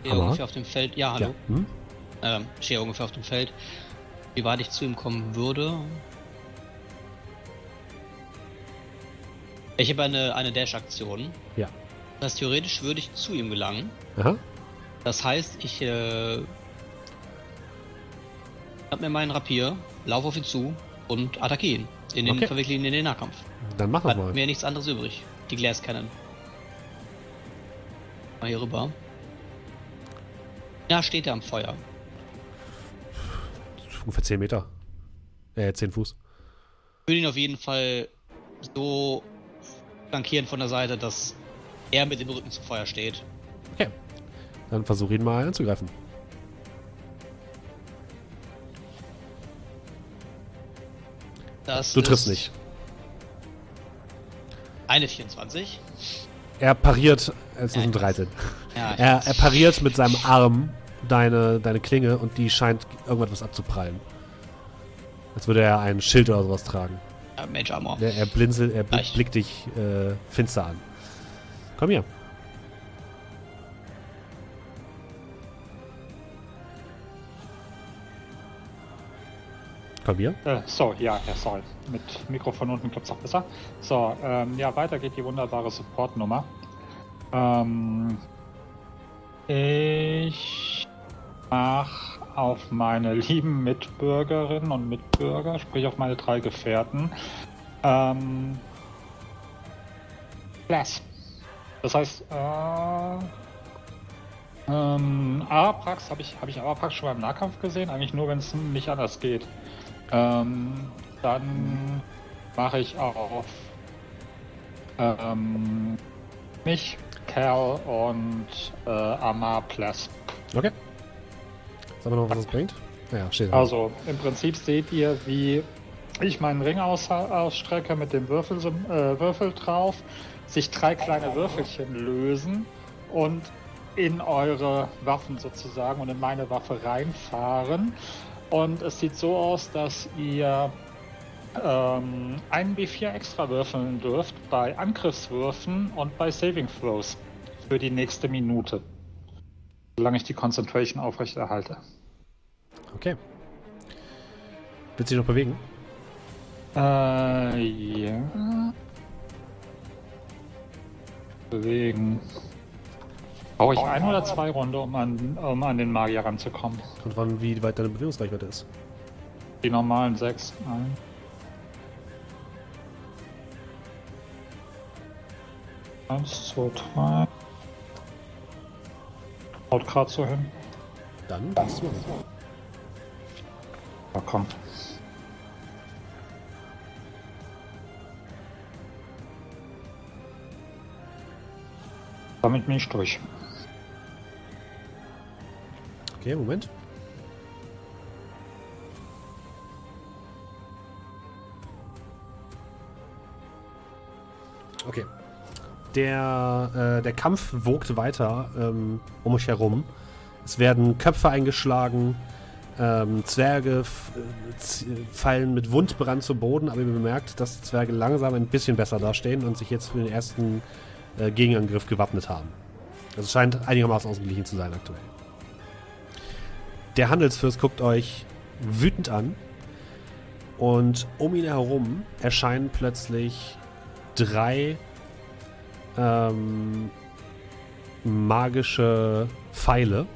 Stehe ungefähr auf dem Feld. Ja, hallo. Ja. Mhm. Ähm, stehe ungefähr auf dem Feld. Wie weit ich zu ihm kommen würde. Ich habe eine, eine Dash-Aktion. Ja. Das heißt, theoretisch würde ich zu ihm gelangen. Aha. Das heißt, ich äh, hab mir meinen Rapier, laufe auf ihn zu und attackiere ihn. In den Okay. verwickle ihn in den Nahkampf. Dann mach doch Hat mal. mir nichts anderes übrig. Die Glass Cannon. Mal hier rüber. Ja, steht er am Feuer. Ungefähr 10 Meter. Äh, 10 Fuß. Ich würde ihn auf jeden Fall so flankieren von der Seite, dass er mit dem Rücken zum Feuer steht. Okay. Dann versuch ihn mal anzugreifen. Das Du triffst ist nicht. Eine 24. Er pariert, es sind ich weiß. 13. Ja, Er, er pariert mit seinem Arm deine, deine Klinge und die scheint irgendwas abzuprallen. Als würde er ein Schild oder sowas tragen. Ja, Mage Armor. Er, er blinzelt, er blick, Gleich. blickt dich äh, finster an. Komm hier. Komm hier. Äh, so, ja, ja, sorry. Mit Mikrofon unten klappt es auch besser. So, ähm, ja, weiter geht die wunderbare Support-Nummer. Ähm, ich mach auf meine lieben Mitbürgerinnen und Mitbürger, sprich auf meine drei Gefährten, ähm, Bless. Das heißt, äh, ähm, Araprax habe ich, hab ich Araprax schon beim Nahkampf gesehen, eigentlich nur, wenn es nicht anders geht. Ähm, dann mache ich auf ähm, mich, Cal und äh, Amar Plus. Okay. Sag mal noch, was das bringt. Ja, steht. Also im Prinzip seht ihr, wie ich meinen Ring aus, ausstrecke mit dem Würfel, äh, Würfel drauf, sich drei kleine Würfelchen lösen und in eure Waffen sozusagen und in meine Waffe reinfahren. Und es sieht so aus, dass ihr ähm, einen B4 extra würfeln dürft bei Angriffswürfen und bei Saving Throws für die nächste Minute. Solange ich die Concentration aufrechterhalte. Okay. Willst du dich noch bewegen? Äh, ja. Bewegen. Brauche ich ein oder zwei Runde, um an, um an den Magier ranzukommen? Und wann, wie weit deine Bewegungsreichweite ist. Die normalen sechs. Nein. Eins, zwei, drei. Haut gerade so hin. Dann passt man. Na komm. Damit bin ich durch. Okay, Moment. Der, äh, der Kampf wogt weiter ähm, um euch herum. Es werden Köpfe eingeschlagen, ähm, Zwerge äh, fallen mit Wundbrand zu Boden, aber ihr bemerkt, dass die Zwerge langsam ein bisschen besser dastehen und sich jetzt für den ersten äh, Gegenangriff gewappnet haben. Also es scheint einigermaßen ausgeglichen zu sein aktuell. Der Handelsfürst guckt euch wütend an und um ihn herum erscheinen plötzlich drei ähm, magische Pfeile.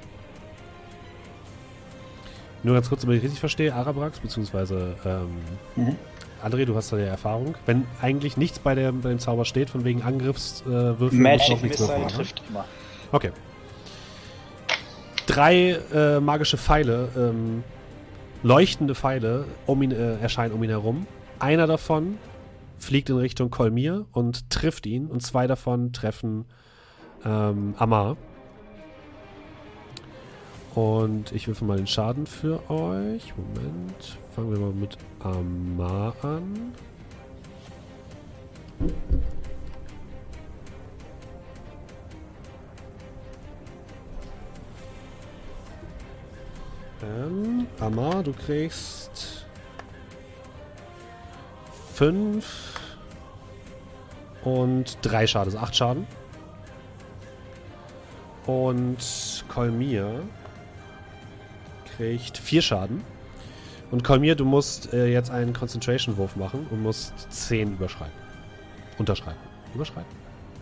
Nur ganz kurz, damit ich richtig verstehe, Arabrax, beziehungsweise ähm, Mhm. André, du hast da ja Erfahrung. Wenn eigentlich nichts bei, der, bei dem Zauber steht, von wegen Angriffswürfeln, äh, Magic auch nichts Missile ne? trifft immer. Okay. Drei äh, magische Pfeile, ähm, leuchtende Pfeile um ihn, äh, erscheinen um ihn herum. Einer davon fliegt in Richtung Kolmir und trifft ihn und zwei davon treffen ähm, Amar. Und ich würfel mal den Schaden für euch. Moment. Fangen wir mal mit Amar an. Ähm, Amar, du kriegst fünf und drei Schaden, also acht Schaden. Und Kolmir kriegt vier Schaden. Und Kolmir, du musst äh, jetzt einen Concentration-Wurf machen und musst 10 überschreiten. Unterschreiten. Überschreiten?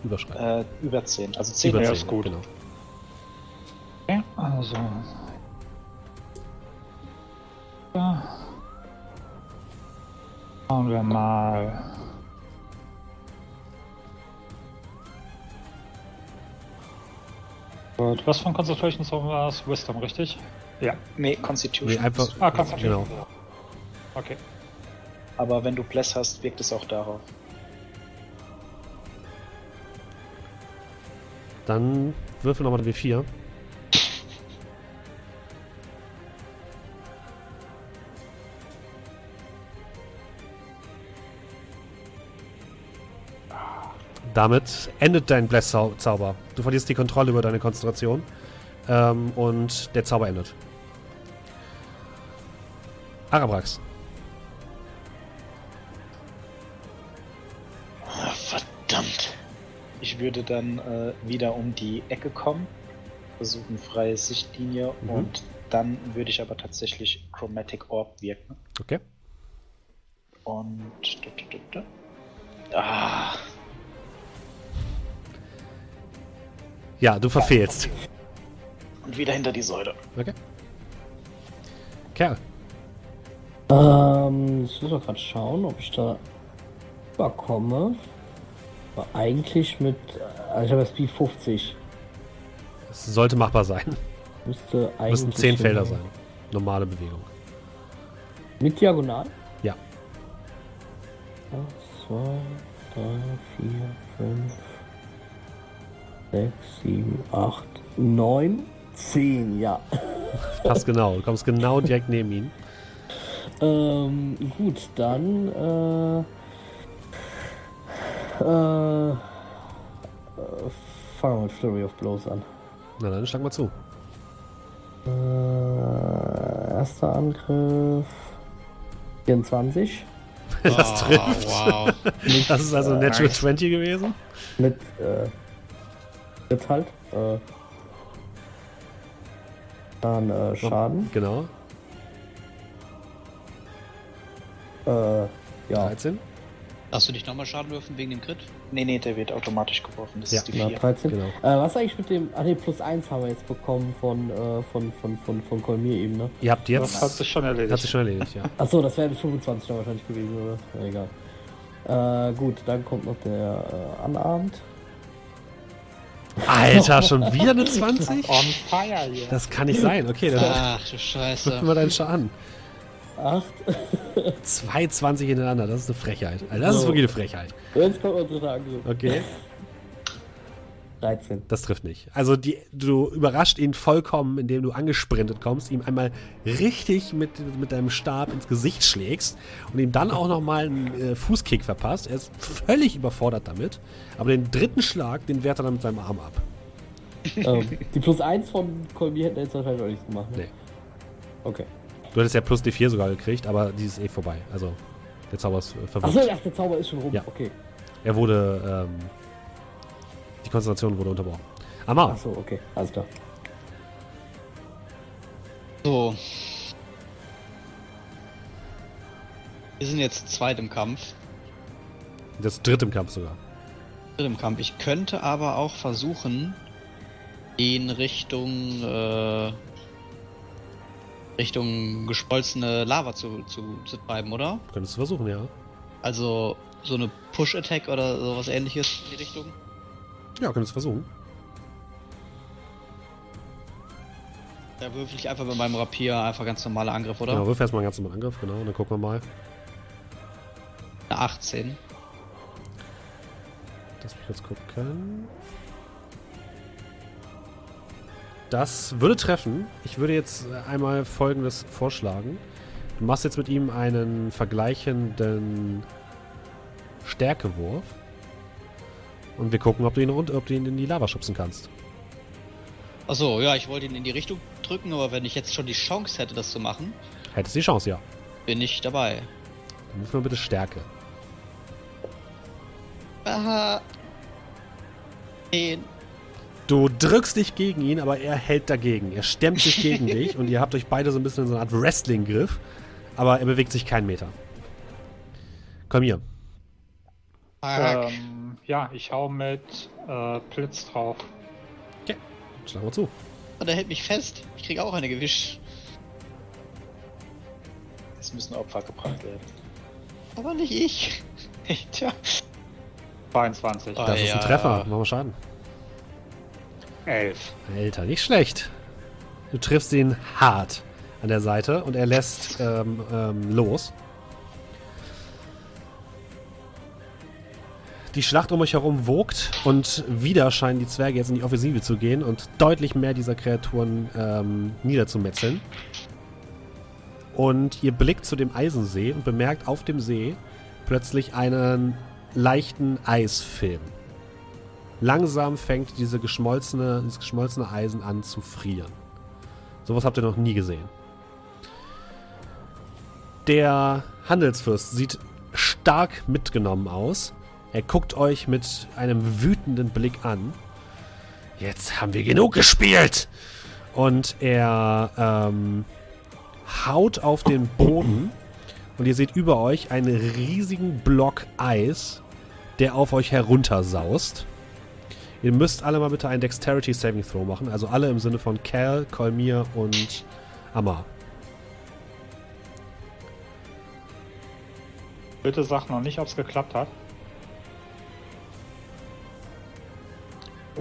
Überschreiten. Äh, über 10. Also 10 Über ja, 10, ist gut. Genau. Okay, also. Ja. Schauen wir mal. Gut, was von Concentration Zone war es? Wisdom, richtig? Ja. Nee, Constitution. Nee, einfach. Ah, Concentration. Genau. Okay. Aber wenn du Bless hast, wirkt es auch darauf. Dann würfel nochmal den W4. Damit endet dein Bless-Zauber. Du verlierst die Kontrolle über deine Konzentration. Ähm, und der Zauber endet. Arabrax. Ah, verdammt. Ich würde dann äh, wieder um die Ecke kommen, versuchen freie Sichtlinie Mhm. und dann würde ich aber tatsächlich Chromatic Orb wirken. Okay. Und. Ah, Ja, du verfehlst. Und wieder hinter die Säule. Okay. Kerl. Ähm, ich muss mal gerade schauen, ob ich da überkomme. Aber eigentlich mit. Also ich habe Speed 50. Es sollte machbar sein. Müsste eigentlich. Müssen 10 Felder sein. Normale Bewegung. Mit Diagonal? Ja. 1, 2, 3, 4, 5, 6, 7, 8, 9, 10, ja. Passt genau. Du kommst genau direkt neben ihn. Ähm, gut, dann, äh, äh, äh, fangen wir mit Flurry of Blows an. Na dann schlag mal zu. Äh, erster Angriff, 24, Das trifft. wow. Das ist also Natural 20 gewesen. mit, äh, Crit halt, äh, dann, äh, Schaden, Genau. äh, ja, 13. Darfst du nicht nochmal Schaden würfen wegen dem Crit? nee, nee, der wird automatisch geworfen. Das Ja. ist die Ja, 4. 13. Genau. Äh, was eigentlich mit dem. Ah ne, plus 1 haben wir jetzt bekommen von, äh, von, von, von, von Kolmir eben, ne? Ihr habt Das jetzt. hat sich schon erledigt. Hat sich schon erledigt, ja. [laughs] Achso, das wäre 25 dann wahrscheinlich gewesen, oder? Ja, egal. Äh, gut, dann kommt noch der äh, Unarmed. Alter, schon wieder eine 20? On fire hier. Das kann nicht sein. Okay, dann Ach du Scheiße. wir deinen Schaden. 8. Zwei 20 hintereinander, das ist eine Frechheit. Also das ist So. wirklich eine Frechheit. Jetzt kommt mein dritter Angriff. Okay. 13. Das trifft nicht. Also die, du überrascht ihn vollkommen, indem du angesprintet kommst, ihm einmal richtig mit, mit deinem Stab ins Gesicht schlägst und ihm dann auch nochmal einen äh, Fußkick verpasst. Er ist völlig überfordert damit. Aber den dritten Schlag, den wehrt er dann mit seinem Arm ab. ähm, die plus 1 von Colby hätten jetzt wahrscheinlich auch nichts gemacht. Ne? Nee. Okay. Du hättest ja plus D4 sogar gekriegt, aber die ist eh vorbei. Also der Zauber ist äh, verwirrt. Achso, ach, der Zauber ist schon rum. Ja. Okay. Er wurde, ähm, Konzentration wurde unterbrochen. Amar, Achso, okay. Alles klar. So. Wir sind jetzt zweit im Kampf. das dritte im Kampf sogar. Dritt im Kampf. Ich könnte aber auch versuchen, in Richtung äh, Richtung geschmolzene Lava zu, zu, zu treiben, oder? Könntest du versuchen, ja. Also so eine Push-Attack oder sowas ähnliches in die Richtung. Ja, könntest du versuchen. Da würfel ich einfach mit meinem Rapier einfach ganz normaler Angriff, oder? Genau, wirf erstmal einen ganz normalen Angriff, genau, und dann gucken wir mal. Eine 18. Lass mich kurz gucken. Das würde treffen. Ich würde jetzt äh, einmal folgendes vorschlagen. Du machst jetzt mit ihm einen vergleichenden Stärkewurf. Und wir gucken, ob du ihn, ob du ihn in die Lava schubsen kannst. Achso, ja, ich wollte ihn in die Richtung drücken, aber wenn ich jetzt schon die Chance hätte, das zu machen, Hättest die Chance, ja. bin ich dabei. Dann müssen wir bitte Stärke. Aha. Zehn. Du drückst dich gegen ihn, aber er hält dagegen. Er stemmt sich gegen [laughs] dich und ihr habt euch beide so ein bisschen in so eine Art Wrestling-Griff. Aber er bewegt sich keinen Meter. Komm hier. Fuck. Ähm, ja, ich hau mit äh, Blitz drauf. Schlag mal zu. Und er hält mich fest. Ich krieg auch eine gewischt. Es müssen Opfer gebracht werden. Aber nicht ich. [laughs] Tja. 22. Ah. Das ist ja. ein Treffer. Machen wir Schaden. 11. Alter, nicht schlecht. Du triffst ihn hart an der Seite und er lässt ähm, ähm, los. Die Schlacht um euch herum wogt und wieder scheinen die Zwerge jetzt in die Offensive zu gehen und deutlich mehr dieser Kreaturen ähm, niederzumetzeln. Und ihr blickt zu dem Eisensee und bemerkt auf dem See plötzlich einen leichten Eisfilm. Langsam fängt diese geschmolzene, dieses geschmolzene Eisen an zu frieren. Sowas habt ihr noch nie gesehen. Der Handelsfürst sieht stark mitgenommen aus. Er guckt euch mit einem wütenden Blick an. Jetzt haben wir genug gespielt! Und er ähm, haut auf den Boden und ihr seht über euch einen riesigen Block Eis, der auf euch heruntersaust. Ihr müsst alle mal bitte einen Dexterity Saving Throw machen. Also alle im Sinne von Cal, Kolmir und Amar. Bitte sag noch nicht, ob es geklappt hat.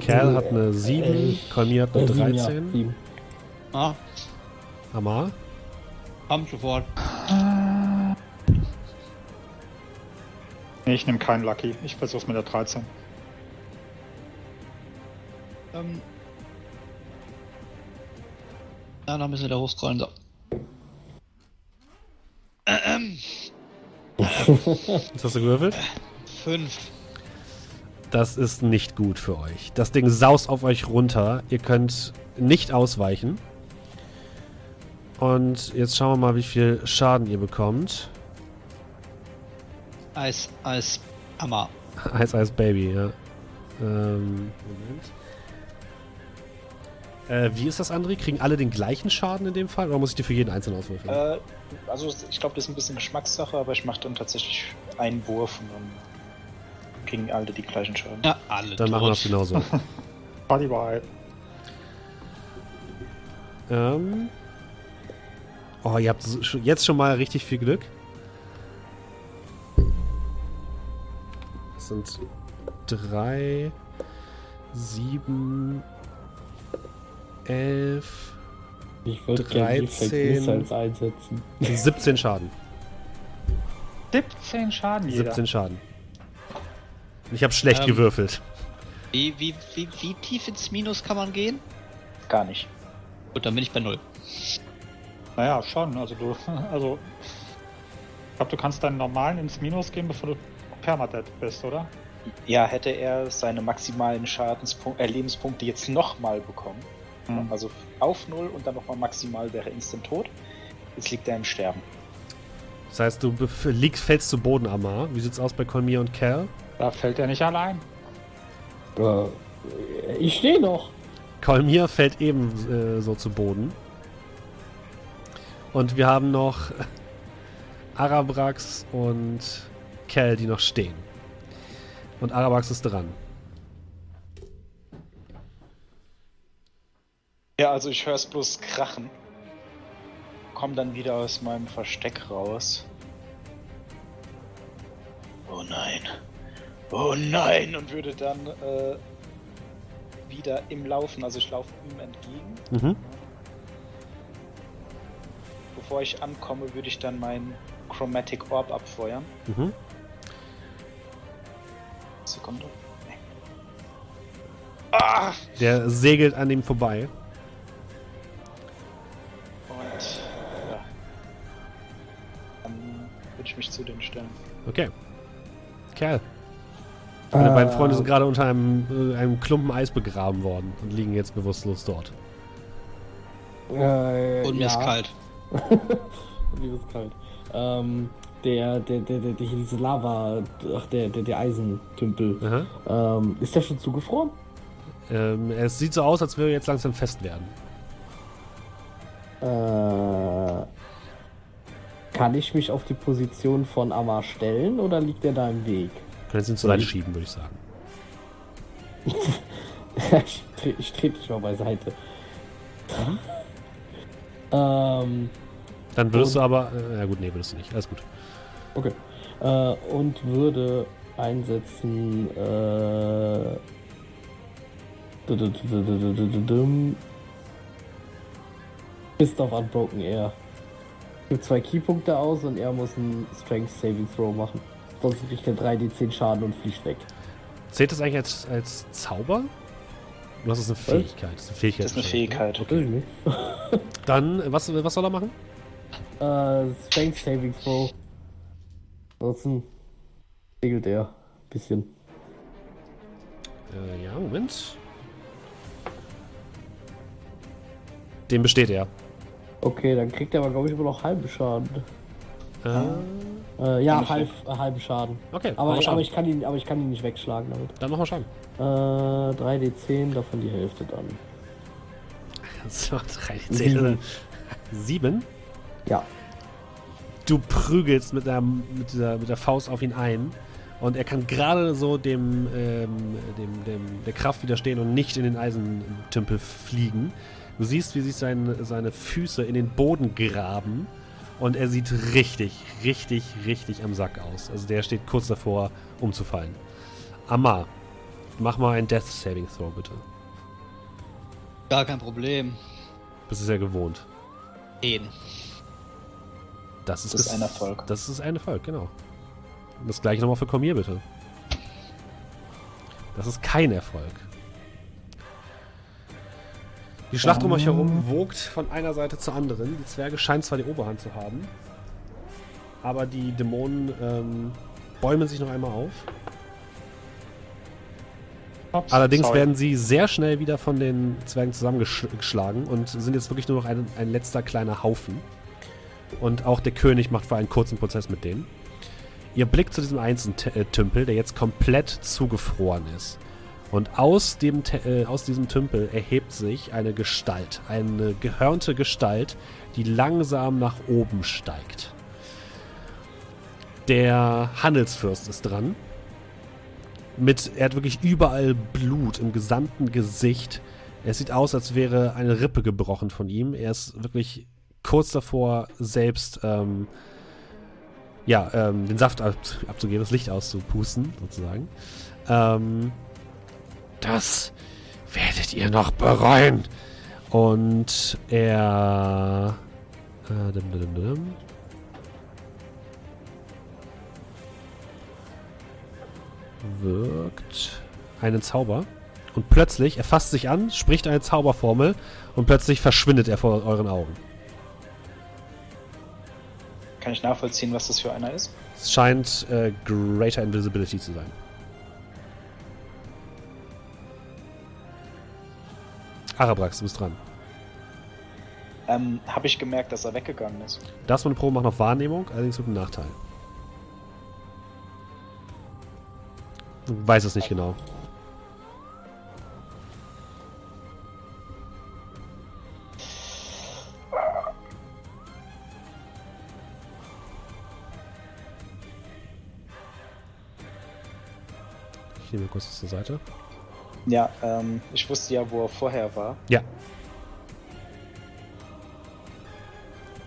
Cal hat eine 7, Äh, Kolmir hat eine äh, sieben, ja, 13. sieben. Ah, Amar? kommt sofort. Nee, ich nehme keinen Lucky. Ich versuch's mit der 13. Ähm. Ja, noch müssen wir da hochscrollen. So. Ähm, Was hast du gewürfelt? fünf. Das ist nicht gut für euch. Das Ding saust auf euch runter. Ihr könnt nicht ausweichen. Und jetzt schauen wir mal, wie viel Schaden ihr bekommt. Eis, Eis, Hammer. [laughs] Eis, Eis, Baby, ja. Ähm, Moment. Äh, wie ist das, André? Kriegen alle den gleichen Schaden in dem Fall? Oder muss ich die für jeden einzeln auswürfeln? Äh, also ich glaube, das ist ein bisschen Geschmackssache, aber ich mache dann tatsächlich einen Wurf und dann kriegen alle die gleichen Schaden. Ja, alle Dann machen wir das genauso. [laughs] Wahrheit. ähm. Oh, ihr habt jetzt schon mal richtig viel Glück. Das sind drei, sieben, elf, Ich würde gerne die 13. Fake Missiles einsetzen. 17 Schaden. 17 Schaden jeder. 17 Schaden. Ich habe schlecht Ähm. gewürfelt. Wie, wie, wie, wie tief ins Minus kann man gehen? Gar nicht. Gut, dann bin ich bei null. Naja, schon. Also du, [laughs] also ich glaube, du kannst deinen normalen ins Minus gehen, bevor du permadead bist, oder? Ja, hätte er seine maximalen Schadenspunkte, äh, Lebenspunkte jetzt nochmal bekommen. Hm. Also auf null und dann nochmal maximal wäre instant tot. Jetzt liegt er im Sterben. Das heißt, du liegst, fällst zu Boden, Amar. Wie sieht's aus bei Colmir und Cal? Da fällt er nicht allein. Äh, ich stehe noch. Colmir fällt eben äh, so zu Boden. Und wir haben noch [laughs] Arabrax und Cal, die noch stehen. Und Arabrax ist dran. Ja, also ich höre es bloß krachen. Komm dann wieder aus meinem Versteck raus. Oh nein. Oh nein! Und würde dann äh, wieder im Laufen, also ich laufe ihm entgegen. Mhm. Bevor ich ankomme, würde ich dann meinen Chromatic Orb abfeuern. Mhm. Sekunde. Nee. Ah! Der segelt an ihm vorbei. Und ja. Dann würde ich mich zu denen stellen. Okay. Cal. Deine Äh, beiden Freunde sind gerade unter einem, äh, einem Klumpen Eis begraben worden und liegen jetzt bewusstlos dort. Äh, Und mir ist kalt. Und [laughs] mir ist kalt. Ähm, der, der, der, der, der, hier diese Lava, ach, der, der, der Eisentümpel, ähm, ist der schon zugefroren? Ähm, es sieht so aus, als würde er jetzt langsam fest werden. Äh, kann ich mich auf die Position von Amar stellen oder liegt er da im Weg? Kannst du ihn zur Seite schieben, würde ich sagen. [laughs] ich, ich trete dich mal beiseite. ähm, Dann würdest du aber. Äh, ja, gut, nee, würdest du nicht. Alles gut. Okay. Äh, und würde einsetzen. Äh, ist auf Unbroken Air. Gibt zwei Keypunkte aus und er muss einen Strength Saving Throw machen. Sonst kriegt er 3d10 Schaden und fliegt weg. Zählt das eigentlich als, als Zauber? Du hast es eine Fähigkeit. Das ist eine Fähigkeit. Das ist eine ne? Fähigkeit. Nicht. [laughs] Dann, äh, was, was soll er machen? Äh, Strength Saving Throw. Ansonsten segelt er. Bisschen. Äh, ja, Moment. Den besteht er. Okay, dann kriegt er aber, glaube ich, immer noch halben Schaden. Äh, Äh, ja, ich halb, äh, halben Schaden. okay, Aber, mach mal aber, Schaden. ich kann ihn, aber ich kann ihn nicht wegschlagen damit. Dann mach mal Schaden. Äh, 3d10, davon die Hälfte dann. [laughs] So, drei, zehn, Sieben. Sieben. Ja. Du prügelst mit der, mit, dieser, mit der Faust auf ihn ein. Und er kann gerade so dem, ähm, dem, dem, der Kraft widerstehen und nicht in den Eisentümpel fliegen. Du siehst, wie sich sein, seine Füße in den Boden graben. Und er sieht richtig, richtig, richtig am Sack aus. Also der steht kurz davor, umzufallen. Amar, mach mal ein Death Saving Throw, bitte. Gar kein Problem. Das ist ja gewohnt. Ehen. Das ist, Das ist ein Erfolg. Das ist ein Erfolg, genau. Und das gleiche nochmal für Komir, bitte. Das ist kein Erfolg. Die Schlacht um euch herum wogt von einer Seite zur anderen. Die Zwerge scheinen zwar die Oberhand zu haben, aber die Dämonen ähm, bäumen sich noch einmal auf. Ups, Allerdings sorry. werden sie sehr schnell wieder von den Zwergen zusammengeschlagen und sind jetzt wirklich nur noch ein, ein letzter kleiner Haufen. Und auch der König macht vor einen kurzen Prozess mit denen. Ihr blickt zu diesem Einzeltümpel, der jetzt komplett zugefroren ist. Und aus, dem, äh, aus diesem Tümpel erhebt sich eine Gestalt, eine gehörnte Gestalt, die langsam nach oben steigt. Der Handelsfürst ist dran mit, er hat wirklich überall Blut im gesamten Gesicht. Es sieht aus, als wäre eine Rippe gebrochen von ihm. Er ist wirklich kurz davor, selbst ähm, ja, ähm, den Saft ab, abzugeben, das Licht auszupusten, sozusagen. Ähm, das werdet ihr noch bereuen. Und er. Äh, dim, dim, dim, wirkt einen Zauber. Und plötzlich, er fasst sich an, spricht eine Zauberformel und plötzlich verschwindet er vor euren Augen. Kann ich nachvollziehen, was das für einer ist? Es scheint äh, Greater Invisibility zu sein. Arabrax, du bist dran. Ähm, Habe ich gemerkt, dass er weggegangen ist. Das eine Probe macht noch Wahrnehmung, allerdings mit einem Nachteil. Du weißt es nicht genau. Ich nehme kurz zur Seite. Ja, ähm, ich wusste ja, wo er vorher war. Ja,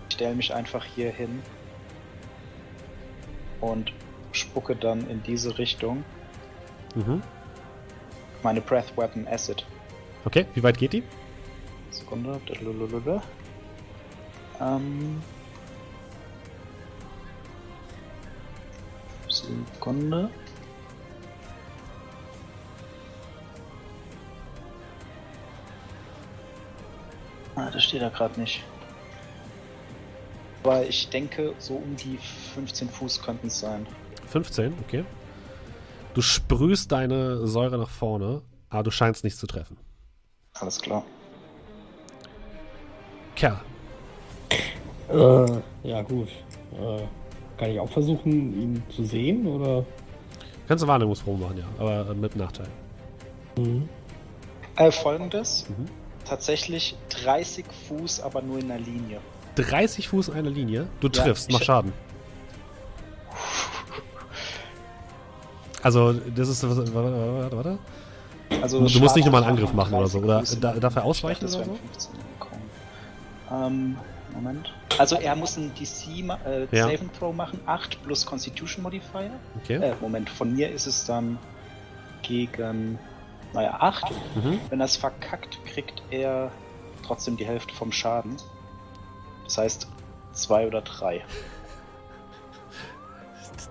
Ich stelle mich einfach hier hin und spucke dann in diese Richtung mhm. meine Breath Weapon Acid. Okay, wie weit geht die? Sekunde. Ähm. Sekunde. Ah, das steht da gerade nicht. Aber ich denke, so um die 15 Fuß könnten es sein. 15, okay. Du sprühst deine Säure nach vorne, aber du scheinst nichts zu treffen. Alles klar. Kerl, Äh, ja, gut. Äh, kann ich auch versuchen, ihn zu sehen, oder? kannst du Wahrnehmungsprobe machen, ja, aber mit Nachteil. Mhm. Äh, folgendes. Mhm. Tatsächlich 30 Fuß, aber nur in einer Linie. 30 Fuß in einer Linie, du Ja, triffst, mach Schaden. Also, das ist. Warte, warte. Also Du musst nicht nochmal einen Angriff machen oder so. 30 Oder da, Linie. ausweichen oder so? wären 15 gekommen. Ähm, Moment. Also er muss ein DC äh, Ja. Save and Throw machen, 8 plus Constitution Modifier. Okay. Äh, Moment, von mir ist es dann gegen, naja, 8. Mhm. Wenn er es verkackt, kriegt er trotzdem die Hälfte vom Schaden. Das heißt 2 oder 3.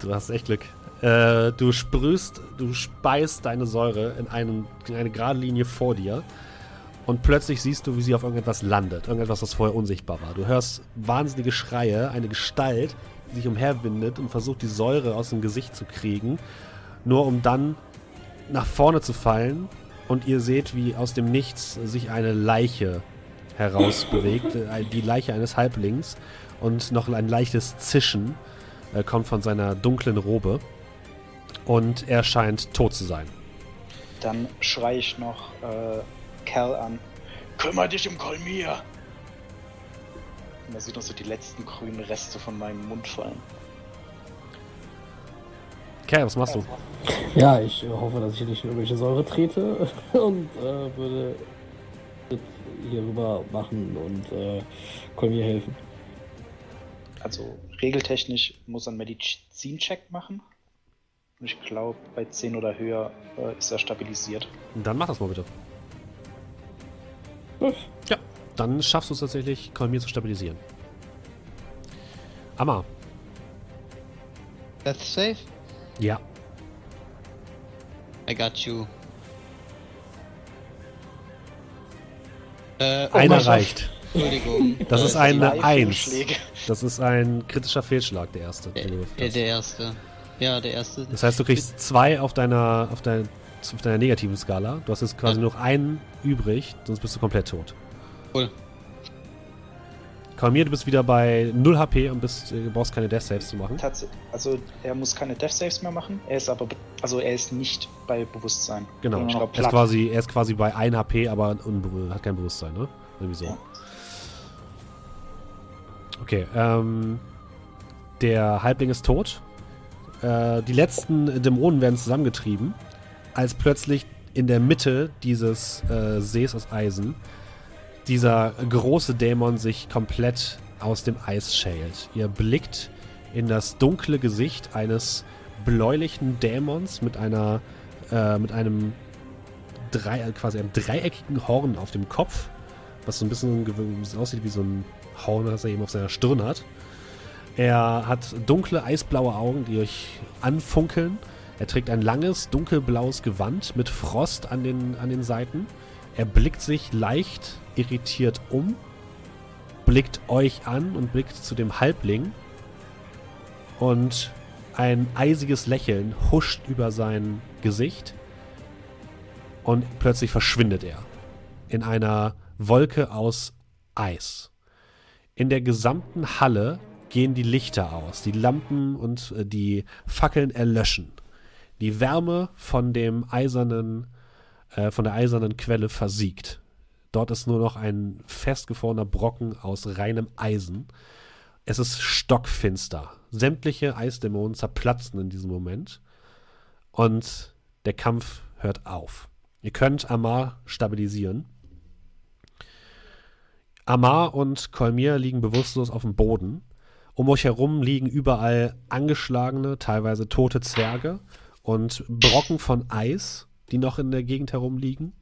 Du hast echt Glück. Äh, du sprühst, du speist deine Säure in, einen, in eine gerade Linie vor dir und plötzlich siehst du, wie sie auf irgendetwas landet. Irgendetwas, was vorher unsichtbar war. Du hörst wahnsinnige Schreie, eine Gestalt, die sich umherwindet und versucht, die Säure aus dem Gesicht zu kriegen, nur um dann nach vorne zu fallen und ihr seht, wie aus dem Nichts sich eine Leiche herausbewegt, [laughs] äh, die Leiche eines Halblings und noch ein leichtes Zischen äh, kommt von seiner dunklen Robe und er scheint tot zu sein. Dann schrei ich noch äh, Cal an. Kümmer dich um Kolmir! Und man sieht noch so die letzten grünen Reste von meinem Mund fallen. Okay, was machst du? Ja, ich äh, hoffe, dass ich hier nicht in irgendwelche Säure trete [laughs] und äh, würde hier rüber machen und äh, kann mir helfen. Also regeltechnisch muss er einen Medizin-Check machen. Und ich glaube, bei 10 oder höher äh, ist er stabilisiert. Dann mach das mal bitte. Ja, dann schaffst du es tatsächlich, Kolmir zu stabilisieren. Amma, Death save? Ja. I got you. Äh, Einer Gott. reicht. Entschuldigung. Das Äh, ist eine Drei 1. Fehlschläge. Das ist ein kritischer Fehlschlag, der erste. Der, der, hast. der erste. Ja, der erste. Das heißt, du kriegst zwei auf deiner, auf deiner, auf deiner negativen Skala. Du hast jetzt quasi Ja. noch einen übrig, sonst bist du komplett tot. Cool. Kolmir, du bist wieder bei 0 HP und bist, äh, brauchst keine Death Saves zu machen. Tats also er muss keine Death Saves mehr machen. Er ist aber, be- also er ist nicht bei Bewusstsein. Genau. Sondern noch Er ist, quasi, er ist quasi bei 1 HP, aber hat kein Bewusstsein, ne? Irgendwie so. Ja. Okay, ähm. Der Halbling ist tot. Äh, die letzten Dämonen werden zusammengetrieben, als plötzlich in der Mitte dieses äh, Sees aus Eisen dieser große Dämon sich komplett aus dem Eis schält. Ihr blickt in das dunkle Gesicht eines bläulichen Dämons mit einer äh, mit einem drei, quasi einem dreieckigen Horn auf dem Kopf, was so ein bisschen aussieht wie so ein Horn, das er eben auf seiner Stirn hat. Er hat dunkle, eisblaue Augen, die euch anfunkeln. Er trägt ein langes, dunkelblaues Gewand mit Frost an den, an den Seiten. Er blickt sich leicht irritiert um, blickt euch an und blickt zu dem Halbling. Und ein eisiges Lächeln huscht über sein Gesicht. Und plötzlich verschwindet er in einer Wolke aus Eis. In der gesamten Halle gehen die Lichter aus, die Lampen und äh, die Fackeln erlöschen. Die Wärme von dem eisernen, äh, von der eisernen Quelle versiegt. Dort ist nur noch ein festgefrorener Brocken aus reinem Eisen. Es ist stockfinster. Sämtliche Eisdämonen zerplatzen in diesem Moment. Und der Kampf hört auf. Ihr könnt Amar stabilisieren. Amar und Kolmir liegen bewusstlos auf dem Boden. Um euch herum liegen überall angeschlagene, teilweise tote Zwerge und Brocken von Eis, die noch in der Gegend herumliegen.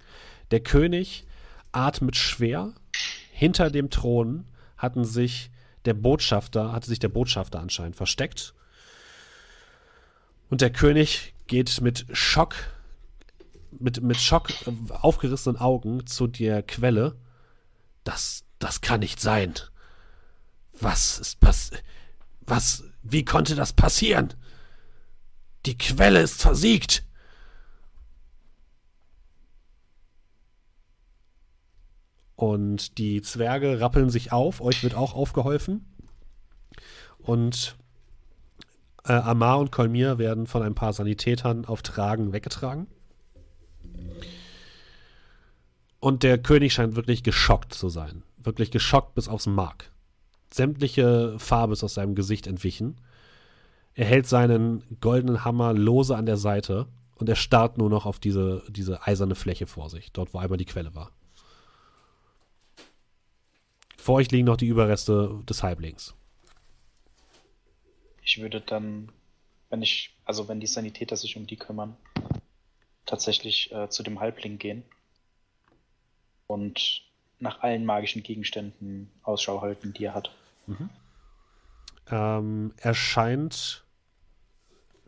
Der König atmet schwer. Hinter dem Thron hatten sich der Botschafter, hatte sich der Botschafter anscheinend versteckt. Und der König geht mit Schock, mit, mit Schock aufgerissenen Augen zu der Quelle. Das, das kann nicht sein. Was ist passiert? Was, wie konnte das passieren? Die Quelle ist versiegt. Und die Zwerge rappeln sich auf, euch wird auch aufgeholfen. Und äh, Amar und Kolmir werden von ein paar Sanitätern auf Tragen weggetragen. Und der König scheint wirklich geschockt zu sein. Wirklich geschockt bis aufs Mark. Sämtliche Farbe ist aus seinem Gesicht entwichen. Er hält seinen goldenen Hammer lose an der Seite und er starrt nur noch auf diese, diese eiserne Fläche vor sich, dort wo einmal die Quelle war. Vor euch liegen noch die Überreste des Halblings. Ich würde dann, wenn ich, also wenn die Sanitäter sich um die kümmern, tatsächlich äh, zu dem Halbling gehen und nach allen magischen Gegenständen Ausschau halten, die er hat. Mhm. Ähm, er scheint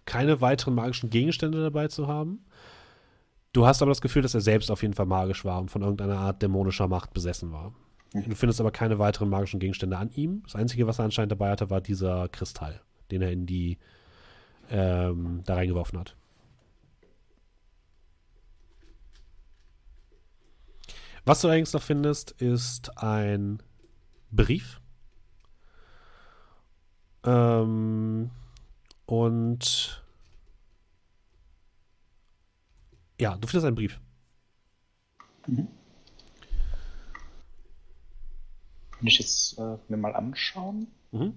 keine weiteren magischen Gegenstände dabei zu haben. Du hast aber das Gefühl, dass er selbst auf jeden Fall magisch war und von irgendeiner Art dämonischer Macht besessen war. Du findest aber keine weiteren magischen Gegenstände an ihm. Das Einzige, was er anscheinend dabei hatte, war dieser Kristall, den er in die ähm, da reingeworfen hat. Was du allerdings noch findest, ist ein Brief. Ähm, und ja, du findest einen Brief. Mhm. Kann ich jetzt äh, mir mal anschauen? Mhm.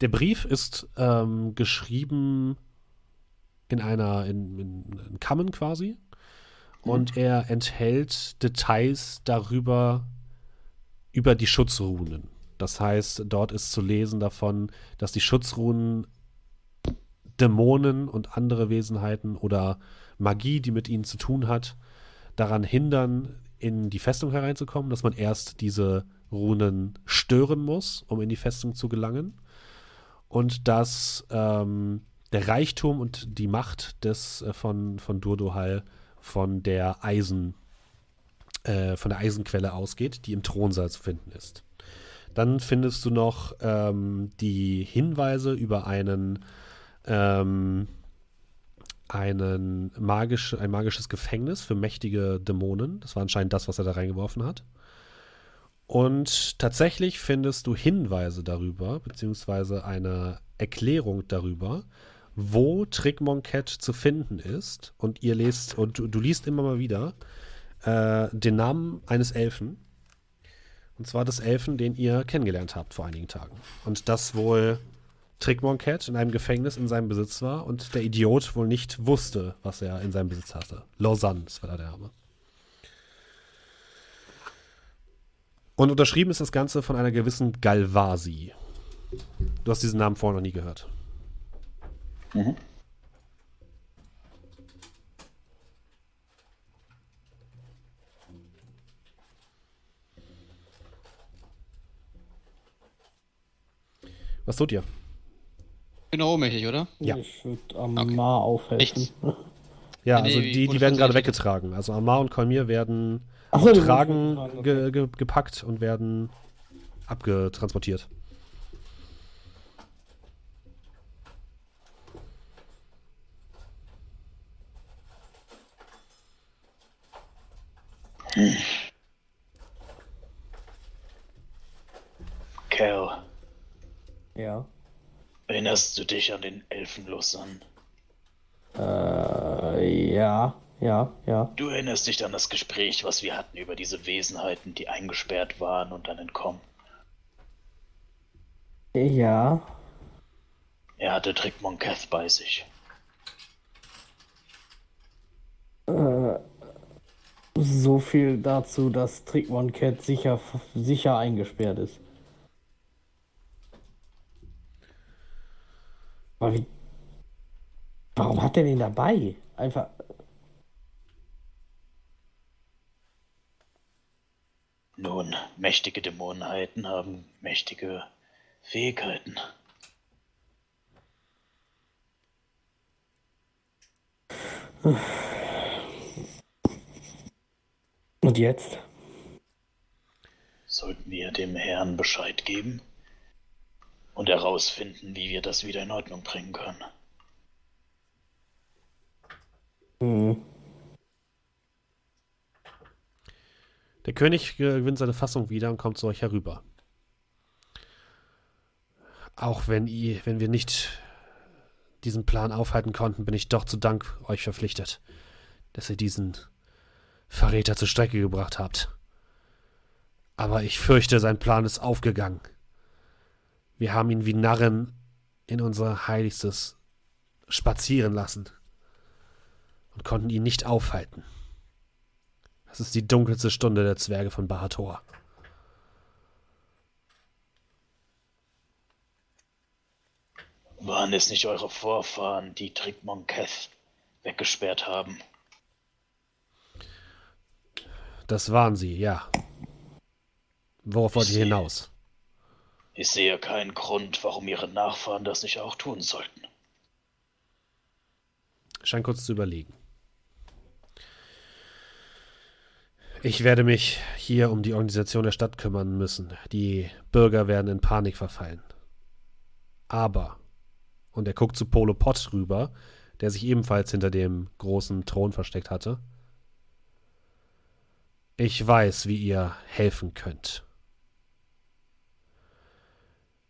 Der Brief ist ähm, geschrieben in einer, in, in, in Kammen quasi. Mhm. Und er enthält Details darüber, über die Schutzrunen. Das heißt, dort ist zu lesen davon, dass die Schutzrunen Dämonen und andere Wesenheiten oder Magie, die mit ihnen zu tun hat, daran hindern, in die Festung hereinzukommen, dass man erst diese Runen stören muss, um in die Festung zu gelangen. Und dass ähm, der Reichtum und die Macht des, äh, von, von Durdohal von der Eisen, äh, von der Eisenquelle ausgeht, die im Thronsaal zu finden ist. Dann findest du noch ähm, die Hinweise über einen, ähm, einen magisch, ein magisches Gefängnis für mächtige Dämonen. Das war anscheinend das, was er da reingeworfen hat. Und tatsächlich findest du Hinweise darüber, beziehungsweise eine Erklärung darüber, wo Trickmonket zu finden ist. Und ihr lest, und du, du liest immer mal wieder äh, den Namen eines Elfen. Und zwar des Elfen, den ihr kennengelernt habt vor einigen Tagen. Und das wohl Trickmonket in einem Gefängnis in seinem Besitz war und der Idiot wohl nicht wusste, was er in seinem Besitz hatte. Lausanne, das war da der Name. Und unterschrieben ist das Ganze von einer gewissen Galvasi. Du hast diesen Namen vorher noch nie gehört. Mhm. Was tut ihr? Genau mächtig, oder? Ja. Ich würde am Okay. Aufhelfen. Nichts. Ja, also die, die werden gerade weggetragen. Also Amar und Kolmir werden Ach so, tragen, wurden ge, ge, gepackt und werden abgetransportiert. Cal, Ja. erinnerst du dich an den Elfenlos an? Äh, ja, ja, ja. Du erinnerst dich an das Gespräch, was wir hatten über diese Wesenheiten, die eingesperrt waren und dann entkommen. Ja. Er hatte Trick Monketh bei sich. Äh, so viel dazu, dass Trickmon Cat sicher, sicher eingesperrt ist. Aber wie. Warum hat er den dabei? Einfach. Nun, mächtige Dämonenheiten haben mächtige Fähigkeiten. Und jetzt? Sollten wir dem Herrn Bescheid geben und herausfinden, wie wir das wieder in Ordnung bringen können. Hm. Der König gewinnt seine Fassung wieder und kommt zu euch herüber. Auch wenn, ihr, wenn wir nicht diesen Plan aufhalten konnten, bin ich doch zu Dank euch verpflichtet, dass ihr diesen Verräter zur Strecke gebracht habt. Aber ich fürchte, sein Plan ist aufgegangen. Wir haben ihn wie Narren in unser Heiligstes spazieren lassen und konnten ihn nicht aufhalten. Es ist die dunkelste Stunde der Zwerge von Bahator. Waren es nicht eure Vorfahren, die Trick Monketh weggesperrt haben? Das waren sie, ja. Worauf wollt ihr hinaus? Ich sehe keinen Grund, warum ihre Nachfahren das nicht auch tun sollten. Scheint kurz zu überlegen. Ich werde mich hier um die Organisation der Stadt kümmern müssen. Die Bürger werden in Panik verfallen. Aber, und er guckt zu Polo Pott rüber, der sich ebenfalls hinter dem großen Thron versteckt hatte. Ich weiß, wie ihr helfen könnt.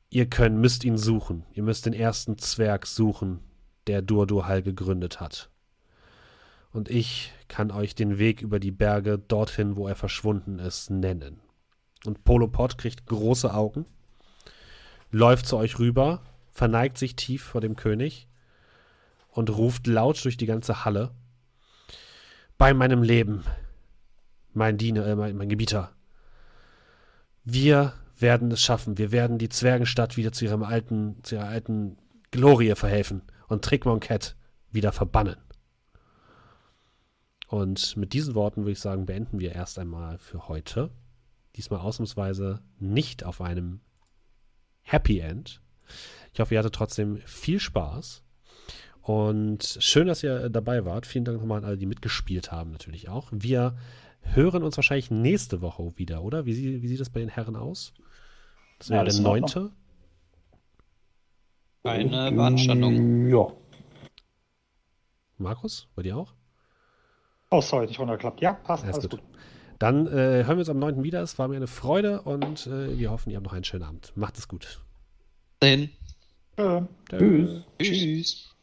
Ihr könnt, müsst ihn suchen. Ihr müsst den ersten Zwerg suchen, der Durdurhal gegründet hat. Und ich kann euch den Weg über die Berge dorthin, wo er verschwunden ist, nennen. Und Polopod kriegt große Augen, läuft zu euch rüber, verneigt sich tief vor dem König und ruft laut durch die ganze Halle: Bei meinem Leben, mein Diener, äh, mein, mein Gebieter, wir werden es schaffen. Wir werden die Zwergenstadt wieder zu ihrem alten, zu ihrer alten Glorie verhelfen und Trickmonket wieder verbannen. Und mit diesen Worten würde ich sagen, beenden wir erst einmal für heute. Diesmal ausnahmsweise nicht auf einem Happy End. Ich hoffe, ihr hattet trotzdem viel Spaß. Und schön, dass ihr dabei wart. Vielen Dank nochmal an alle, die mitgespielt haben, natürlich auch. Wir hören uns wahrscheinlich nächste Woche wieder, oder? Wie, sie- wie sieht das bei den Herren aus? Das wäre Alles der neunte. Eine Beanstandung. Ja. Markus, bei dir auch? Oh, sorry, nicht runtergeklappt. Ja, passt, Alles alles, gut. gut. Dann äh, hören wir uns am 9. wieder. Es war mir eine Freude und äh, wir hoffen, ihr habt noch einen schönen Abend. Macht es gut. Dahin. Äh, Tschüss. Tschüss.